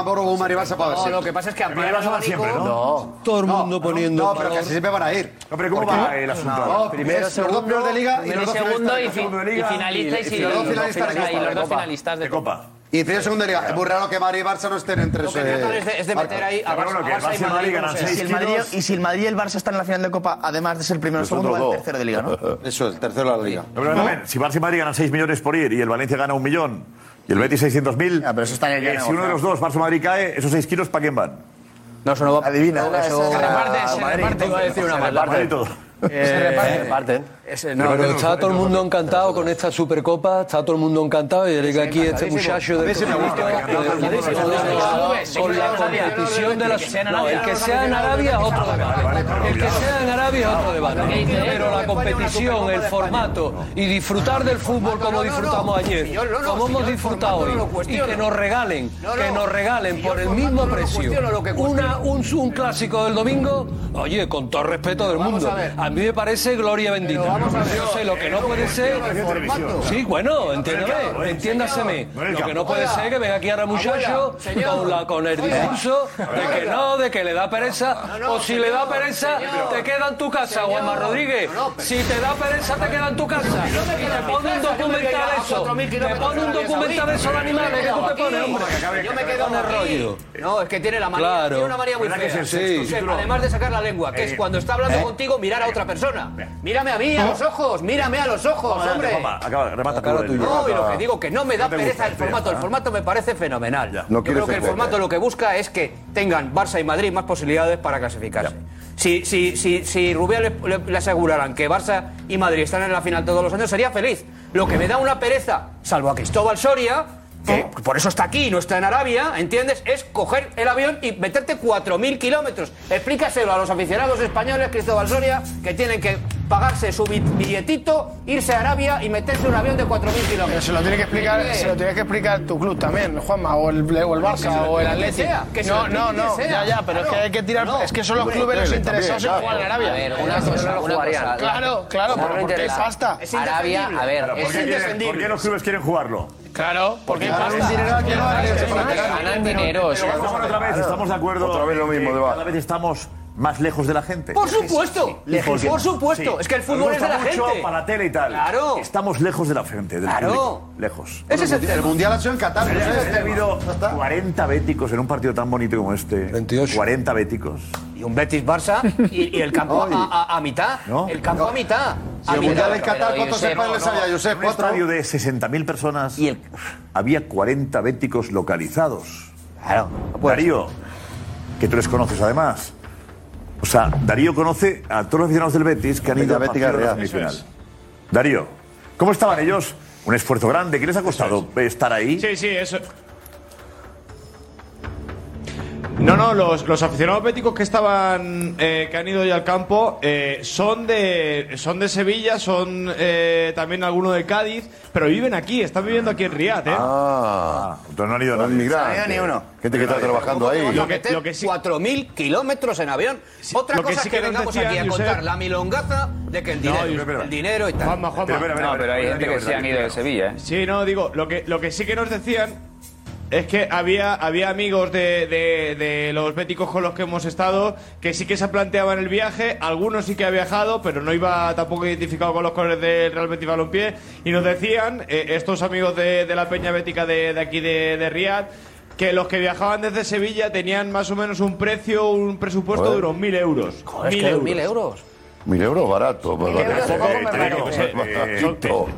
S9: y Barça para ver
S20: No, lo que pasa es que el
S3: Barça van siempre,
S20: abanico.
S3: ¿no?
S8: Todo el
S9: No,
S8: mundo poniendo.
S9: No, pero que así siempre van a ir.
S3: No, pero ¿cómo va el asunto?
S9: No, primero, los dos primeros de liga y
S21: Primero
S9: los dos
S21: segundo y,
S9: finalistas de
S21: fi-
S9: Copa.
S21: y finalista y,
S9: los dos finalistas Copa.
S21: De
S3: copa.
S9: Y y segundo de liga. Es muy raro que Madrid y Barça no estén entre
S20: Lo que tratan es de, es de meter ahí a Barça, a Barça
S3: Barça
S20: y
S3: y Madrid
S20: como sea.
S3: seis
S20: Si el. Madrid-
S35: Y si el Madrid y el Barça están en la final de Copa, además de ser el primero y el segundo, va el tercero de liga, ¿no?
S9: Eso es, el tercero de la liga.
S3: No, pero también, si Barça y Madrid ganan 6 millones por ir y el Valencia gana un millón y el Betis 600.000,
S35: pero eso está en el
S3: eh, si uno de los dos, Barça o Madrid, cae, esos 6 kilos, ¿para quién van?
S20: No, eso no va.
S35: Adivina.
S20: Eso-
S35: Se reparte,
S20: se reparte, iba a decir una
S35: Se.
S3: Madrid todo.
S20: Eh,
S4: reparten.
S20: Ese- no,
S8: Pero está todo el mundo encantado con esta Supercopa, está todo el mundo encantado y llega aquí este muchacho de con la competición de la el que sea en Arabia es otro debate. El que sea en Arabia es otro debate. Pero la competición, el formato y disfrutar del fútbol como disfrutamos ayer, como hemos disfrutado hoy, y que nos regalen, que nos regalen por el mismo precio una, un, un clásico del domingo, oye, con todo respeto del mundo, a mí me parece gloria bendita. Yo sé lo que no puede ser. Sí, bueno, entiéndame, entiéndaseme. Lo que no puede ser que venga aquí ahora muchacho con, la, con el discurso de que no, de que le da pereza. O si le da pereza, te queda en tu casa, Juanma Rodríguez. Si te da pereza, te queda en tu casa. Y te pone un documental eso. Te pone un documental de esos animales que tú te pones, hombre.
S20: Yo me quedo
S8: Pone
S20: aquí.
S8: rollo.
S20: No, es que tiene la manía,
S8: Claro.
S20: tiene una manía muy
S3: ¿Verdad que
S20: fea.
S3: el.
S20: Además de sacar la lengua, que es cuando está hablando contigo, mirar a otra persona. Mírame a mí, a los ojos, mírame a los ojos, hombre.
S3: Toma, acaba, remata
S8: cara
S3: tú.
S20: No, y lo que digo, que no me da
S3: te
S20: pereza
S3: gusta
S20: el
S3: el
S20: formato. El formato me parece fenomenal.
S5: No
S20: Yo
S5: quieres
S20: creo que el
S5: ser
S20: formato lo que busca es que tengan Barça y Madrid más posibilidades para clasificarse. Si, si, si, si Rubial le, le- le aseguraran que Barça y Madrid están en la final todos los años, sería feliz. Lo que me da una pereza, salvo a Cristóbal Soria, que por eso está aquí y no está en Arabia, ¿entiendes? Es coger el avión y meterte 4.000 kilómetros. Explícaselo a los aficionados españoles, Cristóbal Soria, que tienen que pagarse su bi- billetito, irse a Arabia y meterse un avión de 4.000 kilómetros.
S35: Pero se lo tiene que explicar,
S20: ¿Qué?
S35: se lo tiene que explicar tu club también, Juanma, o el, o el Barça, o el
S20: que
S35: Atlético.
S20: sea, que se
S35: no, no, no, ya, ya, pero es que hay que tirar,
S20: No,
S35: es que son los clubes los interesados en jugar en
S10: A
S35: Arabia.
S10: ver, una cosa, una cosa.
S35: Claro, claro, pero
S10: no
S35: porque
S10: interesa.
S35: pasta.
S20: Es
S10: Arabia, a ver,
S3: ¿Por
S10: es
S35: indefendible.
S3: por qué los clubes quieren jugarlo?
S35: Claro, porque
S9: Ganan dinero aquí, no
S10: ganan dinero.
S3: estamos de acuerdo.
S5: Otra vez lo mismo.
S3: Cada vez estamos más lejos de la gente.
S20: Por supuesto,
S3: Lejos.
S20: por supuesto.
S3: Sí.
S20: Es que el fútbol es de la
S3: mucho
S20: gente.
S3: para la tele y tal.
S20: Claro.
S3: Estamos lejos de la gente, del
S20: Claro.
S3: público. Lejos.
S20: Ese es el
S9: El mundial ha sido en Qatar. El
S3: ha habido
S9: Ya está.
S3: 40 béticos en un partido tan bonito como este.
S8: 28.
S3: 40 béticos.
S20: Y un Betis Barça y, y el campo a, a- a mitad.
S3: ¿No?
S20: El campo a mitad.
S9: Si
S20: A
S9: el mundial en Qatar, ¿cuántos españoles
S10: no,
S9: había, Josep?
S3: En un estadio de 60.000 personas había 40 béticos localizados.
S20: Claro.
S3: Darío, que tú les conoces además. O sea, Darío conoce a todos los aficionados del Betis que han ido al
S5: Betis
S3: de la
S5: Real.
S3: semifinal. Darío, ¿cómo estaban ellos? Un esfuerzo grande. ¿Qué les ha costado estar ahí?
S32: Sí, sí, eso.
S11: No, no, los, los aficionados béticos que estaban, eh, que han ido ya al campo, eh, son de, son de Sevilla, son eh, también algunos de Cádiz, pero viven aquí, están viviendo aquí en Riad, ¿eh?
S5: Ah,
S3: entonces no han ido
S5: nadie.
S35: No ha ido ni uno.
S5: Gente que está trabajando ahí.
S11: Lo que, lo que sí,
S36: 4.000 kilómetros en avión. Otra
S11: lo que
S36: cosa
S11: sí
S36: es que,
S11: que nos
S36: vengamos
S11: decían,
S36: aquí a
S11: Josep-
S36: contar la milongaza de que el
S11: No,
S36: dinero,
S11: Josep,
S36: el dinero y tal.
S11: Juanma, Juanma.
S6: No, pero hay gente que se han ido de Sevilla, ¿eh?
S11: Sí, no, digo, lo que, lo que sí que nos decían es que había, había amigos de, de- de los béticos con los que hemos estado que sí que se planteaban el viaje, algunos sí que ha viajado, pero no iba tampoco identificado con los colores del Real Betis Balompié, y nos decían, eh, estos amigos de, de la Peña Bética de, aquí de, de Riad, que los que viajaban desde Sevilla tenían más o menos un precio, un presupuesto de unos mil euros.
S36: Joder, es que mil euros.
S5: Mil euros barato.
S2: Mil euros.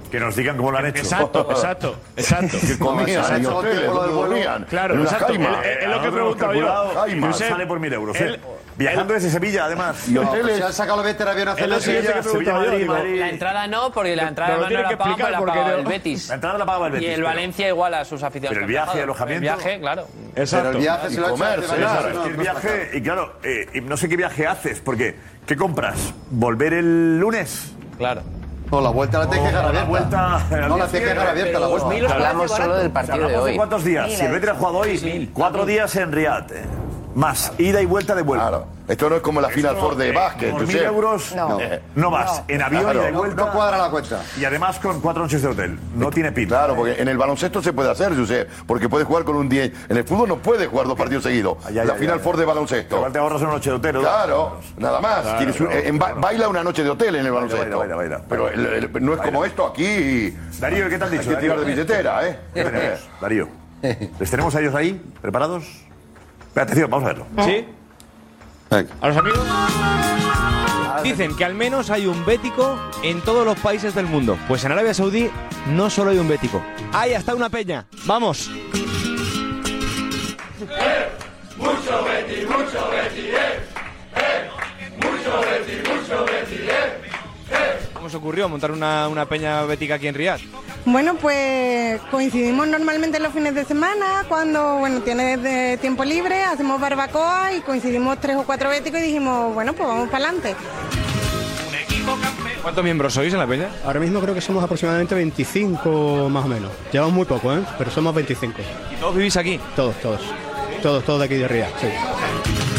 S3: Que nos digan cómo lo han hecho.
S11: Exacto, exacto, exacto.
S5: Que comían en hoteles, ¿dónde dormían?
S11: Claro, exacto. Es- lo que he preguntado yo.
S3: Sale por mil euros. Viajando desde Sevilla, además.
S5: Y
S9: No,
S5: hoteles.
S9: si han sacado veteranos
S11: Es lo siguiente que he
S3: Sevilla,
S11: yo.
S3: Madrid, Madrid.
S21: La entrada no, porque la entrada además no la
S11: que
S21: pagan,
S11: explicar
S21: pero la
S11: porque
S21: paga
S11: no-
S21: el Betis.
S3: La entrada la pagaba el
S21: Y
S3: Betis.
S21: el
S3: pero-
S21: Valencia igual a sus aficionados.
S3: Pero el viaje,
S21: pagado.
S3: alojamiento.
S21: El viaje, claro.
S11: Exacto.
S9: Pero el viaje
S5: Y
S9: se lo ha hecho
S5: comer,
S3: el viaje, y claro, eh, y no sé qué viaje haces, porque ¿qué compras? ¿Volver el lunes?
S21: Claro.
S9: No, la vuelta la tienes que dejar
S3: la
S9: abierta. No, la tienes que dejar abierta la vuelta.
S10: Hablamos solo del partido de hoy.
S3: cuántos días. Si el Betis ha jugado hoy, cuatro días en Riad. Eh, Más ida y vuelta de vuelta.
S5: Claro. Esto no es como la Final Four de básquet.
S3: Por mil euros
S2: No.
S3: eh, no vas. En avión
S5: Claro.
S3: ida y vuelta.
S9: no cuadra la cuenta.
S3: Y además con cuatro noches de hotel. No tiene pinta.
S5: Claro, porque en el baloncesto se puede hacer, Josep, porque puedes jugar con un 10. En el fútbol no puedes jugar dos partidos seguidos.
S3: Ay, ay,
S5: la
S3: ay,
S5: Final
S3: ay.
S5: de baloncesto.
S3: Igual te ahorras una noche de hotel. ¿no?
S5: Claro, nada más.
S3: Claro,
S5: Tienes un-
S3: claro,
S5: en ba-
S3: claro.
S5: Baila una noche de hotel en el baloncesto.
S3: baila, baila, baila.
S5: Pero el- el- no es como esto aquí.
S3: Darío, ¿qué te han dicho?
S5: Hay que tirar de billetera, ¿eh?
S3: Darío. ¿Les tenemos a ellos ahí? ¿Preparados? Atención, vamos a verlo.
S11: ¿Sí? ¿A los amigos? Dicen que al menos hay un bético en todos los países del mundo. Pues en Arabia Saudí no solo hay un bético. Hay hasta una peña. ¡Vamos! ¿Cómo se ocurrió montar una, una peña bética aquí en Riyadh?
S37: Bueno, pues coincidimos normalmente los fines de semana, cuando bueno tienes de tiempo libre, hacemos barbacoa y coincidimos tres o cuatro béticos y dijimos, bueno, pues vamos para adelante.
S11: ¿Cuántos miembros sois en la peña?
S38: Ahora mismo creo que somos aproximadamente 25 más o menos. Llevamos muy poco, ¿eh? Pero somos 25.
S11: ¿Y todos vivís aquí?
S38: Todos, todos. Todos, todos de aquí de sí.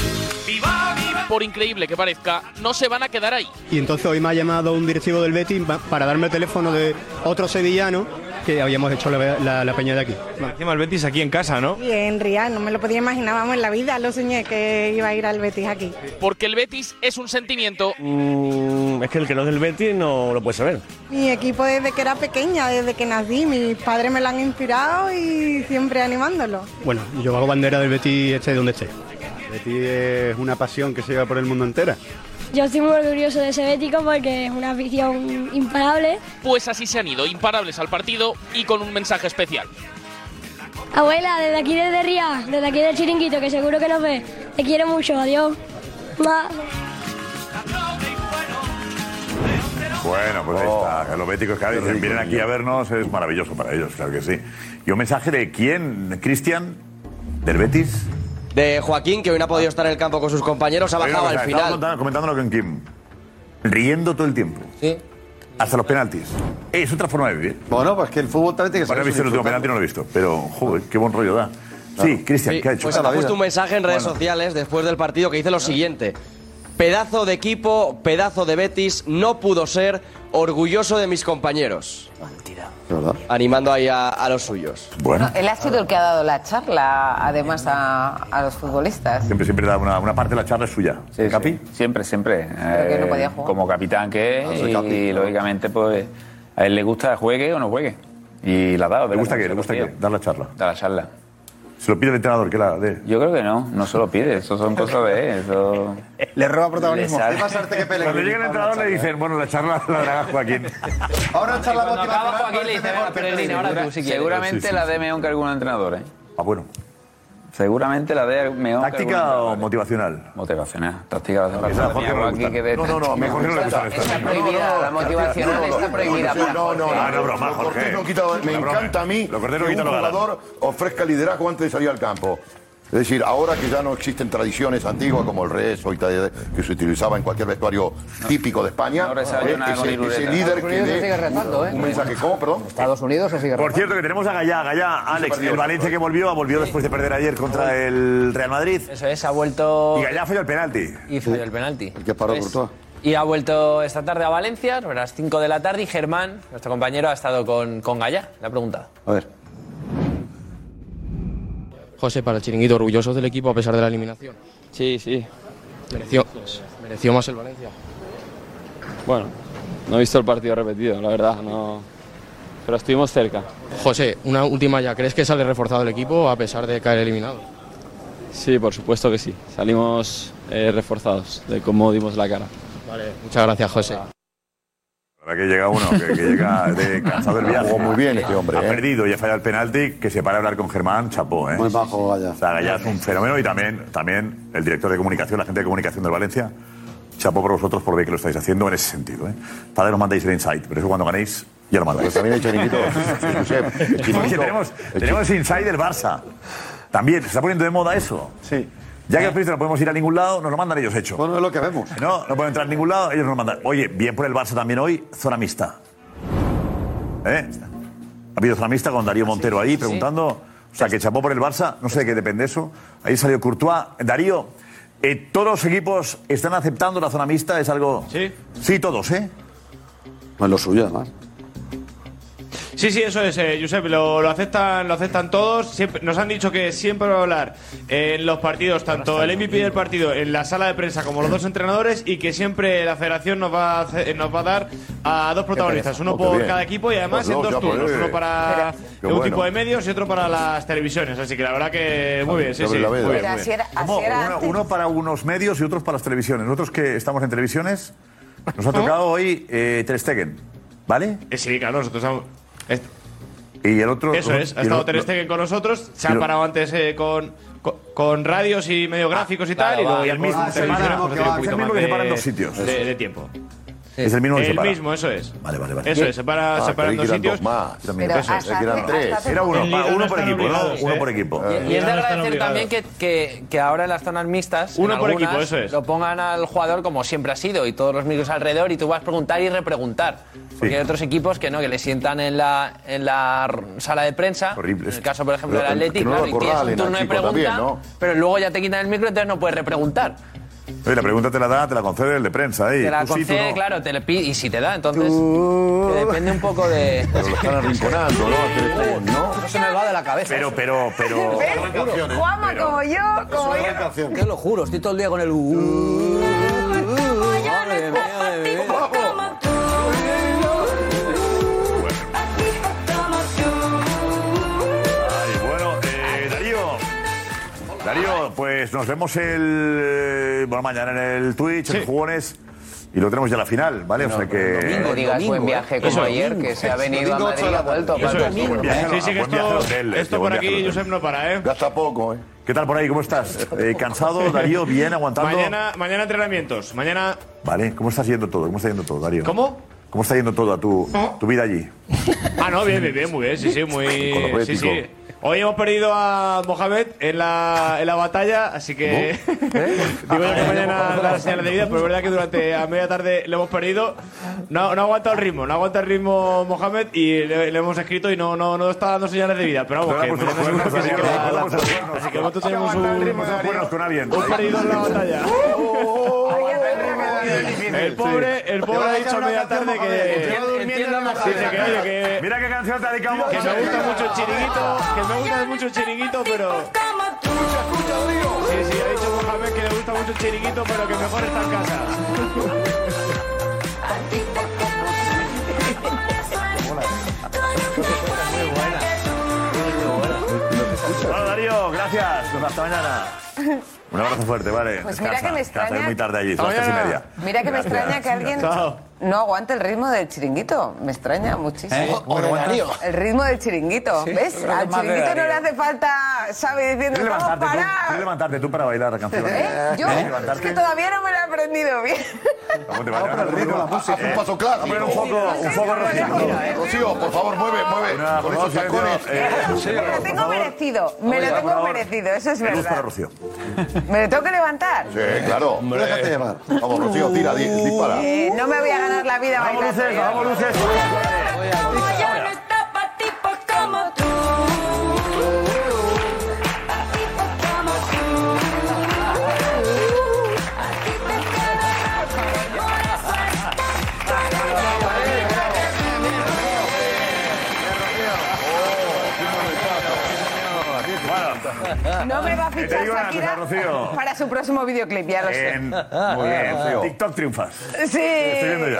S39: Por increíble que parezca, no se van a quedar ahí.
S38: Y entonces hoy me ha llamado un directivo del Betis pa- para darme el teléfono de otro sevillano que habíamos hecho la, la- la peña de aquí.
S11: Encima el Betis aquí en casa, ¿no?
S37: Y en Riyadh, no me lo podía imaginar, vamos, en la vida lo soñé que iba a ir al Betis aquí.
S39: Porque el Betis es un sentimiento
S40: Mm, es que el que no es del Betis no lo puede saber.
S37: Mi equipo desde que era pequeña, desde que nací, mis padres me lo han inspirado y siempre animándolo.
S38: Bueno, yo hago bandera del Betis esté donde esté.
S41: Betis es una pasión que se lleva por el mundo entera.
S42: Yo estoy muy orgulloso de ese bético porque es una afición imparable.
S39: Pues así se han ido, imparables al partido y con un mensaje especial.
S42: Abuela, desde aquí desde Ría, desde aquí del chiringuito, que seguro que nos ve. Te quiero mucho, adiós. Ma-
S3: Bueno, pues ahí está. Los béticos que dicen, vienen aquí a vernos, es maravilloso para ellos, claro que sí. ¿Y un mensaje de quién? ¿Cristian? ¿Del Betis?
S43: De Joaquín, que hoy no ha podido estar en el campo con sus compañeros, ha bajado
S3: cosa,
S43: al final.
S3: contando- comentándolo con Kim. Riendo todo el tiempo.
S43: Sí.
S3: Hasta los penaltis. Es otra forma de vivir.
S9: Bueno, pues que el fútbol también tiene que
S3: Bueno, he
S9: ser
S3: visto el último penalti, no lo he visto. Pero, joder, qué buen rollo da. Sí, Cristian,
S43: Sí,
S3: ¿qué ha hecho?
S43: Pues ha puesto un mensaje en redes
S3: Bueno.
S43: sociales después del partido que dice lo siguiente. Pedazo de equipo, pedazo de Betis, no pudo ser, orgulloso de mis compañeros. Animando ahí a, a los suyos.
S3: Bueno.
S2: Él ha sido el que ha dado la charla, además, a, a los futbolistas.
S3: Siempre, siempre da una, una parte de la charla es suya. ¿Capi?
S6: Siempre, siempre.
S2: que no
S6: Eh,
S2: podía jugar.
S6: Como capitán que
S3: Ah,
S6: es,
S3: soy
S6: y,
S3: capi, ¿no?
S6: lógicamente, pues a él le gusta juegue o no juegue. Y la ha dado.
S3: ¿Le gusta qué? ¿Le gusta qué? Dar la charla.
S6: Dar la charla.
S3: Se lo pide el entrenador, que la dé.
S6: Yo creo que no, no se lo pide, eso son cosas de. Eso...
S9: Le roba protagonismo.
S6: Le
S9: que
S3: Cuando llega el entrenador le dicen, bueno, la charla la dará Joaquín.
S9: Ahora charla motivacional.
S6: Joaquín le dice,
S9: parece
S6: "Venga, Pellegrini, ahora tú si quieres". Seguramente
S3: Sí, sí,
S6: la
S3: sí.
S6: dé mejor que algún entrenador, ¿eh?
S3: Ah, bueno.
S6: Seguramente la mejor que
S3: ¿Táctica o motivacional?
S6: Motivacional. Táctica
S3: Jorge no
S6: de-
S3: No, no, no, Jorge no le gusta esta.
S2: Está prohibida, la motivacional está prohibida.
S5: No, no.
S3: Ah, no, broma, Jorge.
S5: no me encanta a mí
S3: no
S5: que un jugador ofrezca liderazgo antes de salir al campo. Es decir, ahora que ya no existen tradiciones antiguas como el rezo y tal, que se utilizaba en cualquier vestuario típico de España, eh,
S6: con
S5: ese, líder
S6: Estados
S5: que dé
S6: sigue rezando, ¿eh?
S5: un mensaje, ¿cómo, perdón?
S44: Estados Unidos se sigue
S3: Por cierto, que tenemos a Gallá, Gallá, Alex, el Valencia que volvió, volvió después de perder ayer contra el Real Madrid.
S21: Eso es, ha vuelto.
S3: Y Gallá falló el penalti.
S21: Y falló el penalti.
S5: El que paró Courtois.
S21: Y ha vuelto esta tarde a Valencia, sobre las 5 de la tarde, y Germán, nuestro compañero, ha estado con, con Gallá. Le ha preguntado.
S5: A ver.
S45: José, para el chiringuito, orgullosos del equipo a pesar de la eliminación.
S46: Sí, sí.
S45: Mereció, mereció más el Valencia.
S46: Bueno, no he visto el partido repetido, la verdad, no. Pero estuvimos cerca.
S45: José, una última ya. ¿Crees que sale reforzado el equipo a pesar de caer eliminado?
S46: Sí, por supuesto que sí. Salimos eh, reforzados de cómo dimos la cara.
S45: Vale, muchas gracias, José.
S3: Que llega uno, que, que llega de cansado del viaje.
S5: Jugó muy bien este hombre,
S3: Ha
S5: ¿eh?
S3: perdido y ha fallado el penalti, que se para a hablar con Germán, chapó, ¿eh?
S5: Muy bajo, Gallá.
S3: O sea, Gallá es un fenómeno y también, también el director de comunicación, la gente de comunicación del Valencia, chapó por vosotros por ver que lo estáis haciendo en ese sentido, ¿eh? Padre nos mandéis el insight, pero eso cuando ganéis ya lo mandáis.
S5: Pues también hay chiringuito, Josep, el chiringuito-
S3: tenemos,
S5: el
S3: tenemos insight del Barça. También, se está poniendo de moda eso. Sí. Ya que los periodistas no podemos ir a ningún lado, nos lo mandan ellos hecho.
S9: Bueno, es lo que vemos.
S3: No, no pueden entrar a ningún lado, ellos nos lo mandan. Oye, bien por el Barça también hoy, zona mixta. ¿Eh? Ha habido zona mixta con Darío Montero ahí preguntando. O sea, que chapó por el Barça, no sé de qué depende eso. Ahí salió Courtois. Darío, eh, ¿todos los equipos están aceptando la zona mixta? ¿Es algo...? Sí. Sí, todos, ¿eh?
S9: Es lo suyo, además.
S11: Sí, sí, eso es, eh, Josep, lo, lo aceptan, lo aceptan todos. Siempre, nos han dicho que siempre va a hablar en los partidos, tanto el MVP del partido en la sala de prensa como los dos entrenadores, y que siempre la federación nos va a, hacer- nos va a dar a dos protagonistas, uno
S5: Oh,
S11: por cada equipo y además
S5: Pues
S11: en
S5: no,
S11: dos
S5: pues,
S11: turnos,
S5: eh.
S11: uno para
S5: Qué
S11: un
S5: bueno.
S11: tipo de medios y otro para las televisiones. Así que la verdad que muy bien, sí, sí. Muy bien, muy
S2: así
S11: bien.
S3: Uno, uno para unos medios y otros para las televisiones. Nosotros que estamos en televisiones, nos ha tocado hoy eh, Ter Stegen, ¿vale?
S11: Eh, Sí, claro, nosotros
S3: Y el otro...
S11: Eso es, ha estado Ter Stegen con nosotros, se ha parado antes eh, con, con, con radios y medios gráficos y
S3: claro,
S11: tal, y luego
S3: El mismo, se se para en dos sitios.
S11: De, de tiempo.
S3: Es el mismo que se
S11: El
S3: para.
S11: mismo, eso es.
S3: Vale, vale, vale.
S11: Eso es, se para,
S5: Ah,
S11: se para en
S5: creí
S11: dos
S5: eran
S11: sitios.
S5: dos más.
S11: Pero
S5: Eso es,
S11: hasta
S5: que eran
S11: hace-
S5: tres.
S11: hasta
S3: Era uno, pa- uno
S11: no
S3: por equipo, ¿no? Uno por equipo.
S21: Y es de agradecer también que, que, que ahora en las zonas mixtas
S11: Uno por
S21: algunas,
S11: equipo, eso es.
S21: lo pongan al jugador como siempre ha sido y todos los micros alrededor y tú vas a preguntar y repreguntar. Porque hay otros equipos que no, que le sientan en la, en la r- sala de prensa.
S3: Horrible.
S21: En el caso, por ejemplo,
S5: Pero
S21: del
S5: que- que no lo
S21: claro, y tienes un
S5: acorralen al
S21: turno de
S5: chico
S21: pregunta,
S5: también, ¿no?
S21: pero luego ya te quitan el micro, entonces no puedes repreguntar.
S3: Oye, la pregunta te la da, te la concede el de prensa. ahí.
S21: Te la
S3: Tú sí, tú
S21: concede,
S3: no.
S21: claro, te le pide, y si te da, entonces que depende un poco de...
S5: Pero lo están arrinconando, ¿no? ¿no?
S44: No se me va de la cabeza.
S3: Pero, pero, pero...
S2: Juanma, como yo, como yo.
S44: Te lo juro, estoy todo el día con el... uh, uh, uh, madre mía de
S3: pues nos vemos el. eh, Bueno, mañana en el Twitch, en Jugones. Y lo tenemos ya a la final, ¿vale? o sea que.
S10: No digas buen viaje como
S3: Eso.
S10: ayer, que se ha venido a Madrid y ha vuelto.
S3: Eso
S10: Pablo.
S3: es, buen viaje,
S11: Sí, sí, que esto,
S3: hotel,
S11: esto
S3: este,
S11: por aquí. Josep, no para, ¿eh?
S5: Gasta poco, ¿eh?
S3: ¿Qué tal por ahí? ¿Cómo estás? Eh, ¿Cansado, Darío? ¿Bien? ¿Aguantando?
S11: Mañana, mañana entrenamientos. Mañana.
S3: Vale, ¿cómo está yendo todo? ¿Cómo está yendo todo, Darío?
S11: ¿Cómo?
S3: ¿Cómo está yendo todo a tu, tu vida allí?
S11: Ah, no, bien, bien, bien, muy bien, sí, sí, muy. Sí, sí. Hoy hemos perdido a Mohamed en la, en la batalla, así que. Digo yo que mañana da la señal de vida, pero es verdad que durante a media tarde le hemos perdido. No, no ha aguantado el ritmo, no aguanta el ritmo Mohamed y le, le hemos escrito y no, no, no está dando señales de vida. Pero vamos, que mañana seguro que sí. Así que nosotros tenemos un. Un perdido en la batalla. El pobre, el pobre ha dicho a media tarde que. Dice que, oye, que.
S3: Mira qué canción te dedicamos.
S11: Que me gusta mucho el chiringuito, que me gusta mucho el chiringuito, pero. Sí, sí, ha dicho Mohamed que le gusta mucho el chiringuito, pero que mejor está en casa.
S3: Bueno, Darío, gracias. Hasta mañana. Un abrazo fuerte, vale.
S2: Pues mira que me extraña-
S3: es muy tarde allí, son las
S2: Hasta
S3: tres y media.
S2: Mira que me
S3: Gracias.
S2: extraña que alguien
S3: Chao.
S2: no aguante el ritmo del chiringuito. Me extraña muchísimo.
S3: ¿Eh? O de Darío.
S2: El ritmo del chiringuito.
S3: Sí,
S2: ¿Ves?
S3: pero
S2: Al chiringuito no le hace falta, ¿sabe? Diciendo,
S3: ¿Quieres
S2: vamos
S3: levantarte, tú?
S2: para.
S3: ¿Quieres levantarte tú para bailar la canción?
S2: ¿Eh? Yo
S3: ¿Eh?
S2: es que todavía no me lo he aprendido bien.
S3: ¿Cómo te va a
S5: Haz un paso claro.
S3: Poner un foco, un foco Rocío.
S5: Rocío, por favor, mueve, mueve. Con esos tacones.
S3: Eh,
S2: Me lo tengo merecido. Me lo tengo merecido. Eso es
S3: Luz para
S2: verdad.
S3: Rocío.
S2: ¿Me lo tengo que levantar?
S5: Sí, claro.
S9: Déjate llevar.
S5: Vamos, Rocío, tira, di- dispara.
S2: Eh, no me voy a ganar la vida
S3: Vamos, luces, vamos, luces.
S47: No
S2: me va a fichar Shakira
S3: cosa, Rocío.
S2: para su próximo videoclip, ya lo sé.
S3: En- Muy bien,
S5: Rocío.
S3: TikTok triunfas.
S2: Sí.
S3: Estoy viendo ya.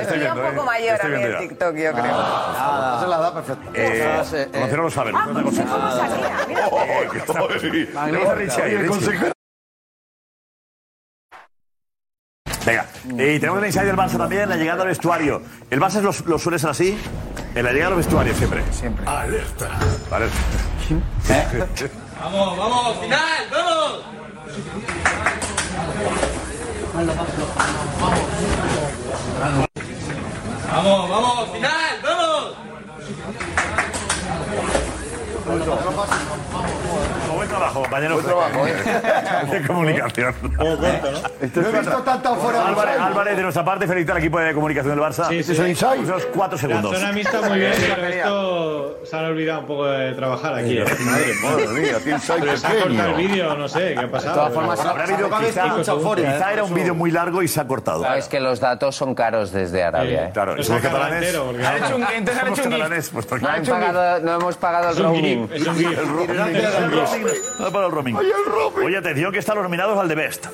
S3: Estoy viendo,
S2: un poco
S3: eh.
S2: mayor a
S3: Estoy
S2: mí
S3: viendo
S2: en
S3: ya.
S2: TikTok, yo creo.
S9: Esa es la edad perfecta.
S3: Eh, Rocío no lo sabe. no te aconsejo.
S2: Como Shakira, mira.
S5: Oh,
S3: a
S5: consejo-
S3: Venga, y tenemos el inside del Barça también, la llegada al vestuario. ¿El Barça lo, lo suele ser así? En la llegada al vestuario siempre. Siempre. Alerta. Vale.
S48: Vamos, vamos, final, vamos. Vamos, vamos, final, vamos.
S3: Trabajo, compañero.
S5: Buen trabajo,
S3: De comunicación.
S9: No he visto tanta fuera
S3: Álvarez, Álvarez, de nuestra parte, felicitar al equipo de comunicación del Barça.
S17: Sí, sí.
S3: Este es el inside. Esos cuatro
S17: La
S3: segundos.
S17: zona mixta muy bien, pero esto se han olvidado un poco de trabajar aquí. ¿eh?
S5: Madre mía, qué inside
S17: Pero se ha cortado el vídeo, no sé, ¿qué ha pasado?
S9: todas formas,
S3: Habrá habido quizá,
S9: euforia,
S3: quizá
S9: ¿eh?
S3: era un vídeo muy largo y se ha cortado.
S10: No, es que los datos son caros desde Arabia. ¿eh?
S3: Claro,
S17: Lo
S3: somos
S17: sacan
S3: catalanes.
S17: entero, porque-
S49: Han hecho un- entonces han hecho un
S10: No, no hemos pagado el roaming.
S17: es un gif.
S3: El roaming. No para el roaming. Oye, atención que están los nominados al The Best.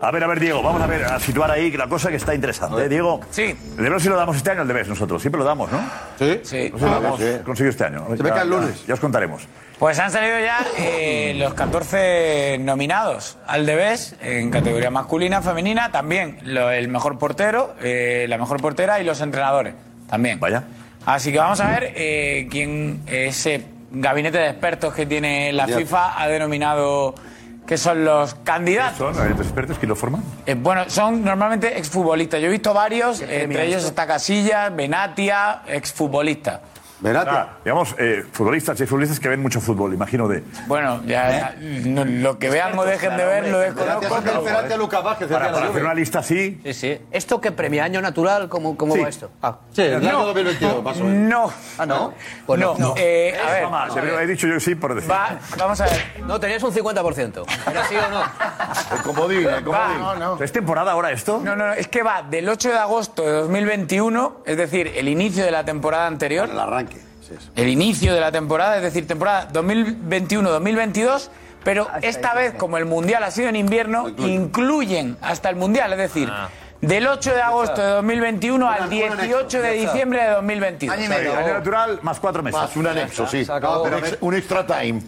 S3: A ver, a ver, Diego, vamos a ver, a situar ahí la cosa que está interesante. ¿eh? Diego,
S49: Sí.
S3: el Best sí lo damos este año al The Best nosotros, siempre lo damos, ¿no?
S9: Sí.
S49: Sí.
S3: No sé si lo hemos conseguido este año.
S9: Se que el lunes.
S3: Ya os contaremos.
S14: Pues han salido ya eh, los 14 nominados al Debes en categoría masculina, femenina, también lo- el mejor portero, eh, la mejor portera y los entrenadores también.
S3: Vaya.
S14: Así que vamos a ver eh, quién ese gabinete de expertos que tiene la
S9: Ya.
S14: FIFA ha denominado que son los candidatos.
S3: ¿Son hay expertos que lo forman?
S14: Eh, bueno, son normalmente exfutbolistas. Yo he visto varios, entre ellos está Casillas, Benatia, exfutbolista.
S9: Verate.
S3: Ah, digamos, eh, futbolistas y futbolistas que ven mucho fútbol, imagino de.
S14: Bueno, ya, no, lo que vean o dejen de ver lo desconozco.
S9: Verate a Lucas Vázquez.
S3: Para, para hacer una lista así.
S20: Sí, sí. ¿Esto que premia año natural? ¿Cómo, cómo
S3: Sí.
S20: va esto? Ah.
S9: Sí, el año
S14: No.
S9: 2022, más o menos.
S14: No.
S20: Ah, ¿no?
S14: Pues no. Eh, a ver,
S3: Vamos, he dicho yo sí por decir.
S14: va- vamos a ver.
S20: No, tenías un 50%. ¿Era sí o no?
S5: El comodín, el comodín.
S3: ¿Es temporada ahora esto?
S14: No, no, no, es que va del 8 de agosto de 2021, es decir, el inicio de la temporada anterior.
S9: El arranque.
S14: El inicio de la temporada, es decir, temporada 2021-2022, pero esta vez, como el Mundial ha sido en invierno, incluyen hasta el Mundial, es decir, del 8 de agosto de 2021 al 18 de diciembre de 2022.
S5: Año y
S3: O sea,
S5: medio.
S3: año natural más cuatro meses.
S5: Más un anexo, sí. Ex- Un extra time.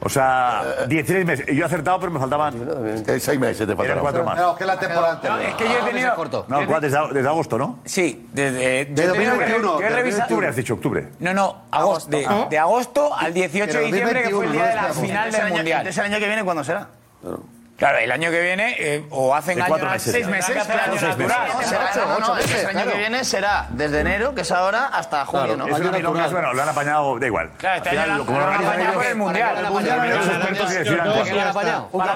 S3: O sea, 16 meses. Yo he acertado, pero me faltaban.
S5: Eh, seis meses te
S3: Eran
S5: faltaron.
S3: cuatro más.
S9: No, que la temporada anterior.
S14: Es que yo he tenido...
S3: No, ¿cuál? desde, desde agosto, ¿no?
S14: Sí, desde...
S9: De
S14: yo he tenido que-
S9: 2021,
S14: yo he
S9: de
S14: revisado-
S3: Octubre has dicho, octubre.
S14: No, no, agosto, de, de agosto al 18 de diciembre, que fue el
S9: 2021,
S14: día de
S9: no
S14: la final
S35: Ese
S14: del
S35: año-
S14: Mundial.
S35: El año que viene, ¿cuándo será?
S14: Claro, el año que viene, eh, o hacen año
S3: meses
S14: seis meses,
S3: Claro,
S14: claro,
S3: seis meses.
S14: natural.
S35: No, será,
S9: ocho,
S35: no, no,
S9: ocho
S35: es que
S9: meses,
S35: el año
S9: claro.
S35: que viene será desde enero, que es ahora, hasta junio,
S9: Claro,
S35: ¿no?
S9: Año
S3: no, no,
S9: natural.
S3: bueno, lo han apañado, da igual.
S14: Claro, este año lo-
S3: como
S14: lo
S3: lo
S14: han apañado por el Mundial.
S9: Para
S3: los expertos
S14: meter el Mundial.
S17: Para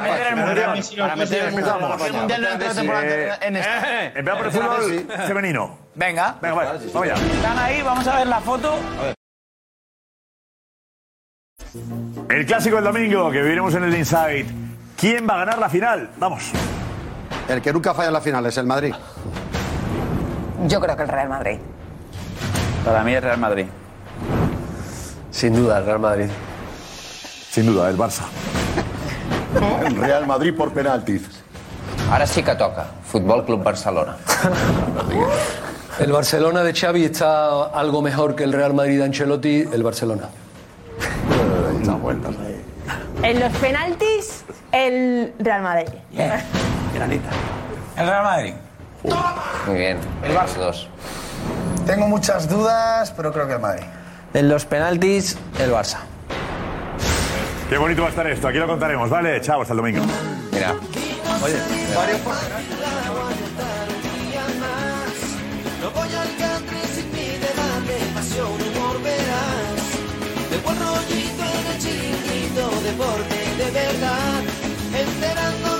S35: meter el Mundial. El Mundial no entra la temporada
S3: Eh,
S35: en esta.
S3: Empezamos por el fútbol femenino.
S14: Venga,
S3: Venga, vamos ya.
S14: están ahí, vamos a ver la foto.
S3: El clásico del domingo que viviremos en el Inside. ¿Quién va a ganar la final? Vamos.
S9: El que nunca falla en la final es el Madrid.
S2: Yo creo que el Real Madrid.
S6: Para mí es Real Madrid.
S10: Sin duda, el Real Madrid.
S3: Sin duda, el Barça.
S5: El Real Madrid por penaltis.
S10: Ahora sí que toca. Fútbol Club Barcelona.
S8: El Barcelona de Xavi está algo mejor que el Real Madrid de Ancelotti, el Barcelona.
S5: Vueltas ahí.
S1: En los penaltis, El Real Madrid.
S50: Granita.
S14: El Real Madrid.
S10: Muy bien.
S35: El Barça.
S10: Dos.
S35: Tengo muchas dudas, pero creo que el Madrid.
S21: En los penaltis, el Barça.
S3: Qué bonito va a estar esto, aquí lo contaremos, ¿vale? Chao, hasta el domingo.
S10: Mira.
S3: Oye,
S51: No voy al buen rollito en el chiquito, deporte de verdad. Enterando